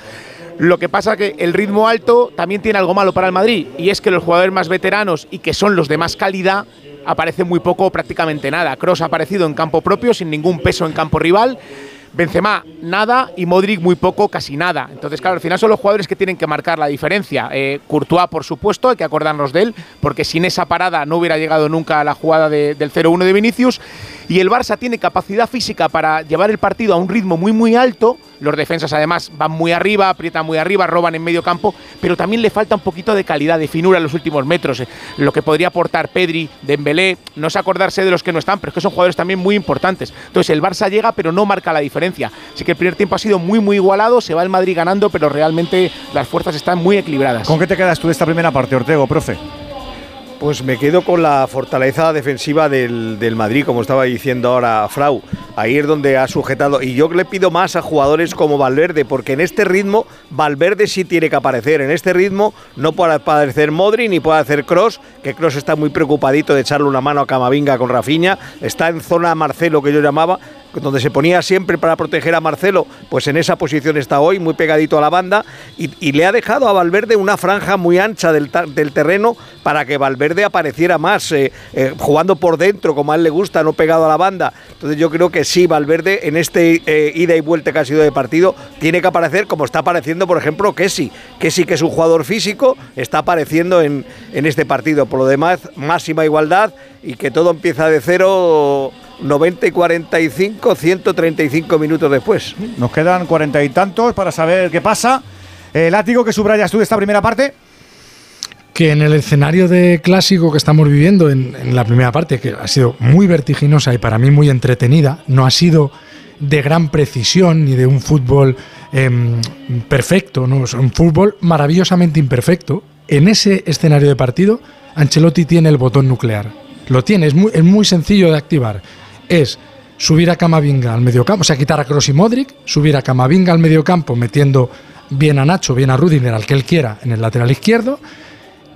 Lo que pasa que el ritmo alto también tiene algo malo para el Madrid y es que los jugadores más veteranos y que son los de más calidad aparece muy poco o prácticamente nada. Cross ha aparecido en campo propio sin ningún peso en campo rival. Benzema nada y Modric muy poco, casi nada. Entonces, claro, al final son los jugadores que tienen que marcar la diferencia. Eh, Courtois, por supuesto, hay que acordarnos de él, porque sin esa parada no hubiera llegado nunca a la jugada de- del 0-1 de Vinicius. Y el Barça tiene capacidad física para llevar el partido a un ritmo muy, muy alto. Los defensas, además, van muy arriba, aprietan muy arriba, roban en medio campo, pero también le falta un poquito de calidad, de finura en los últimos metros. eh, Lo que podría aportar Pedri, Dembélé, no es acordarse de los que no están, pero es que son jugadores también muy importantes. Entonces, el Barça llega, pero no marca la diferencia. Así que el primer tiempo ha sido muy, muy igualado, se va el Madrid ganando, pero realmente las fuerzas están muy equilibradas. ¿Con qué te quedas tú de esta primera parte, Ortego, profe? Pues me quedo con la fortaleza defensiva del, del Madrid, como estaba diciendo ahora Frau. Ahí es donde ha sujetado. Y yo le pido más a jugadores como Valverde, porque en este ritmo Valverde sí tiene que aparecer. En este ritmo no puede aparecer Modri ni puede hacer Cross, que Cross está muy preocupadito de echarle una mano a Camavinga con Rafinha. Está en zona Marcelo, que yo llamaba. Donde se ponía siempre para proteger a Marcelo, pues en esa posición está hoy, muy pegadito a la banda, y, le ha dejado a Valverde una franja muy ancha del, terreno para que Valverde apareciera más, eh, eh, jugando por dentro, como a él le gusta, no pegado a la banda. Entonces yo creo que sí, Valverde en este eh, ida y vuelta que ha sido de partido, tiene que aparecer como está apareciendo, por ejemplo, Kessi. Kessi, que es un jugador físico, está apareciendo en, en este partido. Por lo demás, máxima igualdad y que todo empieza de cero 90 y 45, 135 minutos después. Nos quedan cuarenta y tantos para saber qué pasa. El látigo que subrayas tú de esta primera parte. Que en el escenario de clásico que estamos viviendo en, la primera parte, que ha sido muy vertiginosa y para mí muy entretenida, no ha sido de gran precisión ni de un fútbol em, perfecto, no, es un fútbol maravillosamente imperfecto. En ese escenario de partido, Ancelotti tiene el botón nuclear. Lo tiene, es muy, es muy sencillo de activar es subir a Camavinga al mediocampo, o sea, quitar a Kroos y Modric, subir a Camavinga al mediocampo metiendo bien a Nacho, bien a Rudiger, al que él quiera, en el lateral izquierdo,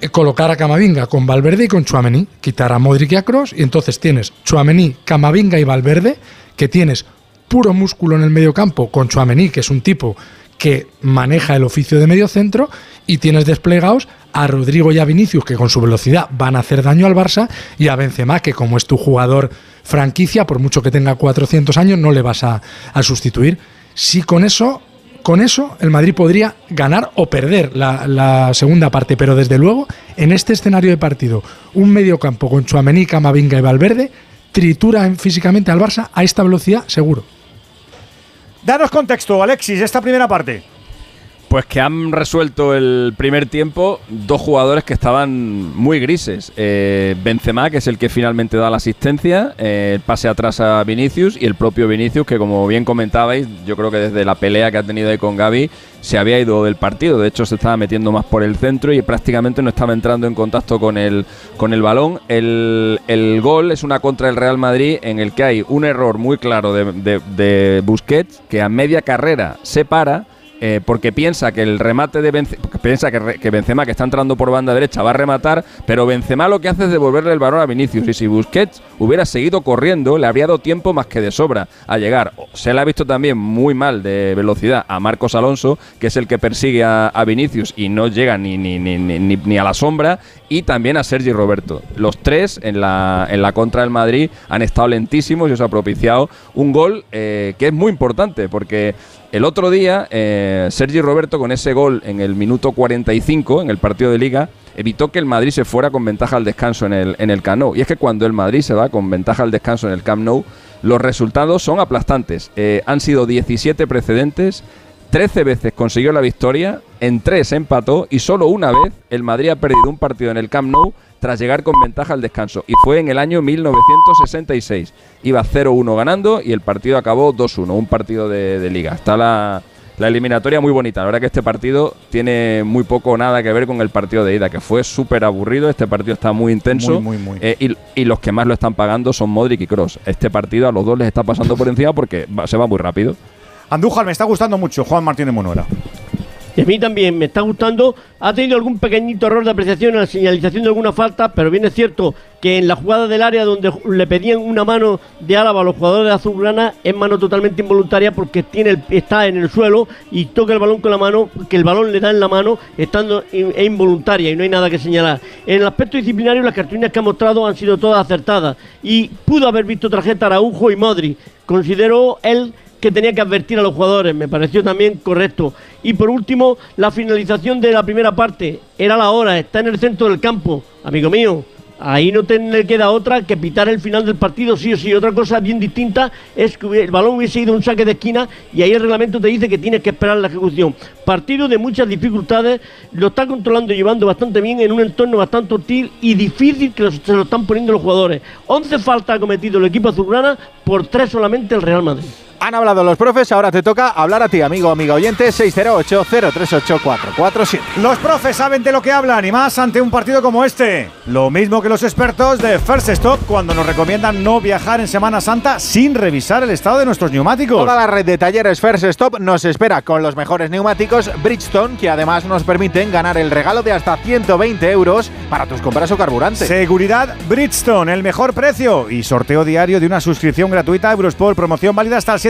eh, colocar a Camavinga con Valverde y con Chuamení, quitar a Modric y a Kroos, y entonces tienes Chuamení, Camavinga y Valverde, que tienes puro músculo en el mediocampo con Chuamení, que es un tipo que maneja el oficio de medio centro, y tienes desplegados a Rodrigo y a Vinicius, que con su velocidad van a hacer daño al Barça, y a Benzema, que como es tu jugador franquicia, por mucho que tenga 400 años, no le vas a, sustituir. Si con eso, con eso el Madrid podría ganar o perder la, segunda parte, pero desde luego, en este escenario de partido, un mediocampo con Chuamení, Camavinga y Valverde, tritura físicamente al Barça a esta velocidad, seguro. Danos contexto, Alexis, esta primera parte. Pues que han resuelto el primer tiempo dos jugadores que estaban muy grises. Eh, Benzema, que es el que finalmente da la asistencia, eh, pase atrás a Vinicius y el propio Vinicius, que como bien comentabais, yo creo que desde la pelea que ha tenido ahí con Gaby se había ido del partido. De hecho, se estaba metiendo más por el centro y prácticamente no estaba entrando en contacto con el, con el balón. El, el gol es una contra del Real Madrid en el que hay un error muy claro de, de, de Busquets, que a media carrera se para eh, porque piensa que el remate de piensa que, Benzema que está entrando por banda derecha va a rematar, pero Benzema lo que hace es devolverle el balón a Vinicius y si Busquets hubiera seguido corriendo le habría dado tiempo más que de sobra a llegar. Se le ha visto también muy mal de velocidad a Marcos Alonso, que es el que persigue a, Vinicius y no llega ni, ni, ni, ni, a la sombra, y también a Sergi Roberto. Los tres en la, en la contra del Madrid han estado lentísimos y os ha propiciado un gol eh, que es muy importante porque el otro día, eh, Sergi Roberto, con ese gol en el minuto 45, en el partido de Liga, evitó que el Madrid se fuera con ventaja al descanso en el, en el Camp Nou. Y es que cuando el Madrid se va con ventaja al descanso en el Camp Nou, los resultados son aplastantes. Eh, han sido 17 precedentes, 13 veces consiguió la victoria, en 3 empató y solo una vez el Madrid ha perdido un partido en el Camp Nou tras llegar con ventaja al descanso. Y fue en el año 1966. Iba 0-1 ganando y el partido acabó 2-1, un partido de, liga. Está la, eliminatoria muy bonita. La verdad que este partido tiene muy poco o nada que ver con el partido de ida, que fue súper aburrido. Este partido está muy intenso. Eh, y, los que más lo están pagando son Modric y Cross. Este partido a los dos les está pasando por encima porque se va muy rápido. Andújar, me está gustando mucho Juan Martínez Monuera. Y a mí también me está gustando. Ha tenido algún pequeñito error de apreciación en la señalización de alguna falta, pero bien es cierto que en la jugada del área donde le pedían una mano de Álava a los jugadores de Azulgrana es mano totalmente involuntaria porque tiene está en el suelo y toca el balón con la mano, que el balón le da en la mano estando es involuntaria y no hay nada que señalar. En el aspecto disciplinario las cartulinas que ha mostrado han sido todas acertadas y pudo haber visto tarjeta Araujo y Modri. Consideró él que tenía que advertir a los jugadores, me pareció también correcto. Y por último, la finalización de la primera parte, era la hora, está en el centro del campo, amigo mío. Ahí no te le queda otra que pitar el final del partido, sí o sí. Otra cosa bien distinta es que el balón hubiese ido un saque de esquina y ahí el reglamento te dice que tienes que esperar la ejecución. Partido de muchas dificultades, lo está controlando y llevando bastante bien en un entorno bastante hostil y difícil que se lo están poniendo los jugadores. 11 faltas ha cometido el equipo azulgrana por tres solamente el Real Madrid. Han hablado los profes, ahora te toca hablar a ti, amigo, amiga oyente, 608-038-447. Los profes saben de lo que hablan y más ante un partido como este. Lo mismo que los expertos de First Stop cuando nos recomiendan no viajar en Semana Santa sin revisar el estado de nuestros neumáticos. Toda la red de talleres First Stop nos espera con los mejores neumáticos Bridgestone que además nos permiten ganar el regalo de hasta 120 euros para tus compras o carburante. Seguridad Bridgestone, el mejor precio y sorteo diario de una suscripción gratuita a Eurosport, promoción válida hasta el 7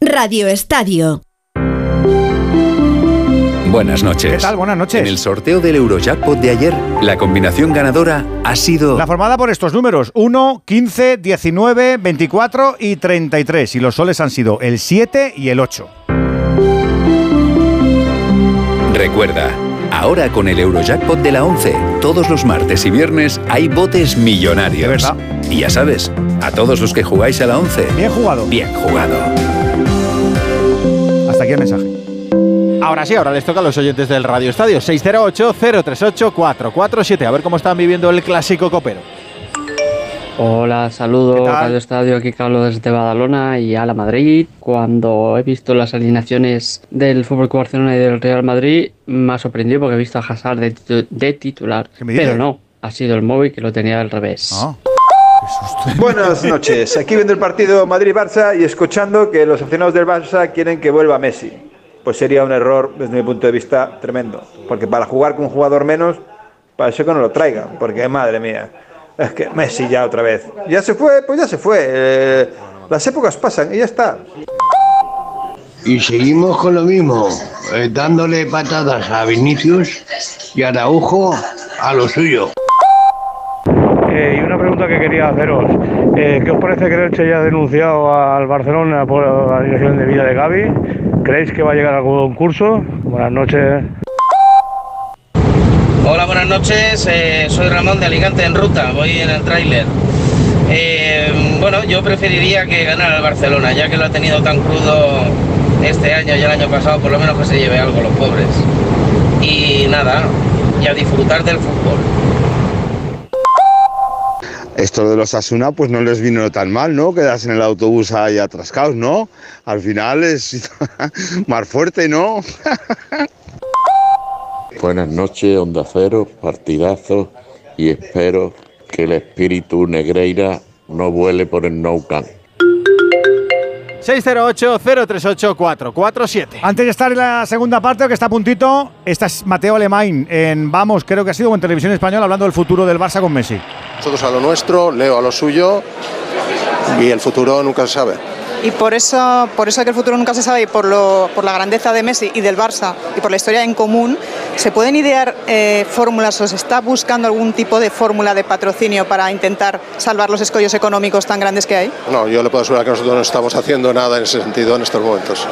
Radio Estadio. Buenas noches. ¿Qué tal? Buenas noches. En el sorteo del Eurojackpot de ayer, la combinación ganadora ha sido... La formada por estos números, 1, 15, 19, 24 y 33. Y los soles han sido el 7 y el 8. Recuerda, ahora con el Eurojackpot de la 11, todos los martes y viernes hay botes millonarios. verdad. Y ya sabes, a todos los que jugáis a la 11... Bien jugado. Bien jugado. El mensaje. Ahora sí, ahora les toca a los oyentes del Radio Estadio 608-038-447. A ver cómo están viviendo el clásico copero. Hola, saludos Radio Estadio, aquí Carlos desde Badalona y a la Madrid. Cuando he visto las alineaciones del Fútbol Club Barcelona y del Real Madrid, me ha sorprendido porque he visto a Hazard de, titu- de titular. Pero no, ha sido el móvil que lo tenía al revés. Buenas noches, aquí viendo el partido Madrid-Barça y escuchando que los aficionados del Barça quieren que vuelva Messi. Pues sería un error desde mi punto de vista tremendo, porque para jugar con un jugador menos, para eso que no lo traigan, porque madre mía, es que Messi ya otra vez. Ya se fue, pues ya se fue. eh, las épocas pasan y ya está. Y seguimos con lo mismo, eh, dándole patadas a Vinicius y a Araujo a lo suyo. Eh, y una pregunta que quería haceros. Eh, ¿Qué os parece que el Elche ya ha denunciado al Barcelona por la alineación de vida de Gaby? ¿Creéis que va a llegar al concurso? Buenas noches. Hola, buenas noches. eh, soy Ramón de Alicante en ruta. Voy en el tráiler. Bueno, yo preferiría que ganara el Barcelona, ya que lo ha tenido tan crudo este año y el año pasado, por lo menos que se lleve algo los pobres. Y nada, y a disfrutar del fútbol. Esto de los Asuna pues no les vino tan mal, ¿no? Quedarse en el autobús ahí atrascados, ¿no? Al final es *laughs* más fuerte, ¿no? *laughs* Buenas noches, Onda Cero, partidazo y espero que el espíritu Negreira no vuele por el Nou Camp. 608-038-447. Antes de estar en la segunda parte, que está a puntito, esta es Mateo Alemán en Vamos, creo que ha sido en Televisión Española, hablando del futuro del Barça con Messi. Nosotros a lo nuestro, Leo a lo suyo y el futuro nunca se sabe. Y por eso, por eso que el futuro nunca se sabe y por, lo, por la grandeza de Messi y del Barça y por la historia en común, ¿se pueden idear eh, fórmulas o se está buscando algún tipo de fórmula de patrocinio para intentar salvar los escollos económicos tan grandes que hay? No, yo le puedo asegurar que nosotros no estamos haciendo nada en ese sentido en estos momentos.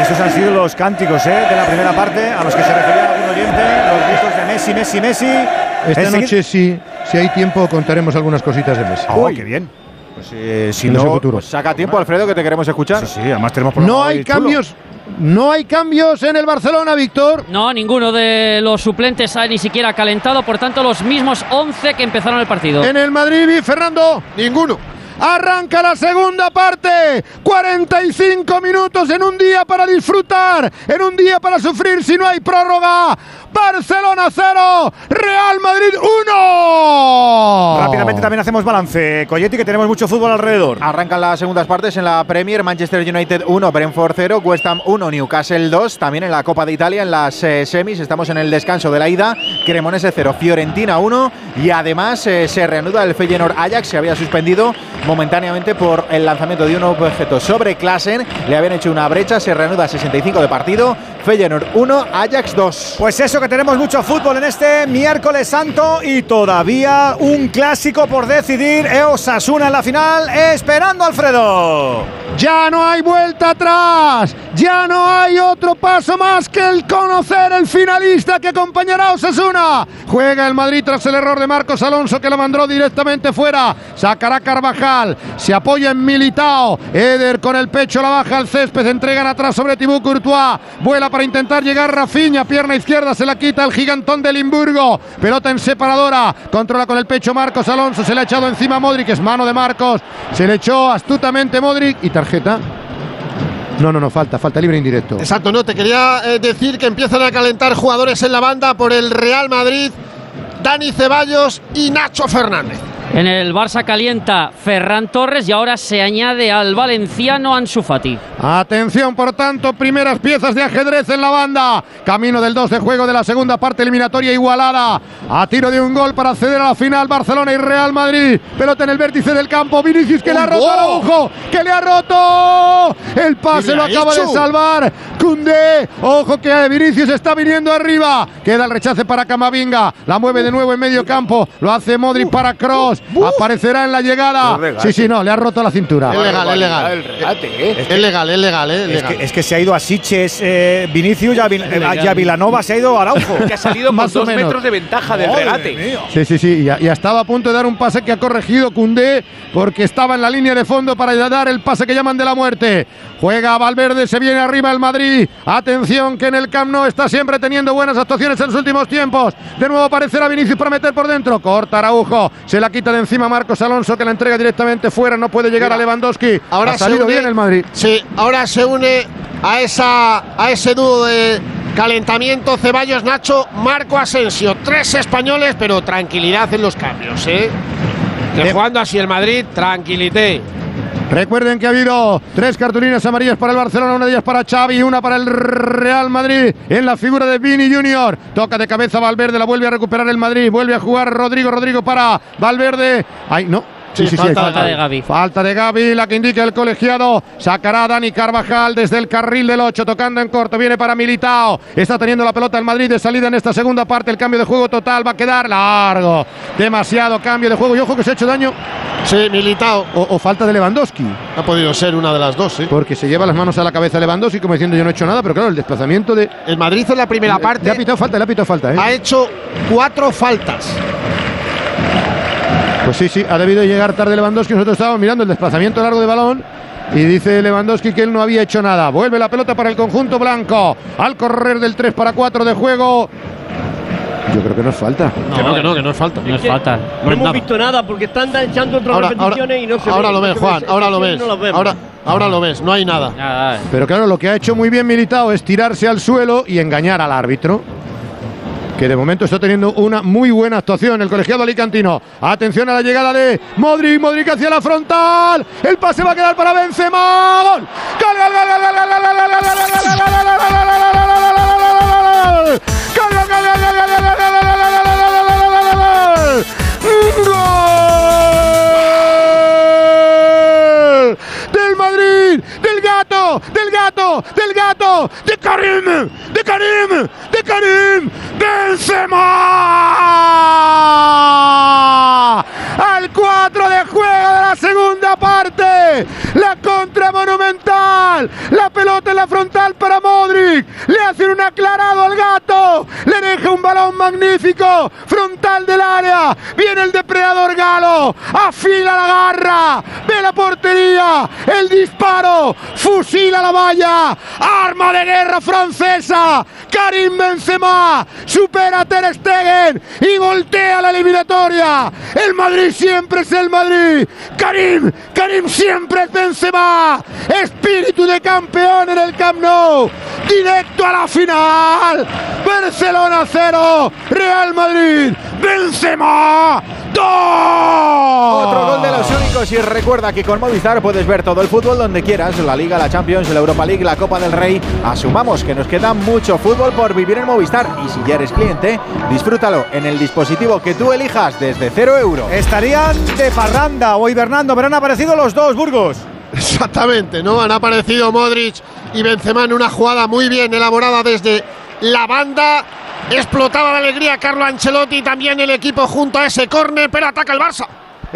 Estos han sido los cánticos ¿eh? de la primera parte a los que se refería algún oyente, los gritos de Messi, Messi, Messi. Esta noche, si, si hay tiempo, contaremos algunas cositas de Messi. Oh, qué bien. Pues eh, si no, futuro. pues Saca tiempo, Alfredo, que te queremos escuchar. Sí, sí, además tenemos No hay cambios. No hay cambios en el Barcelona, Víctor. No, ninguno de los suplentes ha ni siquiera calentado, por tanto los mismos 11 que empezaron el partido. En el Madrid, Fernando. Ninguno. Arranca la segunda parte. 45 minutos en un día para disfrutar, en un día para sufrir si no hay prórroga. Barcelona 0, Real Madrid 1. Rápidamente también hacemos balance, Coyetti, que tenemos mucho fútbol alrededor. Arrancan las segundas partes en la Premier, Manchester United 1, Brentford 0, West Ham 1, Newcastle 2, también en la Copa de Italia en las eh, semis, estamos en el descanso de la ida, Cremonese 0, Fiorentina 1 y además eh, se reanuda el Feyenoord Ajax, se había suspendido momentáneamente por el lanzamiento de un objeto sobre Klassen, le habían hecho una brecha, se reanuda 65 de partido, Feyenoord 1, Ajax 2. Pues eso que tenemos mucho fútbol en este miércoles santo y todavía un clásico por decidir. Eosasuna en la final, esperando a Alfredo. Ya no hay vuelta atrás, ya no hay otro paso más que el conocer el finalista que acompañará a Osasuna. Juega el Madrid tras el error de Marcos Alonso que lo mandó directamente fuera. Sacará Carvajal, se apoya en Militao. Eder con el pecho la baja al césped, entregan atrás sobre Tibú Courtois. Vuela para intentar llegar Rafinha, pierna izquierda, se la quita el gigantón de Limburgo. Pelota en separadora, controla con el pecho Marcos Alonso, se le ha echado encima Modric, es mano de Marcos. Se le echó astutamente Modric y tarjeta. No, no, no, falta, falta libre indirecto. Exacto, no, te quería eh, decir que empiezan a calentar jugadores en la banda por el Real Madrid, Dani Ceballos y Nacho Fernández. En el Barça calienta Ferran Torres y ahora se añade al valenciano Ansu Fati. Atención, por tanto, primeras piezas de ajedrez en la banda. Camino del 2 de juego de la segunda parte eliminatoria igualada. A tiro de un gol para acceder a la final Barcelona y Real Madrid. Pelota en el vértice del campo. Vinicius que le ha roto al ojo. Que le ha roto. El pase lo acaba de salvar. Cundé. Ojo que Vinicius está viniendo arriba. Queda el rechace para Camavinga. La mueve de nuevo en medio campo. Lo hace Modric para Cross. Aparecerá en la llegada. Sí, sí, no, le ha roto la cintura. Es legal, es legal. Es legal, es legal, es Es legal. que, es que se ha ido a Siches, eh, Vinicius y a, Vil- eh, y a Vilanova se ha ido a Araujo. *laughs* Que ha salido con Más o dos menos. metros de ventaja del regate. mía. Sí, sí, sí. Ya, ya estaba a punto de dar un pase que ha corregido Cundé porque estaba en la línea de fondo para dar el pase que llaman de la muerte. Juega Valverde, se viene arriba el Madrid. Atención que en el Camp Nou está siempre teniendo buenas actuaciones en los últimos tiempos. De nuevo aparecerá Vinicius para meter por dentro. Corta Araujo. Se la quita de encima Marcos Alonso que la entrega directamente fuera. No puede llegar a Lewandowski. Ahora ha salido une- bien el Madrid. Sí, ahora se une a esa a ese dúo de calentamiento Ceballos Nacho Marco Asensio, tres españoles, pero tranquilidad en los cambios, ¿eh? Que jugando así el Madrid, tranquilité. Recuerden que ha habido tres cartulinas amarillas para el Barcelona, una de ellas para Xavi y una para el Real Madrid en la figura de Vini Junior. Toca de cabeza Valverde, la vuelve a recuperar el Madrid, vuelve a jugar Rodrigo, Rodrigo para Valverde. Ay, no. Sí, sí, falta de Gavi. Falta de Gavi, la que indica el colegiado. Sacará a Dani Carvajal desde el carril del 8, tocando en corto. Viene para Militao. Está teniendo la pelota el Madrid de salida en esta segunda parte. El cambio de juego total va a quedar largo. Demasiado cambio de juego. Y ojo que se ha hecho daño. Sí, Militao. O, o falta de Lewandowski. Ha podido ser una de las dos, ¿sí? Porque se lleva las manos a la cabeza Lewandowski como diciendo yo no he hecho nada, pero claro, el desplazamiento de... El Madrid en la primera parte Le ha pitado falta, le ha pitado falta, ¿eh? ha hecho cuatro faltas. Pues sí, sí, ha debido llegar tarde Lewandowski. Nosotros estábamos mirando el desplazamiento largo de balón. Y dice Lewandowski que él no había hecho nada. Vuelve la pelota para el conjunto blanco. Al correr del 3 para 4 de juego. Yo creo que no es falta. que no, que no, que no es falta. No es falta. No hemos visto nada porque están echando otras Ahora, repeticiones ahora, y no se ahora ve, lo ves, Juan, ahora lo ves. no. Ahora, ahora lo ves, no hay nada. Nada, eh. Pero claro, lo que ha hecho muy bien Militao es tirarse al suelo y engañar al árbitro. Que de momento está teniendo una muy buena actuación el colegiado alicantino. Atención a la llegada de Modric, Modric hacia la frontal. El pase va a quedar para Benzema. ¡Gol! ¡Gol, gol, gol, gol, gol, gol, gol, gol, gol, gol, gol, gol, gol, gol, gol, gol, gol, gol, gol, gol! ¡Gol, gol, gol, gol, gol, gol, gol, gol, gol, gol, gol, gol, gato, del gato, del gato, de Karim, de Karim, de Karim, Benzema. Al 4 de juego de la segunda parte. La contra monumental. La pelota en la frontal para Modric. Le hacen un aclarado al gato. Le deja un balón magnífico, frontal del área, viene el depredador galo, afila la garra, ve la portería, el disparo, fusila la valla, arma de guerra francesa, Karim Benzema, supera a Ter Stegen y voltea la eliminatoria. El Madrid siempre es el Madrid. Karim, Karim siempre es Benzema. Espíritu de campeón en el Camp Nou. Directo a la final. Barcelona 0, Real Madrid, Benzema 2. Otro gol de los únicos y recuerda que con Movistar puedes ver todo el fútbol donde quieras, la Liga, la Champions, la Europa League, la Copa del Rey. Asumamos que nos queda mucho fútbol por vivir en Movistar y si ya eres cliente, disfrútalo en el dispositivo que tú elijas desde 0 euros. Estarían de parranda o hibernando, pero han aparecido los dos, Burgos. Exactamente, ¿no? Han aparecido Modric y Benzema en una jugada muy bien elaborada desde la banda. Explotaba de alegría Carlo Ancelotti, también el equipo junto a ese córner, pero ataca el Barça.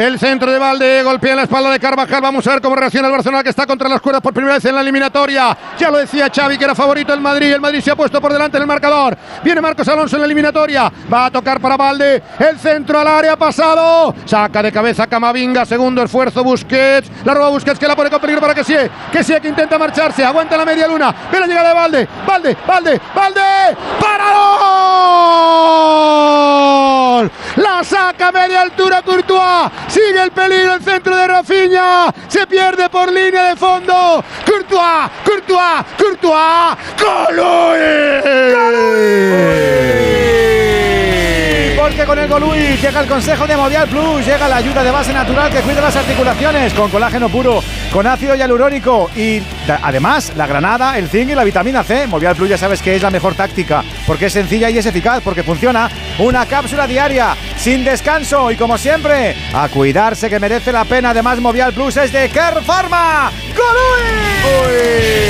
El centro de Valde golpea en la espalda de Carvajal. Vamos a ver cómo reacciona el Barcelona que está contra las cuerdas por primera vez en la eliminatoria. Ya lo decía Xavi que era favorito el Madrid. El Madrid se ha puesto por delante en el marcador. Viene Marcos Alonso en la eliminatoria. Va a tocar para Valde. El centro al área pasado. Saca de cabeza Camavinga. Segundo esfuerzo Busquets. La roba Busquets que la pone con peligro para que sí. Que sí que intenta marcharse. Aguanta la media luna. Ve la llegada de Valde. Valde, Valde, Valde. La saca media altura Courtois. Sigue el peligro el centro de Rafinha. Se pierde por línea de fondo. Courtois, Courtois, Courtois. ¡Golui! Porque con el Golui llega el consejo de Movial Plus, llega la ayuda de base natural que cuida las articulaciones con colágeno puro, con ácido hialurónico y además la granada, el zinc y la vitamina C. Movial Plus ya sabes que es la mejor táctica porque es sencilla y es eficaz, porque funciona una cápsula diaria sin descanso y como siempre, a cuidarse que merece la pena. Además, Movial Plus es de Care Pharma. ¡Golui!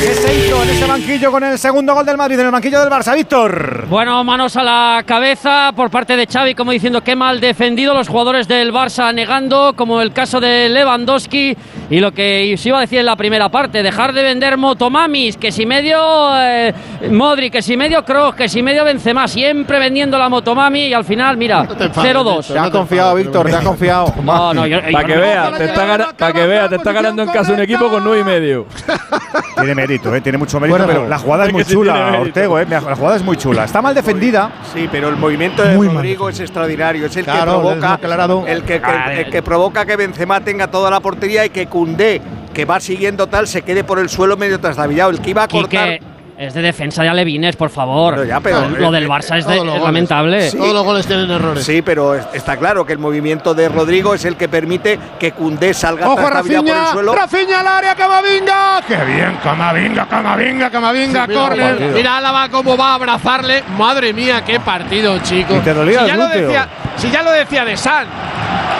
¿Qué se hizo en ese banquillo con el segundo gol del Madrid en el banquillo del Barça, Víctor? Bueno, manos a la cabeza por parte de Xavi, como diciendo qué mal defendido los jugadores del Barça negando, como el caso de Lewandowski y lo que se iba a decir en la primera parte, dejar de vender motomamis, que si medio eh, Modric, que si medio Kroos, que si medio Benzema, siempre vendiendo la motomami y al final, mira, 0-2. Te has confiado, Víctor, te has confiado. *laughs* No, no, yo, Para que vea, te está, gana- pa' que vea, te está ganando en casa un equipo con 9 y medio. *laughs* Tiene mérito, ¿eh? tiene mucho mérito, Bueno, pero la jugada es *laughs* es muy sí chula, mérito. Ortego, ¿eh? La jugada es muy chula. Está mal defendida. Sí, pero el movimiento de Muy mal. Rodrigo es extraordinario. Es el Claro, que provoca el que, que- el que provoca que Benzema tenga toda la portería y que Cundé, que va siguiendo tal, se quede por el suelo medio trastabillado. El que iba a cortar. Quique, es de defensa de Alevines, por favor. Pero ya, pero- lo del Barça es, de- es goles. lamentable. Sí. Todos los goles tienen errores. Sí, pero es- está claro que el movimiento de Rodrigo es el que permite que Cundé salga Ojo trastabillado por el Rafinha, suelo. Rafinha al área, Camavinga. Qué bien, Camavinga, Camavinga, Camavinga, Sí, mira, córner. Mira Álava cómo va a abrazarle. Madre mía, qué partido, chicos. Y te dolía si, el ya lo decía, si ya lo decía de San,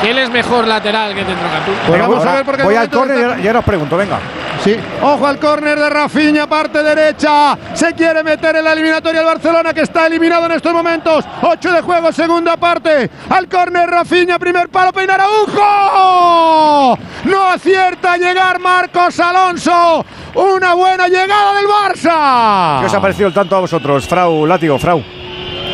que él es mejor lateral que Centrocatú. Pues vamos a ver porque Voy de al córner y ahora os pregunto, venga. Sí, ojo al córner de Rafinha, parte derecha. Se quiere meter en la eliminatoria el Barcelona que está eliminado en estos momentos. 8 de juego, segunda parte. Al córner Rafinha, primer palo, Peina Araujo. No acierta a llegar Marcos Alonso. Una buena llegada del Barça. ¿Qué os ha parecido el tanto a vosotros, Frau Látigo, Frau?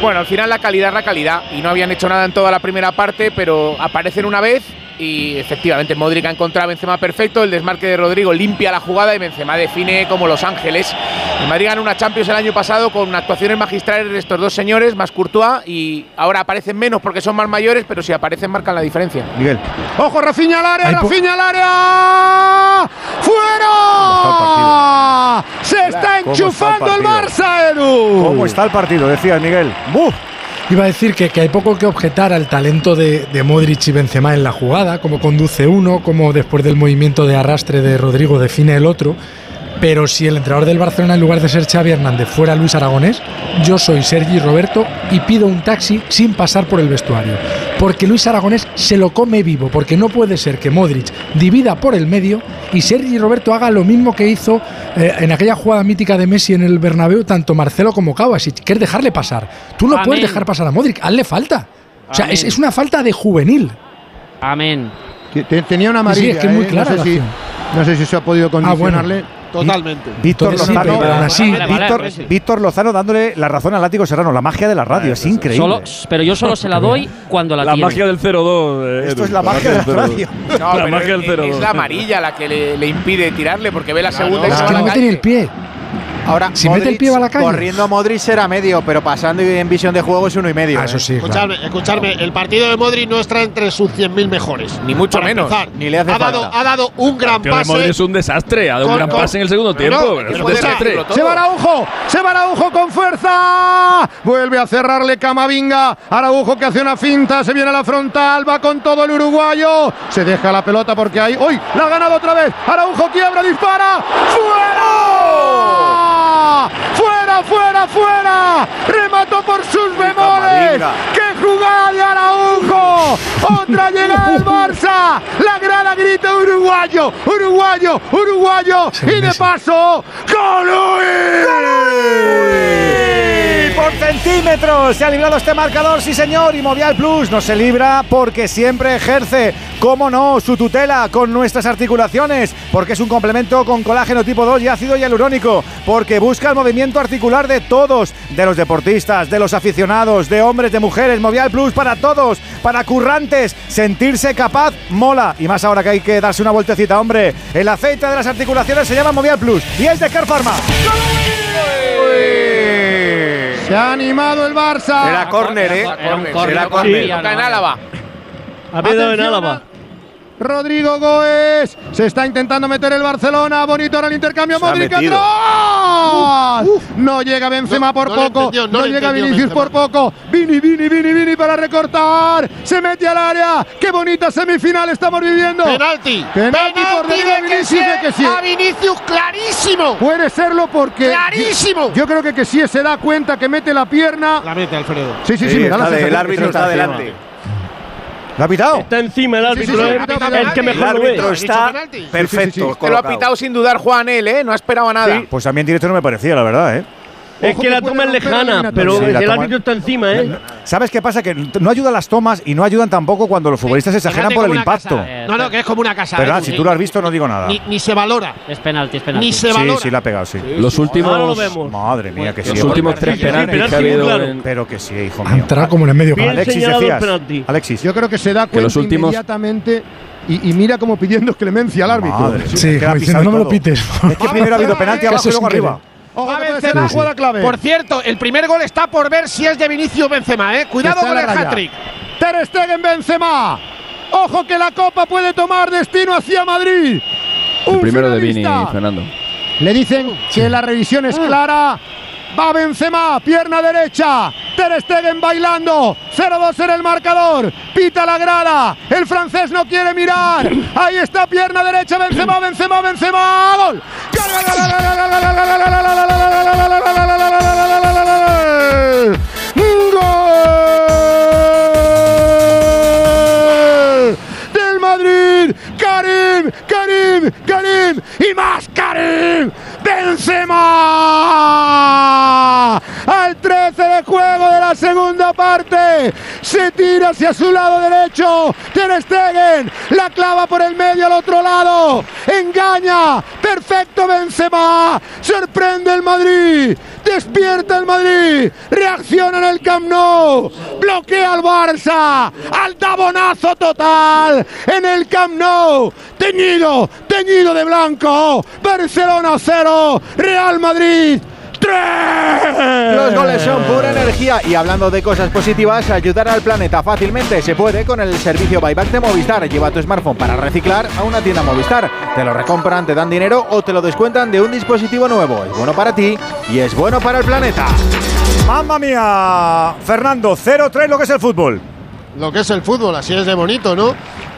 Bueno, al final la calidad es la calidad y no habían hecho nada en toda la primera parte, pero aparecen una vez y efectivamente Modric ha encontrado a Benzema perfecto, el desmarque de Rodrigo limpia la jugada y Benzema define como Los Ángeles. El Madrid ganó una Champions el año pasado con actuaciones magistrales de estos dos señores, más Courtois, y ahora aparecen menos porque son más mayores, pero si aparecen marcan la diferencia. Miguel. Ojo, Rafinha al área, Rafinha al área. ¡Fuera! Se está ¿Cómo está el enchufando el partido? Barça, Edu. ¿Cómo está el partido? Decías, Miguel. ¡Buf! Iba a decir que, que hay poco que objetar al talento de, de Modric y Benzema en la jugada, cómo conduce uno, cómo después del movimiento de arrastre de Rodrigo define el otro. Pero si el entrenador del Barcelona, en lugar de ser Xavi Hernández, fuera Luis Aragonés, yo soy Sergi Roberto y pido un taxi sin pasar por el vestuario. Porque Luis Aragonés se lo come vivo, porque no puede ser que Modric divida por el medio y Sergi Roberto haga lo mismo que hizo eh, en aquella jugada mítica de Messi en el Bernabéu, tanto Marcelo como Kovacic, que es dejarle pasar. Tú no Amén. puedes dejar pasar a Modric, hazle falta. O sea, es, es una falta de juvenil. Amén. Te- Tenía una Sí, amarilla. es que es muy ¿eh? clara no, la sé si, no sé si se ha podido condicionarle. Totalmente. Víctor Sí, Lozano, pero aún así- Víctor. Víctor Lozano dándole la razón al látigo serrano, la magia de la radio, es increíble. Solo, pero yo solo se la doy cuando la, La tiene. magia del 0-2. eh, Esto es la magia de la 0-2. radio. *laughs* No, la magia del es, 0-2. es la amarilla la que le, le impide tirarle porque ve la segunda y se va que a no la mete ni el calle. pie. Ahora, Si mete el pie va a la calle. Corriendo a Modric será medio, pero pasando y en visión de juego es uno y medio. Ah, eso ¿eh? sí, claro. Escuchadme, el partido de Modric no está entre sus 100.000 mejores. Ni mucho menos. empezar. Ni le hace ha dado, ha dado un gran Tío, de pase. Modric es un desastre. Ha dado un gran con- pase en el segundo No, tiempo. no, es un desastre. Se va Araujo, se va Araujo con fuerza. Vuelve a cerrarle Camavinga. Araujo que hace una finta, se viene a la frontal, va con todo el uruguayo. Se deja la pelota porque hay. ¡Uy! La ha ganado otra vez. Araujo quiebra, dispara. ¡Fuera! ¡Fuera, fuera, fuera! Remató por sus bemoles. Camavinga. ¡Qué jugada de Araujo! Otra llegada del Barça. La grada grita uruguayo, uruguayo, uruguayo. Y de paso, ¡Golui! Por centímetros. Se ha librado este marcador, sí señor, y Movial Plus no se libra porque siempre ejerce, cómo no, su tutela con nuestras articulaciones, porque es un complemento con colágeno tipo 2 y ácido hialurónico, porque busca el movimiento articular de todos, de los deportistas, de los aficionados, de hombres, de mujeres, Movial Plus para todos, para currantes, sentirse capaz, mola, y más ahora que hay que darse una vueltecita, hombre, el aceite de las articulaciones se llama Movial Plus y es de Care Pharma. Se ha animado el Barça. Era córner, ¿eh? Era córner. Era córner. en Álava. Ha habido en Álava. Rodrigo Goes se está intentando meter el Barcelona. Bonito ahora el intercambio. Modric. No llega Benzema No, por no poco. entendió, no no le llega Vinicius Benzema. por poco. Vini, Vini, Vini, Vini para recortar. Se mete al área. Qué bonita semifinal estamos viviendo. Penalti. Penalti por de que Vinicius, de que sí. A Vinicius clarísimo. Puede serlo porque. Clarísimo. Yo, yo creo que que sí se da cuenta que mete la pierna. La mete Alfredo. Sí, sí, sí, la de- el árbitro está delante. ¿Lo ha pitado? Está encima el árbitro, sí, sí, ¿eh? pitado el que penalti. El mejor lo ve. árbitro está perfecto. Sí, sí, sí. Que lo ha pitado sin dudar Juan él, ¿eh? No ha esperado a nada. Pues también directo no me parecía, la verdad, ¿eh? Es que que la toma es lejana, pero Sí, el árbitro está encima, ¿eh? ¿Sabes qué pasa? Que no ayudan las tomas y no ayudan tampoco cuando los futbolistas exageran por el impacto. casa. No, no, que es como una casa. Pero ¿eh? ah, si tú lo has visto, no digo nada. Ni, ni se valora. Es penalti, es penalti. Ni se Sí, valora. sí, la ha pegado, sí. Los últimos, Ahora lo vemos. Madre mía, que sí. los últimos tres Sí, penaltis que ha habido en- Pero que sí, hijo Ha mío. entrado como en el medio. Alexis, decías. penalti. Alexis. Yo creo que se da cuenta los últimos- inmediatamente y, y mira como pidiendo clemencia al árbitro. Madre, Sí, es que diciendo, no me lo pites. Es que primero ha habido penalti abajo y luego arriba. Ojo, Va Benzema. la jugada clave. Por cierto, el primer gol está por ver si es de Vinicius Benzema, ¿eh? Cuidado Está con la el hat-trick. Ter Stegen Benzema. Ojo que la copa puede tomar destino hacia Madrid. El Un primero de Vini. Fernando. Le dicen que la revisión es clara. Va Benzema, pierna derecha. Ter Stegen bailando. 0-2 en el marcador. Pita la grada. El francés no quiere mirar. Ahí está, pierna derecha. Benzema, Benzema, Benzema. Gol. Gol Madrid. Karim, Karim, Karim y más Karim. Benzema. Al 13 de juego de la segunda parte. Se tira hacia su lado derecho. Ter Stegen la clava por el medio al otro lado. Engaña. Perfecto Benzema. Sorprende el Madrid. Despierta el Madrid. Reacciona en el Camp Nou. Bloquea al Barça. Al tabonazo total. En el Camp Nou. Teñido. Teñido de blanco. Barcelona 0. Real Madrid 3. Los goles son pura energía y hablando de cosas positivas, ayudar al planeta fácilmente se puede con el servicio Buyback de Movistar. Lleva tu smartphone para reciclar a una tienda Movistar. Te lo recompran, te dan dinero o te lo descuentan de un dispositivo nuevo. Es bueno para ti y es bueno para el planeta. Mamma mía, Fernando, 0-3 lo que es el fútbol. Lo que es el fútbol, así es de bonito, ¿no?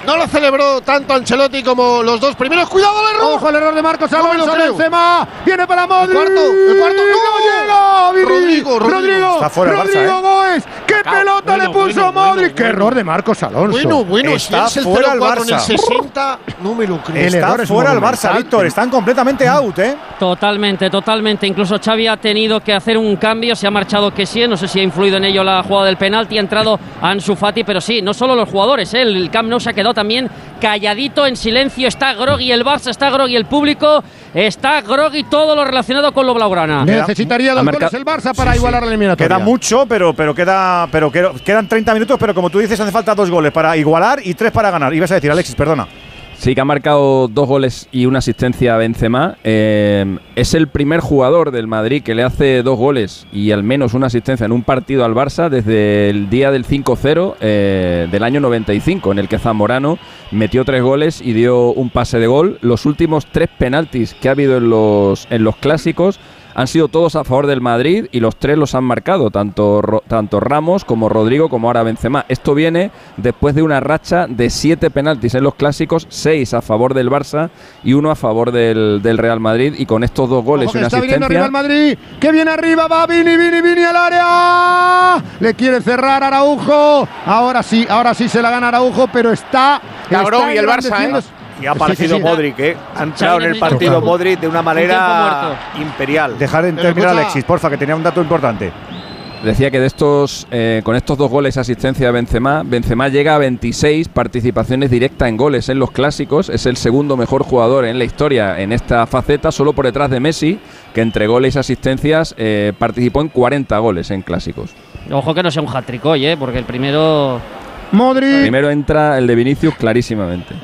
No lo celebró tanto Ancelotti como los dos primeros. ¡Cuidado el error! Ojo el error de Marcos No Alonso. creo. Benzema. Viene para Modric. El cuarto, el cuarto, no, llega. Rodrigo, Rodrigo. Rodrigo. Está fuera el Rodrigo Barça, ¿eh? ¡Qué pelota Bueno, le puso bueno, Modric! bueno, ¡Qué bueno. error de Marcos Alonso! Bueno, bueno, Está si es el fuera el 0-4 en el Barça. 60, no me lo creo. El Está error es fuera el Barça. Víctor. Están completamente out, ¿eh? Totalmente, totalmente. Incluso Xavi ha tenido que hacer un cambio. Se ha marchado que sí. No sé si ha influido en ello la jugada del penalti. Ha entrado Ansu Fati, pero sí, no solo los jugadores. ¿eh? El Camp Nou se ha quedado también calladito, en silencio. Está groggy el Barça, está groggy el público. Está groggy todo lo relacionado con lo blaugrana. Necesitaría dos goles el Barça para igualar la eliminatoria. Queda mucho, pero, pero, queda, pero quedan 30 minutos, pero como tú dices, hace falta dos goles para igualar y tres para ganar. Ibas a decir, Alexis, perdona. Sí, que ha marcado dos goles y una asistencia a Benzema. Eh, es el primer jugador del Madrid que le hace dos goles y al menos una asistencia en un partido al Barça desde el día del 5-0 eh, del año 95, en el que Zamorano metió tres goles y dio un pase de gol. Los últimos tres penaltis que ha habido en los, en los clásicos han sido todos a favor del Madrid y los tres los han marcado, tanto, tanto Ramos como Rodrigo como ahora Benzema. Esto viene después de una racha de siete penaltis en los clásicos, seis a favor del Barça y uno a favor del, Real Madrid. Y con estos dos goles y una está asistencia. arriba el Madrid, que viene arriba, va Vini, Vini, Vini al área. Le quiere cerrar Araujo. Ahora sí, ahora sí se la gana Araujo, pero está. Cabrón, y el Barça, ¿eh? Y ha aparecido Modric, ¿eh? Ha entrado en el partido Modric de una manera imperial. Dejar de terminar Alexis, porfa, que tenía un dato importante. Decía que de estos, eh, con estos dos goles asistencia de Benzema, Benzema llega a 26 participaciones directas en goles en los clásicos. Es el segundo mejor jugador en la historia en esta faceta, solo por detrás de Messi, que entre goles y asistencias eh, participó en 40 goles en clásicos. Ojo que no sea un hat-trick hoy, ¿eh? porque el primero. Modric. Primero entra el de Vinicius clarísimamente.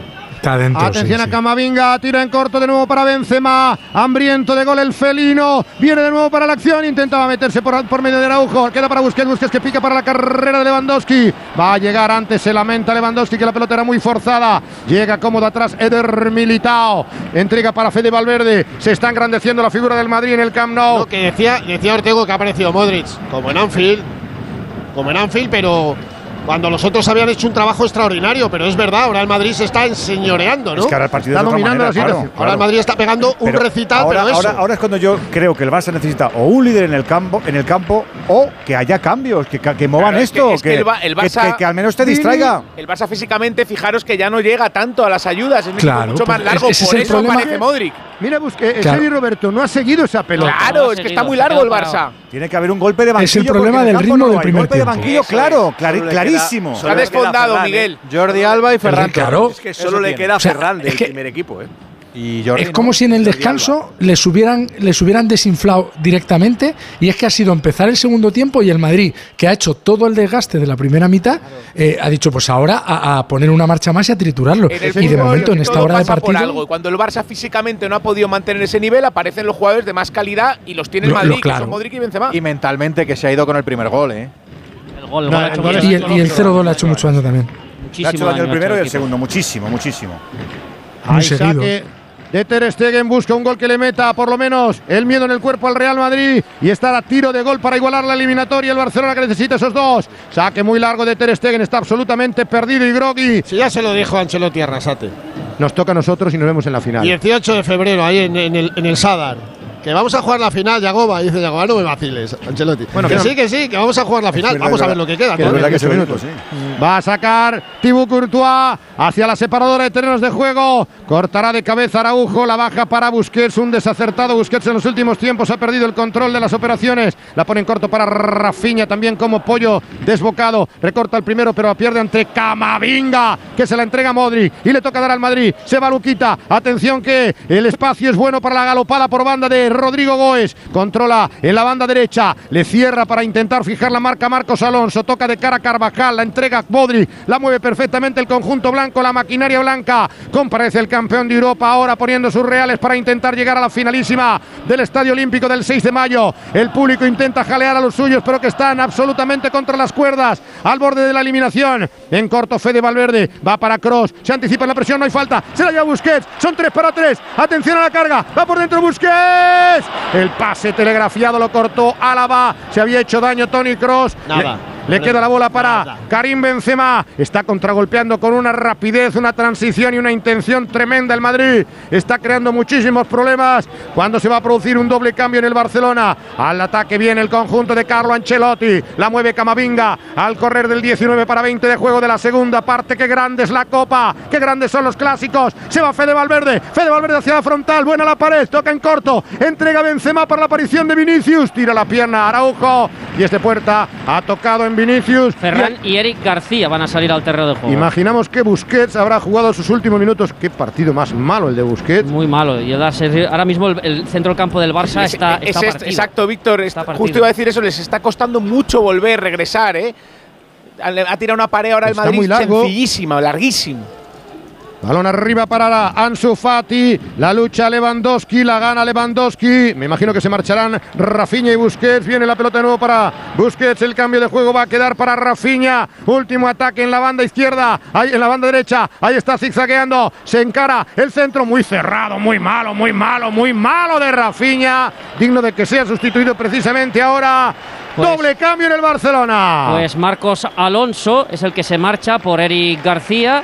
Atención a Camavinga, tira en corto de nuevo para Benzema, hambriento de gol el felino, viene de nuevo para la acción, intentaba meterse por, por medio de Araujo, queda para Busquets, Busquets que pica para la carrera de Lewandowski, va a llegar antes, se lamenta Lewandowski que la pelota era muy forzada, llega cómodo atrás Eder Militao, entrega para Fede Valverde, se está engrandeciendo la figura del Madrid en el Camp Nou. Lo que decía, decía Ortego que ha aparecido Modric, como en Anfield, como en Anfield, pero cuando los otros habían hecho un trabajo extraordinario, pero es verdad, ahora el Madrid se está enseñoreando, ¿no? Es que ahora el partido está dominando la situación. Ahora el Madrid está pegando un recital, ahora, pero ahora, es cuando yo creo que el Barça necesita o un líder en el campo, en el campo o que haya cambios, que, que movan esto, que, el, Barça, que, al menos te distraiga. El Barça físicamente, fijaros que ya no llega tanto a las ayudas, es mucho más largo, por eso aparece Modric. Mira, busque, claro. Roberto no ha seguido esa pelota. Claro, es que está muy largo el Barça. Tiene que haber un golpe de banquillo. Es el problema del ritmo del primer golpe de banquillo, claro, clarísimo. Se ha desfondado, Miguel. Jordi Alba y Ferran. Claro. Es que solo le queda a Ferran del primer equipo, ¿eh? Es como si en el descanso les hubieran, les hubieran desinflado directamente y es que ha sido empezar el segundo tiempo y el Madrid, que ha hecho todo el desgaste de la primera mitad, eh, ha dicho pues ahora a, poner una marcha más y a triturarlo. Y de momento en esta hora de partido... Algo. Cuando el Barça físicamente no ha podido mantener ese nivel, aparecen los jugadores de más calidad y los tiene el Madrid, que son Modric y Benzema. Y mentalmente que se ha ido con el primer gol, ¿eh? El gol, y, el, y el 0-2 le ha hecho mucho daño también. Muchísimo ha hecho daño el primero y el segundo, muchísimo, muchísimo. Muy seguido de Ter Stegen busca un gol que le meta por lo menos el miedo en el cuerpo al Real Madrid. Y estar a tiro de gol para igualar la eliminatoria el Barcelona que necesita esos dos. Saque muy largo de Ter Stegen está absolutamente perdido y groggy si ya se lo dijo Ancelotti a Rasate. Nos toca a nosotros y nos vemos en la final. 18 de febrero ahí en, el, en el Sadar que vamos a jugar la final, Yagoba. Dice Yagoba, no me vaciles, Ancelotti. Bueno, que, sí, que sí, que vamos a jugar la final. Vamos a ver lo que queda. Va a sacar Thibaut Courtois hacia la separadora de terrenos de juego. Cortará de cabeza Araujo, la baja para Busquets. Un desacertado Busquets en los últimos tiempos ha perdido el control de las operaciones. La pone en corto para Rafinha, también como pollo desbocado. Recorta el primero, pero la pierde ante Camavinga, que se la entrega a Modri y le toca dar al Madrid. Se va Luquita. Atención que el espacio es bueno para la galopada por banda de Rodrigo Goes. Controla en la banda derecha. Le cierra para intentar fijar la marca Marcos Alonso. Toca de cara a Carvajal. La entrega a Modri. La mueve perfectamente el conjunto blanco. La maquinaria blanca. Comparece el campeón de Europa ahora poniendo sus reales para intentar llegar a la finalísima del Estadio Olímpico del 6 de mayo. El público intenta jalear a los suyos, pero que están absolutamente contra las cuerdas. Al borde de la eliminación. En corto, Fede Valverde. Va para Cross. Se anticipa en la presión. No hay falta. Se la lleva Busquets. Son 3 para 3. Atención a la carga. Va por dentro Busquets. El pase telegrafiado lo cortó Álava. Se había hecho daño Tony Cross. Nada. Le queda la bola para Karim Benzema. Está contragolpeando con una rapidez, una transición y una intención tremenda el Madrid. Está creando muchísimos problemas cuando se va a producir un doble cambio en el Barcelona. Al ataque viene el conjunto de Carlo Ancelotti. La mueve Camavinga al correr del 19 para 20 de juego de la segunda parte. Qué grande es la copa. Qué grandes son los clásicos. Se va Fede Valverde. Fede Valverde hacia la frontal. Buena la pared. Toca en corto. Entrega Benzema para la aparición de Vinicius. Tira la pierna Araujo. y este puerta ha tocado en Vinicius. Ferran y Eric García van a salir al terreno de juego. Imaginamos que Busquets habrá jugado sus últimos minutos. Qué partido más malo el de Busquets. Muy malo. Y ahora mismo el, el centro del campo del Barça está, es, está es partido. Exacto, Víctor. Está partido. Justo iba a decir eso, les está costando mucho volver, regresar, ¿eh? Ha tirado una pared ahora el Madrid muy largo. sencillísima, larguísimo. Balón arriba para Ansu Fati. La lucha Lewandowski, la gana Lewandowski. Me imagino que se marcharán Rafinha y Busquets. Viene la pelota de nuevo para Busquets. El cambio de juego va a quedar para Rafinha. Último ataque en la banda izquierda. Ahí en la banda derecha. Ahí está zigzagueando. Se encara el centro muy cerrado, muy malo, muy malo, muy malo de Rafinha. Digno de que sea sustituido precisamente ahora. Pues- Doble cambio en el Barcelona. Pues Marcos Alonso es el que se marcha por Eric García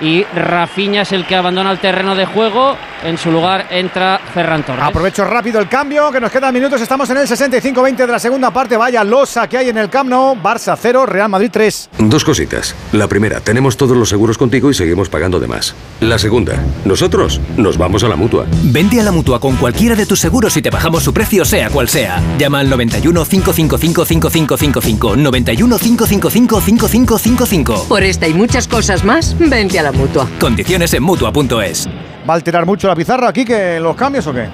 y Rafinha es el que abandona el terreno de juego. En su lugar entra Ferran Torres. Aprovecho rápido el cambio, que nos quedan minutos. Estamos en el 65-20 de la segunda parte. Vaya losa que hay en el Camp Nou. Barça 0, Real Madrid 3. Dos cositas. La primera, tenemos todos los seguros contigo y seguimos pagando de más. La segunda, nosotros nos vamos a la mutua. Vente a la mutua con cualquiera de tus seguros y te bajamos su precio, sea cual sea. Llama al 91 555 5555. 91 555 5555. Por esta y muchas cosas más, vente a la mutua. Condiciones en mutua.es. ¿Va a alterar mucho la pizarra aquí que los cambios o qué?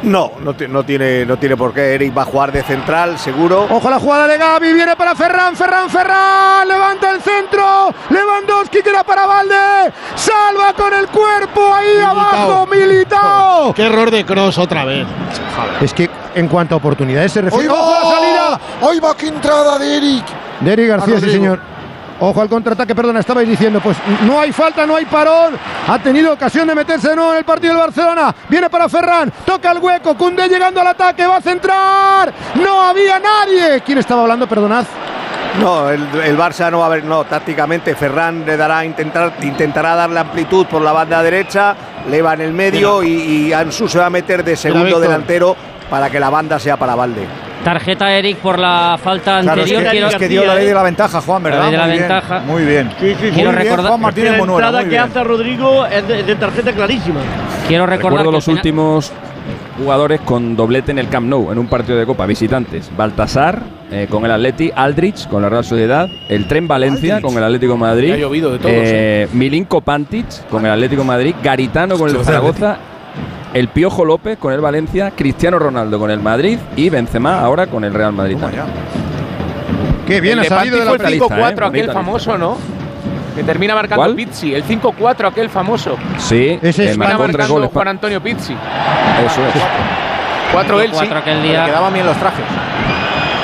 No, no, ti- no tiene, no tiene por qué. Eric va a jugar de central, seguro. Ojo la jugada de Gaby, viene para Ferran, Ferran, Ferran, levanta el centro, Lewandowski queda para Valde, salva con el cuerpo ahí abajo, Militao. Qué error de Cross otra vez. Es que en cuanto a oportunidades se refiere. ¡Hoy va! ¡Ojo a la salida! ¡Hoy va qué entrada de Eric! De Eric García, A sí señor. Ojo al contraataque, perdona, estabais diciendo, pues no hay falta, no hay parón. Ha tenido ocasión de meterse de nuevo en el partido del Barcelona. Viene para Ferran, toca el hueco, Cundé llegando al ataque, va a centrar. No había nadie. ¿Quién estaba hablando? Perdonad. No, el, el Barça no va a ver, no, tácticamente Ferran le dará intentar, intentará darle amplitud por la banda derecha, Leva en el medio y, y Ansu se va a meter de segundo delantero para que la banda sea para Valde. Tarjeta Eric por la falta Claro, es anterior. que, Quiero- es que dio la ley de la ventaja, Juan, ¿verdad? La ley de la Muy bien, ventaja. Muy bien. Sí, sí, sí. Quiero Muy bien, recordar- Juan Martínez la Monuera, entrada que hace Rodrigo es de, de tarjeta clarísima. Quiero recordar Recuerdo que los últimos jugadores con doblete en el Camp Nou en un partido de Copa, visitantes. Baltasar eh, con el Atleti, Aldrich con la Real Sociedad, el Tren Valencia con el Atlético de Madrid, Ha llovido de todos, eh, Milinko Pantic con el Atlético de Madrid, Garitano con el Zaragoza, el Piojo López con el Valencia, Cristiano Ronaldo con el Madrid y Benzema ahora con el Real Madrid. Qué bien el ha salido de la fue el lista, 5-4, ¿eh? aquel lista. famoso, ¿no? Que termina marcando ¿Cuál? Pizzi. El 5-4, aquel famoso. Sí, Ese es Termina marcó tres goles. Juan Antonio Pizzi. Eso es. 4 él, sí. Cuatro aquel Le día. quedaban bien los trajes.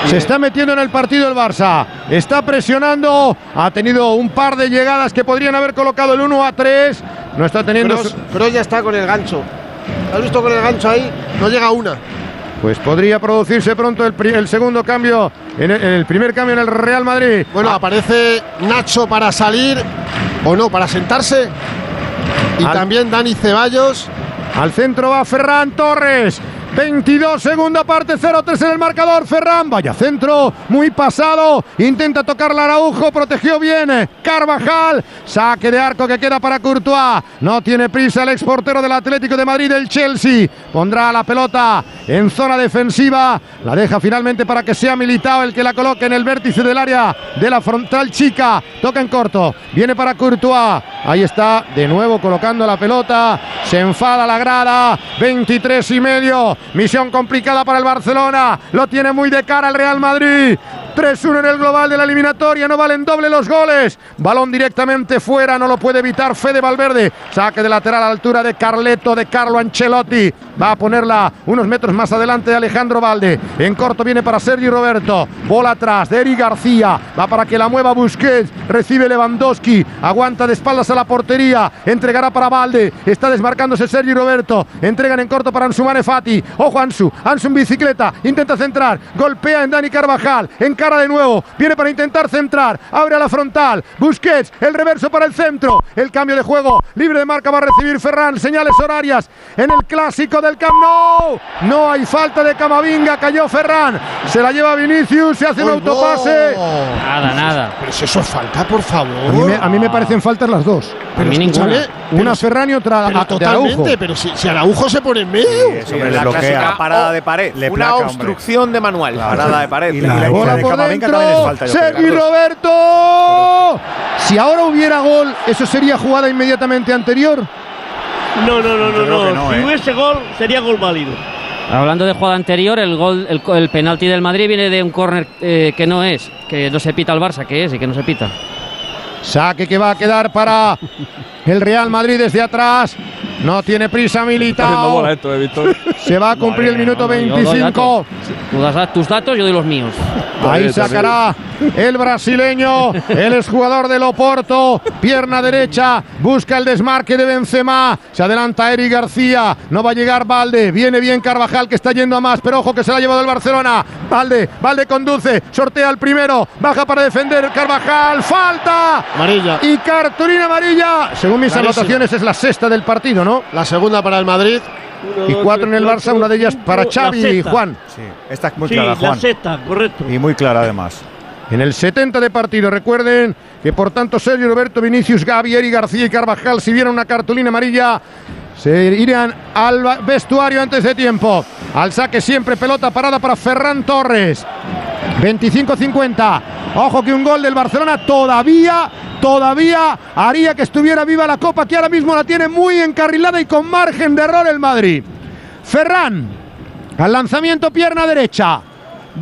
Se está metiendo en el partido el Barça. Está presionando. Ha tenido un par de llegadas que podrían haber colocado el 1 a 3. No está teniendo. Cross, Cross ya está con el gancho. ¿Has visto con el gancho ahí? No llega una. Pues podría producirse pronto el, segundo cambio. En el, en el primer cambio en el Real Madrid. Bueno, Ah, aparece Nacho para salir o no, para sentarse. Y Al- también Dani Ceballos. Al centro va Ferran Torres. 22, segunda parte, 0-3 en el marcador. Ferran, vaya centro, muy pasado. Intenta tocar la Araujo, protegió bien. Carvajal, saque de arco que queda para Courtois. No tiene prisa el exportero del Atlético de Madrid, el Chelsea. Pondrá la pelota en zona defensiva. La deja finalmente para que sea Militao el que la coloque en el vértice del área de la frontal chica. Toca en corto, viene para Courtois. Ahí está, de nuevo colocando la pelota. Se enfada la grada. 23 y medio. Misión complicada para el Barcelona. Lo tiene muy de cara el Real Madrid. 3-1 en el global de la eliminatoria. No valen doble los goles. Balón directamente fuera. No lo puede evitar Fede Valverde. Saque de lateral a altura de Carleto, de Carlo Ancelotti. Va a ponerla unos metros más adelante de Alejandro Valde. En corto viene para Sergi Roberto. Bola atrás de Eri García. Va para que la mueva Busquets. Recibe Lewandowski. Aguanta de espaldas a la portería. Entregará para Valde. Está desmarcándose Sergi Roberto. Entregan en corto para Ansu Mane Fati. Ojo Ansu. Ansu en bicicleta. Intenta centrar. Golpea en Dani Carvajal. En encara de nuevo. Viene para intentar centrar. Abre a la frontal. Busquets. El reverso para el centro. El cambio de juego. Libre de marca va a recibir Ferran. Señales horarias en el clásico del Camp Nou. No hay falta de Camavinga. Cayó Ferran. Se la lleva Vinicius. Se hace un ¡Uy, autopase. no! Nada, nada. Pero si eso es falta, por favor. A mí, me, a mí me parecen faltas las dos. A mí escúchame, ninguna. pero Una Ferran y otra pero a- de totalmente, Araujo. pero si, si Araujo se pone en medio. Sí, le bloquea. clásica parada de pared. Una placa, hombre. obstrucción de manual. La parada de pared. Y la de- Bola de por Camavinga también es dentro. falta, yo creo. Sergi Roberto. Si ahora hubiera gol, ¿eso sería jugada inmediatamente anterior? No, no, no, no. no. si ¿eh? hubiese gol, sería gol válido. Hablando de jugada anterior, el gol, el, el penalti del Madrid viene de un córner eh, que no es, que no se pita al Barça, que es y que no se pita. Saque que va a quedar para el Real Madrid desde atrás. No tiene prisa Militao. esto, eh. Se va a cumplir el minuto Yo doy 25. datos. Tú das tus datos, yo doy los míos. Ahí sacará el brasileño, el exjugador del Oporto, pierna derecha, busca el desmarque de Benzema, se adelanta Eric García, no va a llegar Valde, viene bien Carvajal que está yendo a más, pero ojo que se la ha llevado el Barcelona, Valde, Valde conduce, sortea el primero, baja para defender Carvajal, falta Amarilla. y cartulina amarilla, según mis Clarísimo. anotaciones es la sexta del partido, ¿no? La segunda para el Madrid. Uno, Y cuatro en el Barça, cuatro, una de ellas para cinco, la Xavi y. Juan. Sí, esta es muy Sí, clara, la Juan. sexta, correcto. Y muy clara además. En el 70 de partido, recuerden que por tanto Sergio Roberto, Vinicius, Gavier y García y Carvajal, si vieron una cartulina amarilla, se irían al vestuario antes de tiempo. Al saque siempre pelota parada para Ferran Torres. 25-50. Ojo que un gol del Barcelona todavía, todavía haría que estuviera viva la Copa, que ahora mismo la tiene muy encarrilada y con margen de error el Madrid. Ferran, al lanzamiento pierna derecha.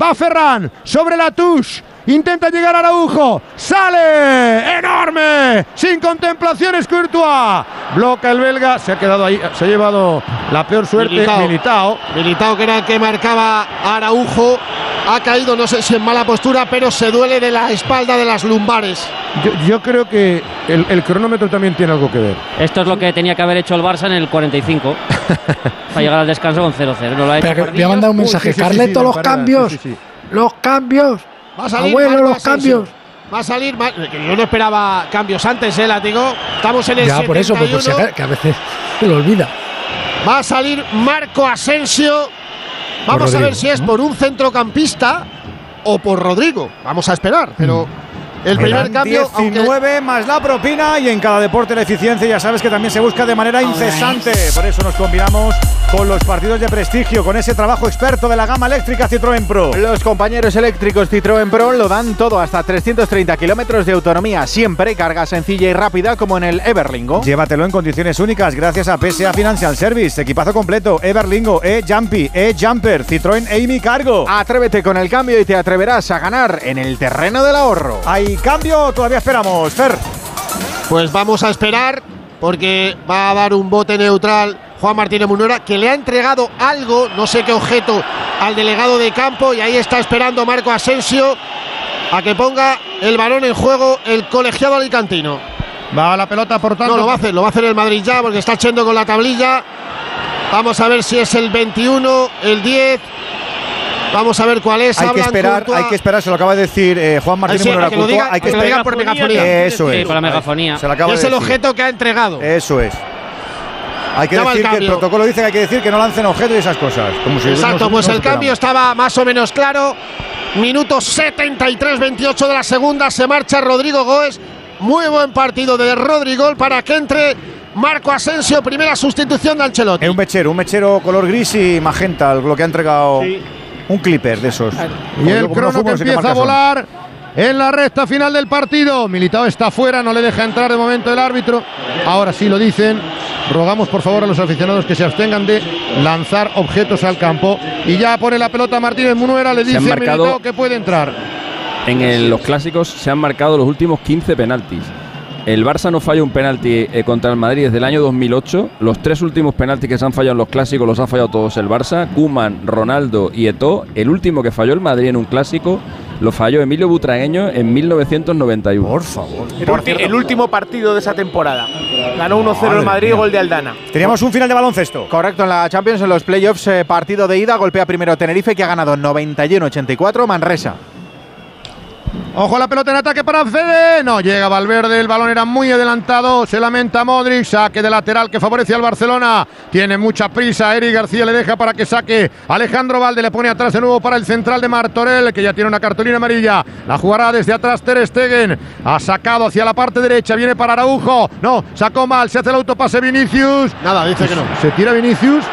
Va Ferran sobre la touche. Intenta llegar a Araujo. ¡Sale! ¡Enorme! Sin contemplaciones Courtois. Bloca el belga. Se ha quedado ahí. Se ha llevado la peor suerte. Militao. Militao. Militao, que era el que marcaba a Araujo, ha caído, no sé si en mala postura, pero se duele de la espalda de las lumbares. Yo, yo creo que el, el cronómetro también tiene algo que ver. Esto es lo que tenía que haber hecho el Barça en el 45 *laughs* para llegar al descanso con 0-0. No lo ha hecho que mandar un Uy, mensaje. sí, sí, sí, Carleto, sí, los parada, cambios. sí, sí, sí. Los cambios. Va a salir Abuelo, Marco los Asensio. cambios. Va a salir. Que Yo no esperaba cambios antes, ¿eh, Látigo? Estamos en el Ya, por eso, pues, por si 71. acaso, que a veces se lo olvida. Va a salir Marco Asensio. Vamos a Rodrigo, ver si es ¿no? por un centrocampista o por Rodrigo. Vamos a esperar, pero el primer cambio. aunque- 19 más la propina y en cada deporte la eficiencia ya sabes que también se busca de manera incesante. Por eso nos combinamos con los partidos de prestigio, con ese trabajo experto de la gama eléctrica Citroën Pro. Los compañeros eléctricos Citroën Pro lo dan todo hasta 330 kilómetros de autonomía, siempre carga sencilla y rápida como en el Everlingo. Llévatelo en condiciones únicas gracias a PSA Financial Service. Equipazo completo, Everlingo, E-Jumpy, E-Jumper, Citroën Amy Cargo. Atrévete con el cambio y te atreverás a ganar en el terreno del ahorro. ¿Hay cambio? Todavía esperamos. Fer. Pues vamos a esperar porque va a dar un bote neutral Juan Martínez Munera que le ha entregado algo, no sé qué objeto, al delegado de campo y ahí está esperando Marco Asensio a que ponga el balón en juego el colegiado alicantino. Va la pelota por tanto. No, lo va a hacer, lo va a hacer el Madrid ya porque está echando con la tablilla. Vamos a ver si es el 21, el 10. Vamos a ver cuál es. Hay que esperar, hay que esperar, se lo acaba de decir eh, Juan Martínez sí, Munera a que lo Courtois, diga- hay que que lo esperar diga por megafonía. Eso Sí, es. por la megafonía. Se lo acaba es de el decir. objeto que ha entregado. Eso es. Hay que va el decir que el protocolo dice que hay que decir que no lancen objetos y esas cosas. Como si Exacto, no- pues no el cambio estaba más o menos claro. Minuto 73-28 de la segunda. Se marcha Rodrigo Goes. Muy buen partido de Rodrigo para que entre Marco Asensio. Primera sustitución de Ancelotti. Es un mechero, un mechero color gris y magenta, lo que ha entregado un clipper de esos. Y el crono que empieza a volar en la recta final del partido. Militao está fuera, no le deja entrar de momento el árbitro. Ahora sí lo dicen. Rogamos por favor a los aficionados que se abstengan de lanzar objetos al campo. Y ya pone la pelota Martínez Munuera, le dice marcado- Militao que puede entrar. En el- los clásicos se han marcado los últimos 15 penaltis. El Barça no falla un penalti eh, contra el Madrid desde el año 2008. Los tres últimos penaltis que se han fallado en los clásicos los ha fallado todos el Barça. Kuman, Ronaldo y Eto'o. El último que falló el Madrid en un clásico lo falló Emilio Butragueño en 1991. Por favor. El, el último partido de esa temporada. Ganó 1-0 el Madrid, mía. gol de Aldana. Teníamos un final de baloncesto. Correcto, en la Champions, en los playoffs, eh, partido de ida, golpea primero Tenerife, que ha ganado 91-84 Manresa. Ojo la pelota en ataque para Fede. No llega Valverde. El balón era muy adelantado. Se lamenta Modric. Saque de lateral que favorece al Barcelona. Tiene mucha prisa. Eric García le deja para que saque. Alejandro Valde le pone atrás de nuevo para el central de Martorell, que ya tiene una cartulina amarilla. La jugará desde atrás Ter Stegen. Ha sacado hacia la parte derecha. Viene para Araujo. No, sacó mal. Se hace el autopase Vinicius. Nada, dice que no. Se tira Vinicius.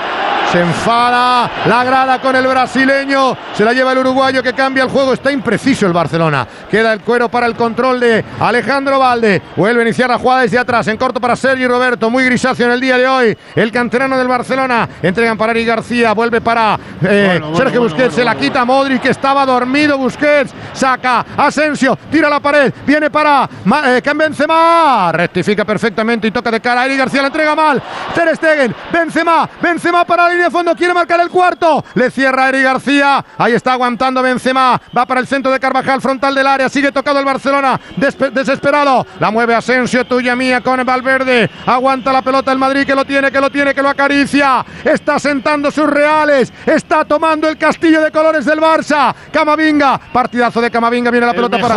Se enfada la grada con el brasileño. Se la lleva el uruguayo que cambia el juego. Está impreciso el Barcelona. Queda el cuero para el control de Alejandro Valde. Vuelve a iniciar la jugada desde atrás. En corto para Sergio Roberto. Muy grisáceo en el día de hoy. El canterano del Barcelona. Entregan para Eric García. Vuelve para eh, Bueno, bueno, Sergio bueno, Busquets. Se la quita Modric que estaba dormido. Busquets saca Asensio. Tira la pared. Viene para eh, Benzema. Rectifica perfectamente y toca de cara. Eric García la entrega mal. Ter Stegen. Benzema. Benzema para la línea de fondo. Quiere marcar el cuarto. Le cierra Eric García. Ahí está aguantando Benzema. Va para el centro de Carvajal. Frontal del área. Sigue tocado el Barcelona. Desesperado. La mueve Asensio. Tuya mía con Valverde. Aguanta la pelota el Madrid que lo tiene, que lo tiene, que lo acaricia. Está sentando sus reales. Está tomando el castillo de colores del Barça. Camavinga. Partidazo de Camavinga. Viene la El pelota para,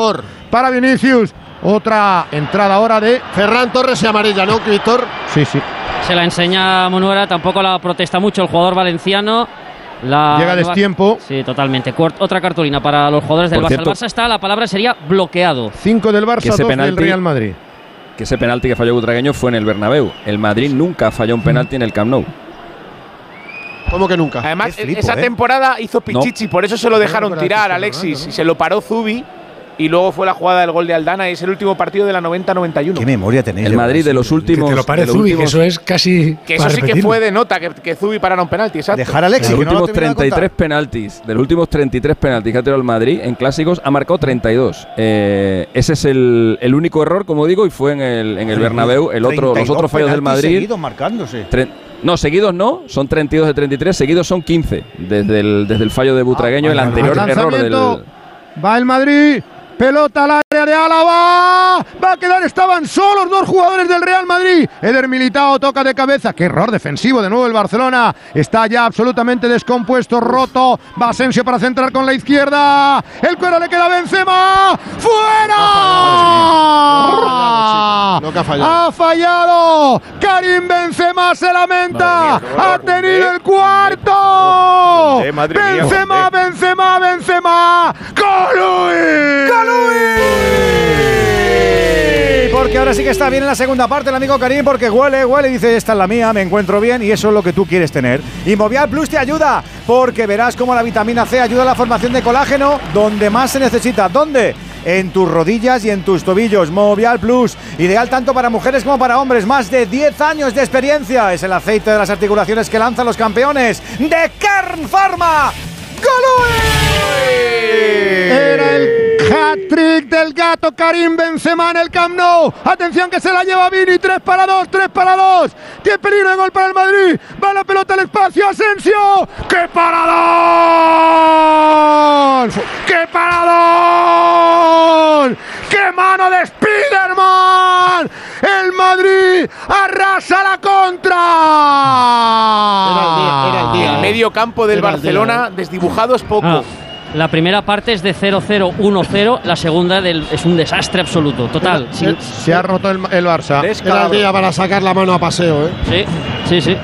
para Vinicius. Otra entrada ahora de Ferran Torres y amarilla, ¿no, Víctor? Sí, sí. Se la enseña Monuera, tampoco la protesta mucho el jugador valenciano. La Llega destiempo. Sí, totalmente. Cuart- otra cartulina para los jugadores del Por Barça. cierto- el Barça está, la palabra sería bloqueado. 5 del Barça, Que ese 2 del penalti- Real Madrid. Que ese penalti que falló Butragueño fue en el Bernabéu. El Madrid nunca falló un penalti en el Camp Nou. ¿Cómo que nunca? Además, flipo, esa ¿eh? temporada hizo Pichichi, por eso se lo dejaron tirar Alexis y se lo paró Zubi. Y luego fue la jugada del gol de Aldana y es el último partido de la 90-91. Qué memoria tenéis. El Madrid de los últimos. Que te lo pare Zubi, que eso es casi. Que eso para sí que fue de nota, que, que Zubi parara un penalti, exacto. Dejar a Alexis. de los no últimos de 33 contar. penaltis, de los últimos 33 penaltis que ha tirado el Madrid en clásicos, ha marcado 32. Eh, ese es el, el único error, como digo, y fue en el, en el Bernabéu. El otro, los 32 otros fallos del penaltis Madrid. seguidos marcándose. tre- no, seguidos no, son 32 de 33, seguidos son 15. Desde el, desde el fallo de Butragueño, el anterior error del. Va el Madrid. Pelota al área de Álava. Va a quedar, estaban solos dos jugadores del Real Madrid. Eder Militao toca de cabeza. Qué error defensivo de nuevo el Barcelona. Está ya absolutamente descompuesto, roto. Va Asensio para centrar con la izquierda. El cuero le queda a Benzema. ¡Fuera! Que ha fallado. Ha fallado. Karim Benzema se lamenta. Ha tenido el cuarto. Benzema. Benzema, Benzema. ¡Colui! Porque ahora sí que está bien en la segunda parte el amigo Karim porque huele, huele y dice, esta es la mía, me encuentro bien y eso es lo que tú quieres tener. Y Movial Plus te ayuda porque verás cómo la vitamina C ayuda a la formación de colágeno donde más se necesita. ¿Dónde? En tus rodillas y en tus tobillos. Movial Plus, ideal tanto para mujeres como para hombres. Más de 10 años de experiencia. Es el aceite de las articulaciones que lanzan los campeones de Kern Pharma. Era el hat-trick del gato Karim Benzema en el Camp Nou. Atención que se la lleva Vini. 3 para 2, 3 para 2. ¡Qué peligro de gol para el Madrid! Va la pelota al espacio. Asensio. ¡Qué paradón! ¡Qué paradón! ¡Qué mano de Spiderman! El Madrid arrasa la contra. El medio campo del Era el día, Barcelona desdibujado es poco. Ah, la primera parte es de 0-0-1-0, la segunda del- es un desastre absoluto, total. sin- Se ha roto el, el Barça. Era el día para sacar la mano a paseo, ¿eh? sí, sí, sí.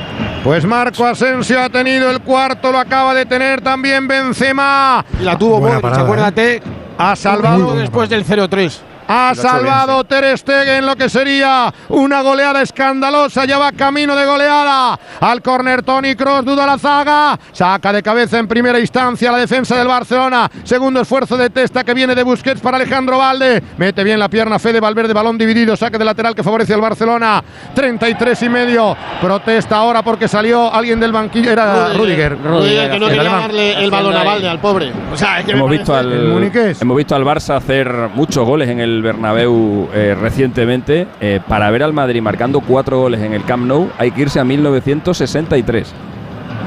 Pues Marco Asensio ha tenido el cuarto, lo acaba de tener también Benzema. Y la tuvo Buena Modric, acuérdate. Ha salvado, después del 0-3. Ha salvado Ter Stegen lo que sería una goleada escandalosa. Ya va camino de goleada. Al córner Tony Cross, duda la zaga. Saca de cabeza en primera instancia la defensa del Barcelona. Segundo esfuerzo de testa que viene de Busquets para Alejandro Valde. Mete bien la pierna Fede Valverde, balón dividido. Saque de lateral que favorece al Barcelona. 33 y medio. Protesta ahora porque salió alguien del banquillo. Era Rudiger. Rudiger, que no quería darle el balón a. Valde al pobre. O sea, es que Hemos visto, al, hemos visto al Barça hacer muchos goles en el Bernabéu eh, recientemente. Eh, para ver al Madrid marcando cuatro goles en el Camp Nou hay que irse a 1963.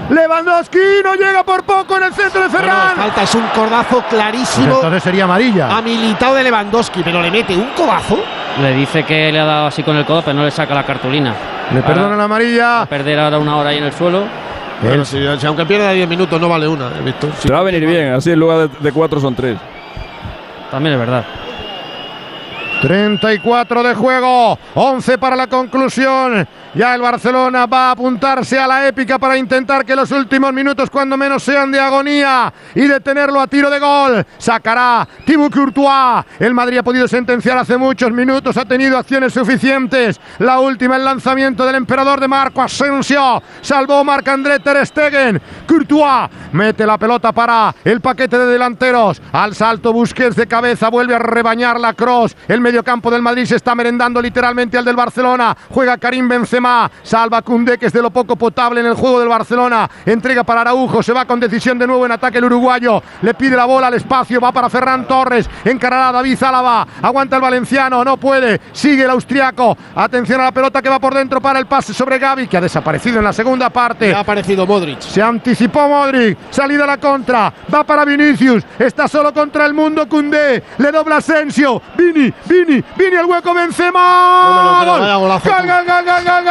Lewandowski no llega por poco en el centro de No, no, Ferran. falta, es un codazo clarísimo Entonces sería amarilla. a Militao de Lewandowski, pero le mete un codazo. Le dice que le ha dado así con el codo, pero no le saca la cartulina. Le Ahora, perdonan la amarilla. a perder ahora una hora ahí en el suelo. Bueno, si, si aunque pierda 10 minutos no vale una, he visto. Sí. Te va a venir bien, así en lugar de, de cuatro son tres. también es verdad. 34 de juego, 11 para la conclusión. Ya el Barcelona va a apuntarse a la épica para intentar que los últimos minutos, cuando menos sean de agonía, y detenerlo a tiro de gol. Sacará Thibaut Courtois. El Madrid ha podido sentenciar hace muchos minutos, ha tenido acciones suficientes. La última, el lanzamiento del emperador de Marco Asensio. Salvó Marc-André Ter Stegen. Courtois mete la pelota para el paquete de delanteros. Al salto Busquets de cabeza, vuelve a rebañar la cross. El mediocampo del Madrid se está merendando literalmente al del Barcelona. Juega Karim Benzema. Salva Koundé, que es de lo poco potable en el juego del Barcelona. Entrega para Araujo. Se va con decisión de nuevo en ataque el uruguayo. Le pide la bola al espacio. Va para Ferran Torres. Encarará a David Zálava. Aguanta el valenciano. No puede. Sigue el austriaco. Atención a la pelota que va por dentro para el pase sobre Gaby, que ha desaparecido en la segunda parte. Ha aparecido Modric. Se anticipó Modric. Salida a la contra. Va para Vinicius. Está solo contra el mundo Koundé. Le dobla Asensio. Vini, Vini, Vini el hueco Benzema. No, no, no, vaya golazo. Gol, gol, gol, gol, gol, gol,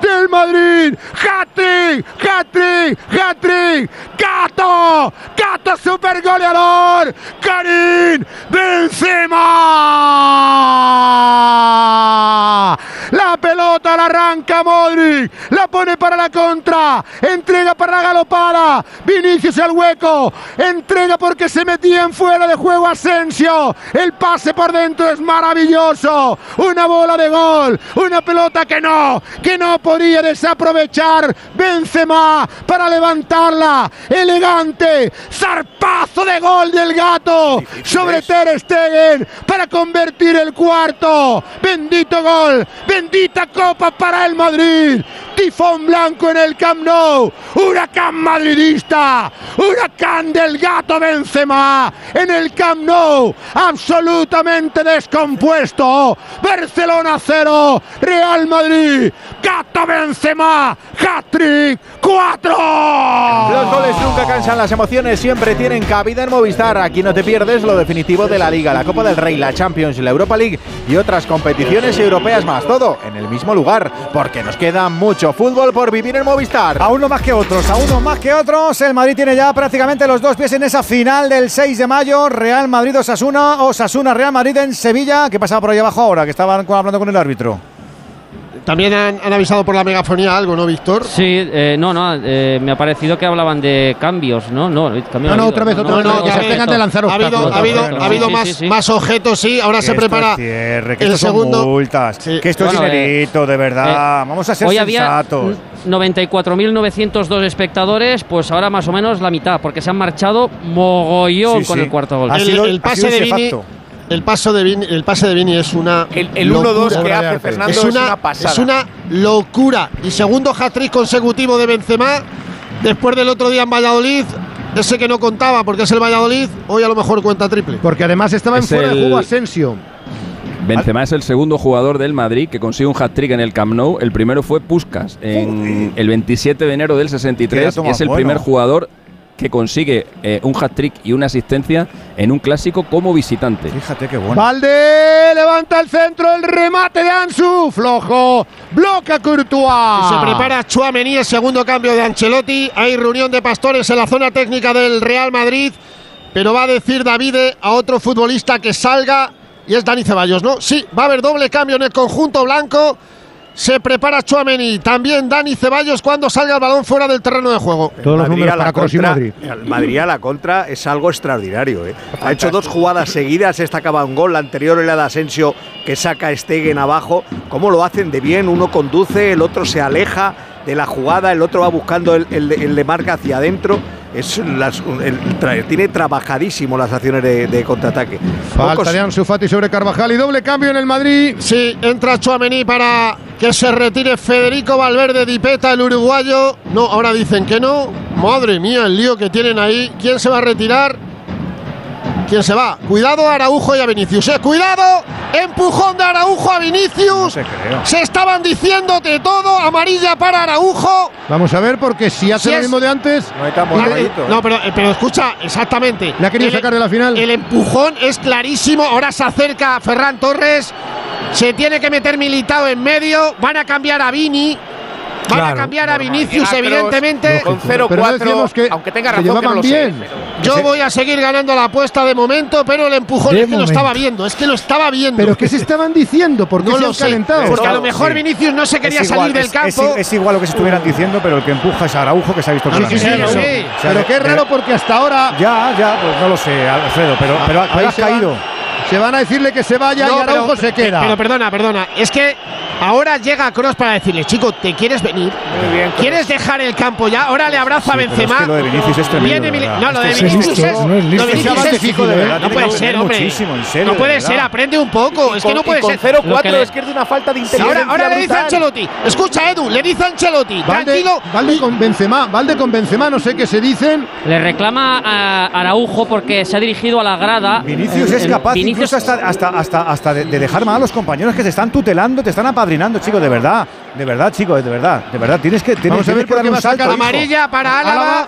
del Madrid. Hat-trick, hat-trick, hat-trick. Gato, Gato super goleador. Karim Benzema. La pelota la arranca Modric, la pone para la contra, entrega para la galopada, Vinicius al hueco, entrega porque se metía en fuera de juego Asensio, el pase por dentro es maravilloso, una bola de gol, una pelota que no, que no podía desaprovechar Benzema para levantarla, elegante, zarpazo de gol del gato sobre Ter Stegen para convertir el cuarto, bendito gol, bendita para el Madrid, tifón blanco en el Camp Nou, huracán madridista, huracán del gato Benzema en el Camp Nou, absolutamente descompuesto, Barcelona 0, Real Madrid, gato Benzema, hat-trick, 4. Los goles nunca cansan, las emociones siempre tienen cabida en Movistar. Aquí no te pierdes lo definitivo de la Liga, la Copa del Rey, la Champions, la Europa League y otras competiciones europeas más. Todo en el mismo lugar, porque nos queda mucho fútbol por vivir en Movistar. A uno más que otros, a uno más que otros. El Madrid tiene ya prácticamente los dos pies en esa final del 6 de mayo. Real Madrid-Osasuna, Osasuna-Real Madrid en Sevilla. ¿Qué pasaba por ahí abajo ahora? Que estaban hablando con el árbitro. También han, han avisado por la megafonía algo, ¿no, Víctor? Sí, eh, no, no, eh, me ha parecido que hablaban de cambios, ¿no? No, No, no, otra vez, otra vez, no, que se tengan de lanzar Ha habido, ha habido, ha habido sí, más, sí, sí. más objetos, sí. Ahora se Que prepara es cierre, que el son segundo. multas, que esto Bueno, es eh, dinerito, de verdad. Eh, Vamos a ser hoy había sensatos. 94.902 espectadores, pues ahora más o menos la mitad, porque se han marchado mogollón Sí, con sí. el cuarto gol. Ha el, sido- el ha pase sido de Vini, facto. El paso de Vini, el pase de Vini es una El, el locura. 1-2 que de hace. Fernando es una, pasada. es una locura. Y segundo hat-trick consecutivo de Benzema, después del otro día en Valladolid. Ese que no contaba porque es el Valladolid, hoy a lo mejor cuenta triple. Porque además estaba en Es fuera de el- juego Asensio. Benzema es el segundo jugador del Madrid que consigue un hat-trick en el Camp Nou. El primero fue Puskas en el 27 de enero del Qué 63 dato y es el bueno. primer jugador que consigue eh, un hat-trick y una asistencia en un clásico como visitante. Fíjate qué bueno. Valde levanta el centro, el remate de Ansu, flojo, bloca Courtois. Se prepara Chuamení, el segundo cambio de Ancelotti. Hay reunión de pastores en la zona técnica del Real Madrid. Pero va a decir Davide a otro futbolista que salga. Y es Dani Ceballos, ¿no? Sí, va a haber doble cambio en el conjunto blanco. Se prepara Chuamení. También Dani Ceballos cuando salga el balón fuera del terreno de juego. Todos los Madrid números a la para y. El Madrid a la contra es algo extraordinario. ¿eh? Ha hecho dos jugadas seguidas, esta acaba un gol, la anterior era de Asensio que saca a Stegen abajo. ¿Cómo lo hacen de bien? Uno conduce, el otro se aleja de la jugada, el otro va buscando el, el, el de marca hacia adentro. Es las- el- tiene trabajadísimo las acciones de, de contraataque. Falta Pocos- de Ansu Fati sobre Carvajal y doble cambio en el Madrid. Sí, entra Chuamení para que se retire Federico Valverde Dipeta, el uruguayo. No, ahora dicen que no. Madre mía, el lío que tienen ahí. ¿Quién se va a retirar? ¿Quién se va? Cuidado a Araujo y a Vinicius. ¿eh? Cuidado. Empujón de Araujo a Vinicius. Se estaban diciendo de todo. Amarilla para Araujo. Vamos a ver, porque si hace Si lo es- mismo de antes. No, pero, eh, pero escucha, exactamente. Querido El- sacar de la final. El empujón es clarísimo. Ahora se acerca Ferran Torres. Se tiene que meter militado en medio. Van a cambiar a Vini. Van a cambiar a. Vinicius, evidentemente. con Pero no 0-4, decíamos que- aunque tenga razón que no llevaban lo sé. bien. pero- Yo voy a seguir ganando la apuesta de momento, pero el empujón De es que lo estaba viendo, es que lo estaba viendo. ¿Pero qué se estaban diciendo? ¿Por qué No se lo han sé, calentado? porque a lo mejor Vinicius no se quería igual, salir del es- campo. Es, es igual lo que se estuvieran diciendo, pero el que empuja es Araujo, que se ha visto Sí, sí, sí, sí. O sea, Pero qué de- raro porque hasta ahora. Ya, ya, pues no lo sé, Alfredo, pero, pero, pero van- caído. Se van a decirle que se vaya No, y Araujo pero- se queda. Pero perdona, perdona. Es que ahora llega Cross para decirle, chico, ¿te quieres venir? ¿Quieres dejar el campo ya? Ahora le abraza a Sí, Benzema. es que lo de Vinicius es tremendo, Viene. No, lo de Este es Vinicius listo, es. no es lo de Vinicius es difícil, de verdad, No tiene puede ser, hombre. muchísimo, en serio, No de puede ser, aprende un poco. Es que no puede con ser. 0-4 Lo que le- es que es de una falta de inteligencia ahora, ahora le dice. Ancelotti. Escucha, Edu, le dice a Ancelotti. Valde, Tranquilo. Valde con Benzema, Valde con Benzema, no sé qué se dicen. Le reclama a Araujo porque se ha dirigido a la grada. Vinicius El- es capaz Vinicius- incluso hasta, hasta, hasta, hasta de, de dejar mal a los compañeros que te están tutelando, te están apadrinando, chico, de verdad. De verdad, chico, de verdad. De verdad, tienes que, tienes, Vamos a ver tienes que por dar qué un salto. hijo. Amarilla para Álava.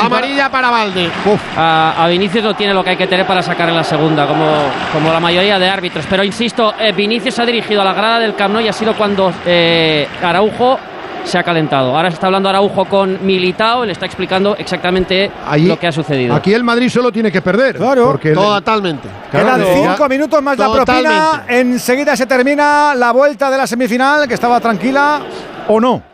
Amarilla para Valde. A, a Vinicius no tiene lo que hay que tener para sacar en la segunda, como, como la mayoría de árbitros. Pero insisto, eh, Vinicius se ha dirigido a la grada del Camp Nou y ha sido cuando eh, Araujo se ha calentado. Ahora se está hablando Araujo con Militao y le está explicando exactamente Ahí- lo que ha sucedido. Aquí el Madrid solo tiene que perder. Claro. porque el- Totalmente. Quedan Claro, ya- cinco minutos más la propina. Totalmente. Enseguida se termina la vuelta de la semifinal, que estaba tranquila o no.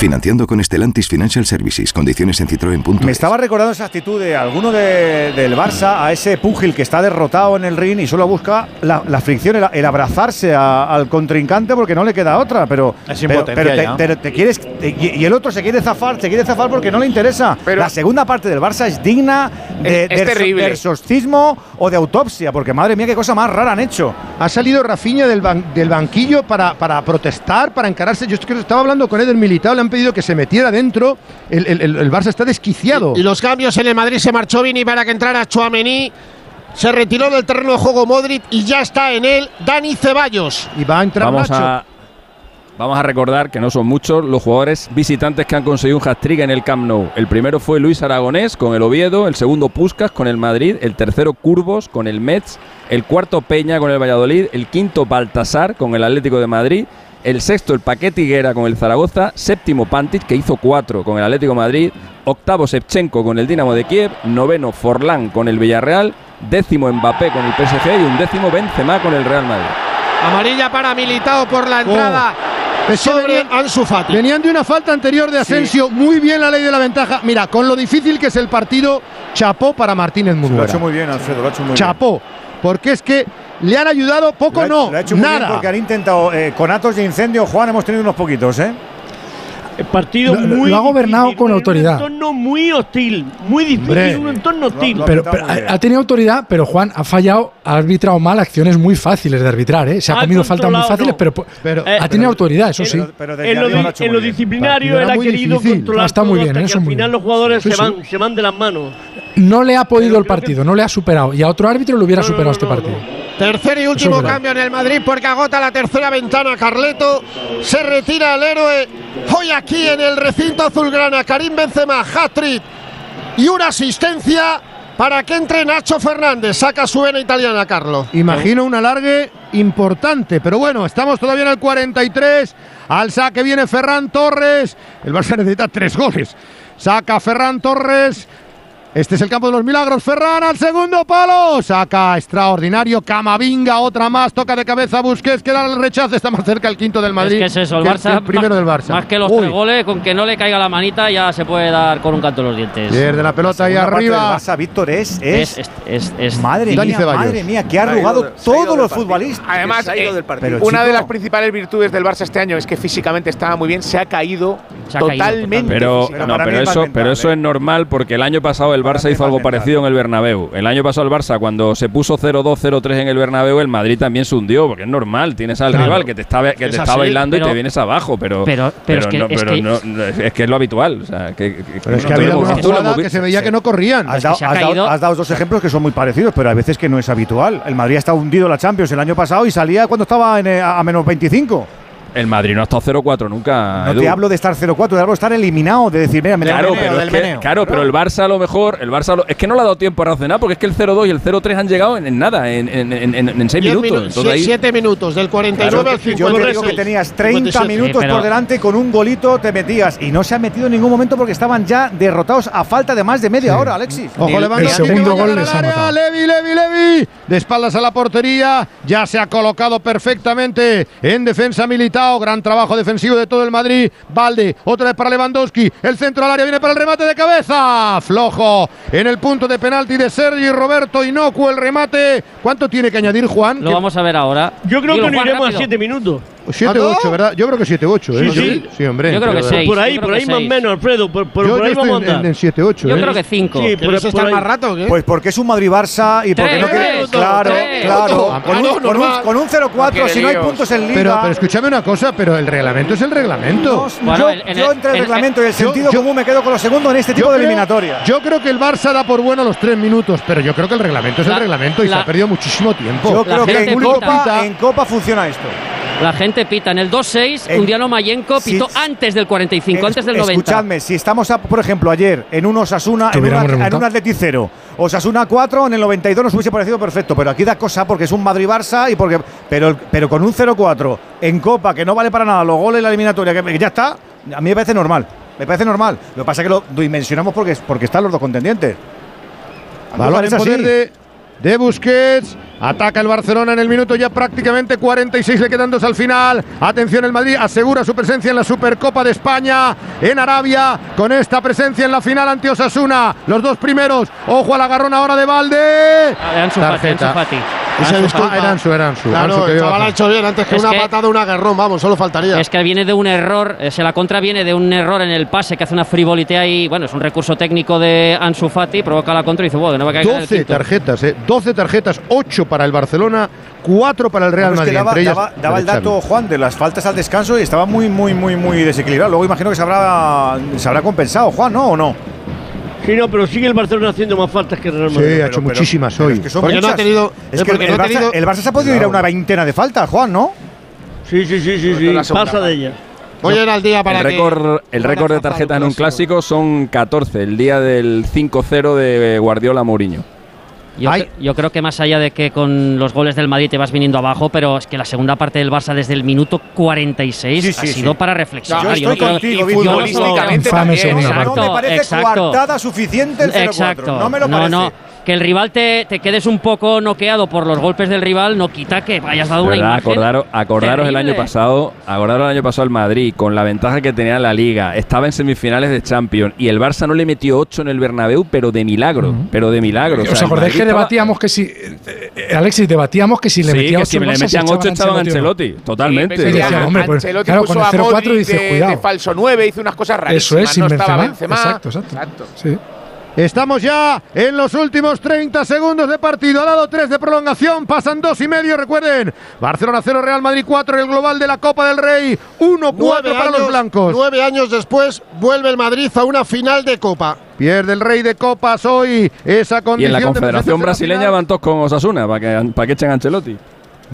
Financiando con Stellantis Financial Services. Condiciones en citroen.es. Me estaba recordando esa actitud de alguno de- del Barça a ese púgil que está derrotado en el ring y solo busca la, la fricción, el, el abrazarse a- al contrincante porque no le queda otra. Pero, Es pero, pero te, pero te quieres te- y, y el otro se quiere zafar, se quiere zafar porque no le interesa. la segunda parte del Barça es digna de, Es- es terrible. de exorcismo o de autopsia, porque madre mía qué cosa más rara han hecho. Ha salido Rafinha del, ban- del banquillo para, para protestar, para encararse. Yo es que estaba hablando con Eder Militao, le han pedido que se metiera dentro. El, el- el- Barça está desquiciado. Y los cambios en el Madrid se marchó Vini para que entrara Chouameni. Se retiró del terreno de juego Modric y ya está en él Dani Ceballos. Y va a entrar Vamos Nacho. a, vamos a recordar que no son muchos los jugadores visitantes que han conseguido un hat-trick en el Camp Nou. El primero fue Luis Aragonés con el Oviedo, el segundo Puskas con el Madrid, el tercero Curvos con el Metz, el cuarto Peña con el Valladolid, el quinto Baltasar con el Atlético de Madrid, el sexto el Paquet Higuera con el Zaragoza, séptimo Pantic que hizo cuatro con el Atlético de Madrid, octavo Shevchenko con el Dinamo de Kiev, noveno Forlán con el Villarreal, décimo Mbappé con el PSG y un décimo Benzema con el Real Madrid. Amarilla para Militao por la entrada Es que sobre venían- Ansu Fati. Venían de una falta anterior de Asensio, muy bien la ley de la ventaja. Mira, con lo difícil que es el partido, chapó para Martínez Lo ha hecho muy bien, Alfredo, lo ha hecho muy bien. Chapó, porque es que le han ayudado poco, Lo ha- no, lo ha hecho muy bien nada. porque han intentado eh, con atos de incendio, Juan, hemos tenido unos poquitos, ¿eh? El partido Lo- lo- muy lo ha gobernado difícil, con un autoridad. entorno muy hostil, muy difícil, Hombre. un entorno hostil. Pero, pero ha, ha tenido autoridad, pero Juan ha fallado, ha arbitrado mal acciones muy fáciles de arbitrar, ¿eh? Se ha Ha comido faltas muy fáciles, no. pero, Pero- ha tenido autoridad, eso sí. en lo, en lo disciplinario él ha querido controlar Está muy bien, hasta eso que al final bien. los jugadores Sí, se, sí. van, se van de las manos. No le ha podido el partido, no le ha superado. Y a otro árbitro le hubiera superado este partido. Tercer y último Eso cambio en el Madrid porque agota la tercera ventana Carleto. Se retira el héroe. Hoy aquí en el recinto azulgrana, Karim Benzema, hat-trick y una asistencia para que entre Nacho Fernández. Saca su vena italiana, Carlos. Imagino un alargue importante, pero bueno, estamos todavía en el 43. Al saque viene Ferran Torres. El Barça necesita tres goles. Saca Ferran Torres. Este es el campo de los milagros. Ferran al segundo palo. Saca extraordinario. Camavinga, otra más. Toca de cabeza Busquets. Queda el rechazo. Está más cerca el quinto del Madrid. Es que es eso, el que Barça. el primero más, del Barça. Más que los Uy, tres goles, con que no le caiga la manita ya se puede dar con un canto en los dientes. Pierde la pelota ahí arriba. del Barça, Víctor, es, es, Es, es, es- madre Dani mía, Ceballos. madre mía, que ha arrugado todos los futbolistas. Además, se ha ido eh, del partido. Pero, una de las principales virtudes del Barça este año es que físicamente estaba muy bien, se ha caído Se ha caído totalmente. Pero, Pero no, pero eso, pero eso ¿eh? es normal porque el año pasado el el Barça hizo algo parecido en el Bernabéu. El año pasado el Barça, cuando se puso 0-2, 0-3 en el Bernabéu, el Madrid también se hundió, porque es normal. Tienes al Claro. rival que te está, que Es te está así, bailando y te vienes abajo, pero, pero- pero es que- no, es pero que- no- no, es que es lo habitual. O sea, que, Pero es que no había hemos que se veía que no corrían. Has dado, has dado- has dado dos ejemplos que son muy parecidos, pero a veces que no es habitual. El Madrid ha estado hundido en la Champions el año pasado y salía cuando estaba en, eh, a a menos 25. El Madrid no ha estado 0-4 nunca. No Edu. te hablo de estar 0-4, te hablo de estar eliminado, de decir, mira, me Claro, meneo, pero, del es que- meneo. claro, pero el Barça a lo mejor, el Barça lo- es que no le ha dado tiempo a reaccionar porque es que el 0-2 y el 0-3 han llegado en, en nada, en, en, en, en- en seis minutos. minu- Entonces ahí- 7 minutos, del 49 al Yo te 56. digo que tenías 30 57. minutos por delante con un golito te metías y no se ha metido en ningún momento porque estaban ya derrotados a falta de más de media hora, Alexis. Ojo, Lewandowski que va a llegar al área. Levi, Levi, Levi. De espaldas a la portería. Ya se ha colocado perfectamente en defensa Gran trabajo defensivo de todo el Madrid. Valde, otra vez para Lewandowski. El centro al área viene para el remate de cabeza. Flojo en el punto de penalti de Sergi Roberto. Inocuo el remate. ¿Cuánto tiene que añadir Juan? Lo vamos a ver ahora. Yo creo Digo, que no Juan, iremos a rápido. 7 minutos. 7-8, ¿verdad? Yo creo que 7-8, ¿eh? Sí, sí. Sí, hombre. Yo creo que Pero- seis. Por ahí, yo por ahí más o menos, Alfredo. Por, por, Yo, por yo ahí estoy vamos a en, en 7-8. Yo ¿eh? creo que 5. Sí, por, por ahí. rato? ¿qué? Pues porque es un Madrid-Barça y porque no quiere. Claro, claro. Ah, Con un, no, con un- normal. con un 0-4, si no hay puntos en Liga. Pero, pero escúchame una cosa, pero el reglamento es el reglamento. No, yo, yo entre el reglamento y el yo- sentido yo- común me quedo con lo segundo en este tipo Yo de creo- eliminatoria. Yo creo que el Barça da por bueno los tres minutos, pero yo creo que el reglamento es La- el reglamento y se ha perdido muchísimo tiempo. Yo creo que en Copa funciona esto. La gente pita en el 2-6. En- Undiano Mayenko pitó sí. antes del 45, antes del 90. Escuchadme, si estamos, a- por ejemplo, ayer en un Osasuna, en, una, en un Atleti 0, Osasuna 4, en el 92 nos hubiese parecido perfecto, pero aquí da cosa porque es un Madrid-Barça y porque pero, pero con un 0-4 en Copa, que no vale para nada, los goles en la eliminatoria, que, que ya está, a mí me parece normal. Me parece normal. Lo que pasa es que lo dimensionamos porque, porque están los dos contendientes. Balón en poder así. de, de Busquets. Ataca el Barcelona en el minuto ya prácticamente 46, le quedan dos al final. Atención, el Madrid asegura su presencia en la Supercopa de España en Arabia con esta presencia en la final ante Osasuna. Los dos primeros. Ojo al agarrón ahora de Valde. Ah, de Ansu Fati, Ansu Fati. Y se Ansu disculpa. Fati. Era Ansu, era Ansu. Claro, Ansu que el chaval ha hecho bien. Antes que Es una que- patada, un agarrón. Vamos, solo faltaría. Es que viene de un error, eh, se la contra viene de un error en el pase que hace una frivolitea y bueno, es un recurso técnico de Ansu Fati, provoca la contra y dice, bueno, que no va a caer en el 12 quinto". tarjetas, eh. 12 tarjetas, 8 para el Barcelona, 4 para el Real Bueno, es que Madrid. daba, entre ellas daba- daba el dato, Juan, de las faltas al descanso y estaba muy, muy, muy, muy desequilibrado. Luego imagino que se habrá, se habrá compensado, Juan, ¿no? ¿O no? Sí, no, pero sigue el Barcelona haciendo más faltas que el Real Sí, Madrid. ha hecho muchísimas Pero hoy. es que son Porque no ha tenido- Es que el, no ha Barça, tenido- el Barça se ha podido ir a una veintena de faltas, Juan, ¿no? Sí, sí, sí, sí, sí. Pasa de parte. ella. Voy a ir al día para El que- récord, el récord de zafar tarjetas en un clásico. clásico son 14, el día del 5-0 de Guardiola Mourinho. Yo, Ay. yo creo que más allá de que con los goles del Madrid te vas viniendo abajo, pero es que la segunda parte del Barça desde el minuto 46 Sí, sí, ha sido sí. para reflexionar. Yo no estoy creo- contigo, yo no- futbolísticamente también. ¿eh? parte. No me parece exacto. coartada suficiente el 0-4. Exacto. No me lo parece. Que el rival te, te quedes un poco noqueado por los golpes del rival no quita que hayas dado una imagen. Acordaros, acordaros el año pasado, acordaros el año pasado el Madrid con la ventaja que tenía en la Liga, estaba en semifinales de Champions y el Barça no le metió 8 en el Bernabéu, pero de milagro, pero de milagro. O sea, ¿Os acordáis que debatíamos que si. eh, Alexis, debatíamos que si le Sí, metía que 8 si me le metían 8 estaban Ancelotti, totalmente. Sí, Sí, decía, decía, hombre, pues, Ancelotti claro, puso con el a 0-4 Modric dice, de, cuidado. de falso 9, hizo unas cosas rarísimas. Eso es, sin no Benzema. Benzema. Exacto, exacto. Sí. Estamos ya en los últimos 30 segundos de partido. Ha dado 3 de prolongación, pasan 2 y medio. Recuerden, Barcelona 0, Real Madrid 4 en el global de la Copa del Rey. 1-4 Nueve para años, los blancos. nueve años después vuelve el Madrid a una final de Copa. Pierde el Rey de Copas hoy. Esa Y condición en la de Confederación la Brasileña van todos con Osasuna para que, para que echen a Ancelotti.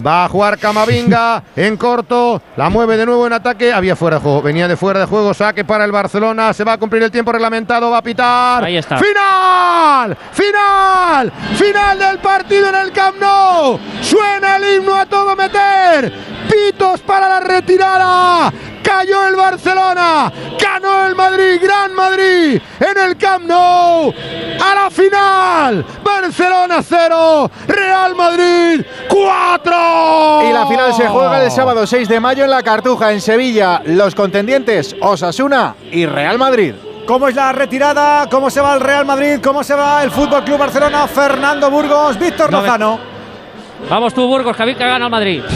Va a jugar Camavinga *laughs* en corto. La mueve de nuevo en ataque. Había fuera de juego. Venía de fuera de juego. Saque para el Barcelona. Se va a cumplir el tiempo reglamentado. Va a pitar. Ahí está. ¡Final! ¡Final! ¡Final del partido en el Camp Nou! Suena el himno a todo meter. Pitos para la retirada. Cayó el Barcelona. Ganó el Madrid. Gran Madrid. En el Camp Nou. A la final. Barcelona 0. Real Madrid 4. Y la final se juega el sábado 6 de mayo en la Cartuja, en Sevilla. Los contendientes Osasuna y Real Madrid. ¿Cómo es la retirada? ¿Cómo se va el Real Madrid? ¿Cómo se va el Fútbol Club Barcelona? Fernando Burgos, Víctor No Lozano. Vamos tú, Burgos, que gana Madrid. *laughs*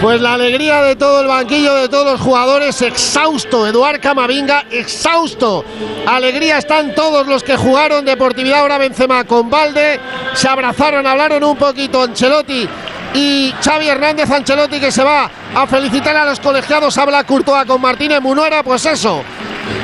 Pues la alegría de todo el banquillo, de todos los jugadores, exhausto. Eduard Camavinga, exhausto. Alegría están todos los que jugaron Deportividad ahora Benzema con Valde. Se abrazaron, hablaron un poquito Ancelotti y Xavi Hernández Ancelotti que se va a felicitar a los colegiados. Habla Courtois con Martínez Munuera, pues eso.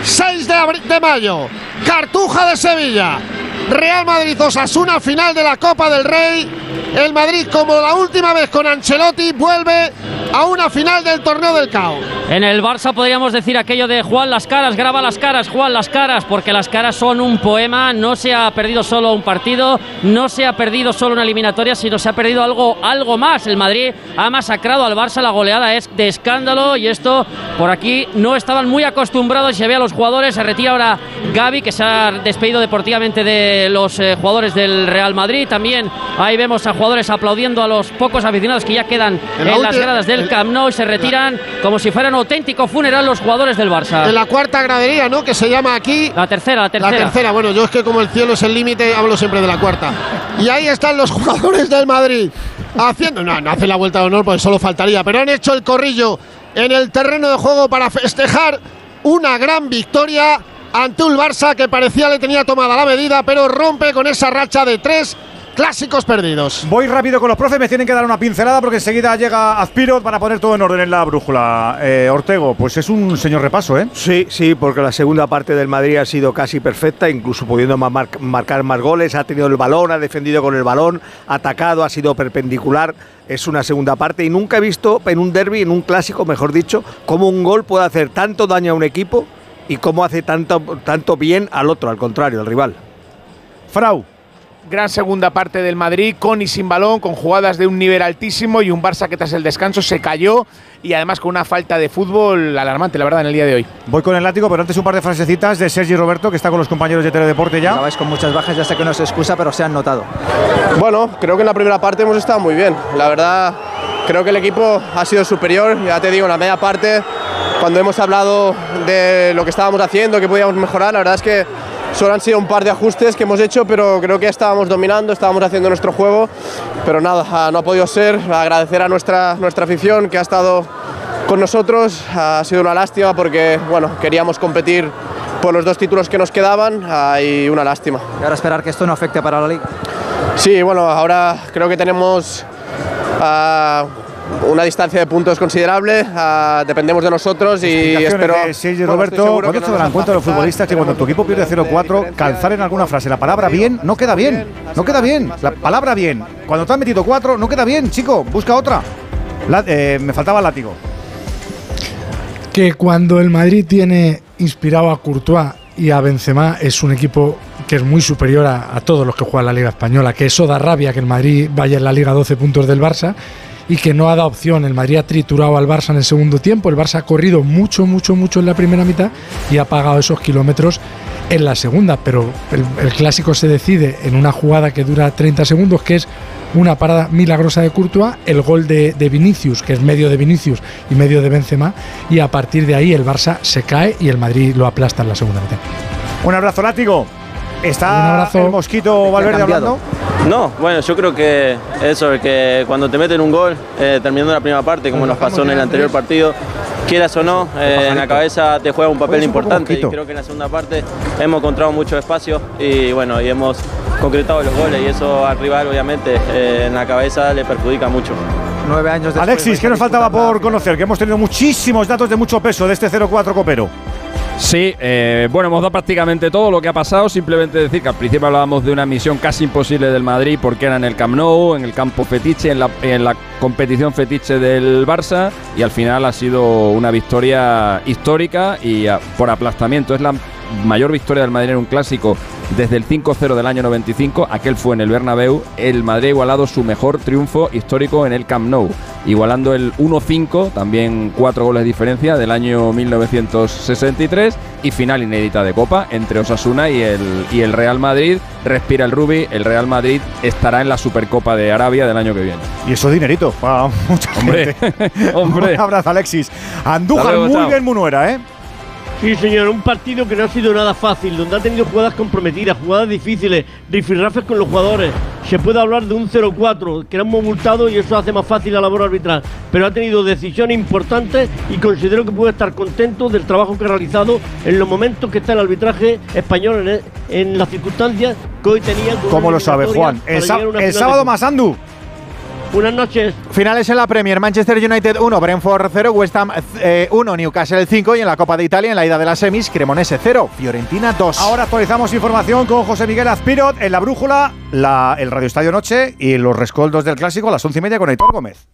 6 de, de mayo, Cartuja de Sevilla. Real Madrid Osasuna, final de la Copa del Rey. El Madrid, como la última vez con Ancelotti, vuelve a una final del torneo del caos. En el Barça podríamos decir aquello de Juan las caras, graba las caras, Juan las caras, porque las caras son un poema, no se ha perdido solo un partido, no se ha perdido solo una eliminatoria, sino se ha perdido algo, algo más. El Madrid ha masacrado al Barça, la goleada es de escándalo y esto por aquí no estaban muy acostumbrados se ve a los jugadores, se retira ahora Gaby que se ha despedido deportivamente de los eh, jugadores del Real Madrid, también ahí vemos a jugadores aplaudiendo a los pocos aficionados que ya quedan En en, la las gradas del el- Camp Nou y se retiran como si fueran un auténtico funeral los jugadores del Barça. En la cuarta gradería, ¿no? Que se llama aquí. La tercera, la tercera. La tercera, bueno, yo es que como el cielo es el límite, hablo siempre de la cuarta. Y ahí están los *laughs* jugadores del Madrid haciendo. No, no hacen la vuelta de honor, porque solo faltaría, pero han hecho el corrillo en el terreno de juego para festejar una gran victoria ante un Barça que parecía le tenía tomada la medida, pero rompe con esa racha de tres clásicos perdidos. Voy rápido con los profes, me tienen que dar una pincelada porque enseguida llega Azpiro para poner todo en orden en la brújula. Eh, Ortego, pues es un señor repaso, ¿eh? Sí, sí, porque la segunda parte del Madrid ha sido casi perfecta, incluso pudiendo ma- mar- marcar más goles, ha tenido el balón, ha defendido con el balón, ha atacado, ha sido perpendicular. Es una segunda parte y nunca he visto en un derby, en un clásico, mejor dicho, cómo un gol puede hacer tanto daño a un equipo y cómo hace tanto, tanto bien al otro, al contrario, al rival. Frau. Gran segunda parte del Madrid, con y sin balón, con jugadas de un nivel altísimo y un Barça que tras el descanso se cayó y además con una falta de fútbol alarmante, la verdad, en el día de hoy. Voy con el látigo, pero antes un par de frasecitas de Sergi Roberto, que está con los compañeros de Teledeporte ya. Acabáis con muchas bajas, ya sé que no se excusa, pero se han notado. Bueno, creo que en la primera parte hemos estado muy bien. La verdad, creo que el equipo ha sido superior. Ya te digo, en la media parte, cuando hemos hablado de lo que estábamos haciendo, que podíamos mejorar, la verdad es que solo han sido un par de ajustes que hemos hecho, pero creo que estábamos dominando, estábamos haciendo nuestro juego. Pero nada, ah, no ha podido ser. Agradecer a nuestra, nuestra afición que ha estado con nosotros. Ha sido una lástima porque, bueno, queríamos competir por los dos títulos que nos quedaban ah, y una lástima. Y ahora esperar que esto no afecte para la liga. Sí, bueno, ahora creo que tenemos ah, una distancia de puntos considerable, ah, dependemos de nosotros y espero... de bueno, Roberto, seguro ¿cuándo que se darán cuenta los futbolistas que cuando tu equipo pierde 0-4, calzar en alguna frase la palabra bien no queda bien? No queda bien. La palabra bien. Cuando te han metido 4, no queda bien, chico. Busca otra. La- eh, me faltaba el látigo. que cuando el Madrid tiene inspirado a Courtois y a Benzema es un equipo que es muy superior a, a todos los que juegan la Liga Española, que eso da rabia que el Madrid vaya en la Liga a 12 puntos del Barça y que no ha dado opción. El Madrid ha triturado al Barça en el segundo tiempo, el Barça ha corrido mucho, mucho, mucho en la primera mitad y ha pagado esos kilómetros en la segunda, pero el, clásico se decide en una jugada que dura 30 segundos, que es una parada milagrosa de Courtois, el gol de, de Vinicius, que es medio de Vinicius y medio de Benzema, y a partir de ahí el Barça se cae y el Madrid lo aplasta en la segunda mitad. Un abrazo, látigo. ¿Está el mosquito Valverde hablando? No, bueno, yo creo que eso, que cuando te meten un gol, eh, terminando la primera parte, como nos pasó en el anterior partido, quieras o no, eh, en la cabeza te juega un papel importante y creo que en la segunda parte hemos encontrado mucho espacio y bueno, y hemos concretado los goles y eso al rival obviamente eh, en la cabeza le perjudica mucho. Nueve años después. Alexis, ¿qué nos faltaba por conocer? Que hemos tenido muchísimos datos de mucho peso de este 0-4 copero. Sí, eh, bueno, hemos dado prácticamente todo lo que ha pasado. Simplemente decir que al principio hablábamos de una misión casi imposible del Madrid porque era en el Camp Nou, en el campo fetiche, en la, en la competición fetiche del Barça y al final ha sido una victoria histórica y ah, por aplastamiento. Es la mayor victoria del Madrid en un clásico desde el 5-0 del año 95. Aquel fue en el Bernabéu. El Madrid ha igualado su mejor triunfo histórico en el Camp Nou, igualando el 1-5, también cuatro goles de diferencia del año 1963 y final inédita de Copa entre Osasuna y el, y el Real Madrid. Respira el Rubi, el Real Madrid estará en la Supercopa de Arabia del año que viene. Y eso es *laughs* mucha Hombre, gente. *laughs* hombre. Un abrazo, Alexis. Andújar, luego, muy chao. bien Munuera, ¿eh? Sí, señor, un partido que no ha sido nada fácil, donde ha tenido jugadas comprometidas, jugadas difíciles, rifirrafes con los jugadores. Se puede hablar de un 0-4, que hemos multado y eso hace más fácil la labor arbitral. Pero ha tenido decisiones importantes y considero que puede estar contento del trabajo que ha realizado en los momentos que está el arbitraje español en, en las circunstancias que hoy tenía. con ¿Cómo una lo sabe Juan? El, el sábado más Andu. Buenas noches. Finales en la Premier, Manchester United 1, Brentford 0, West Ham eh, 1, Newcastle 5 y en la Copa de Italia en la ida de las semis, Cremonese 0, Fiorentina 2. Ahora actualizamos información con José Miguel Azpirot en la brújula, la- el Radio Estadio Noche y los rescoldos del clásico a las once y media con Aitor Gómez.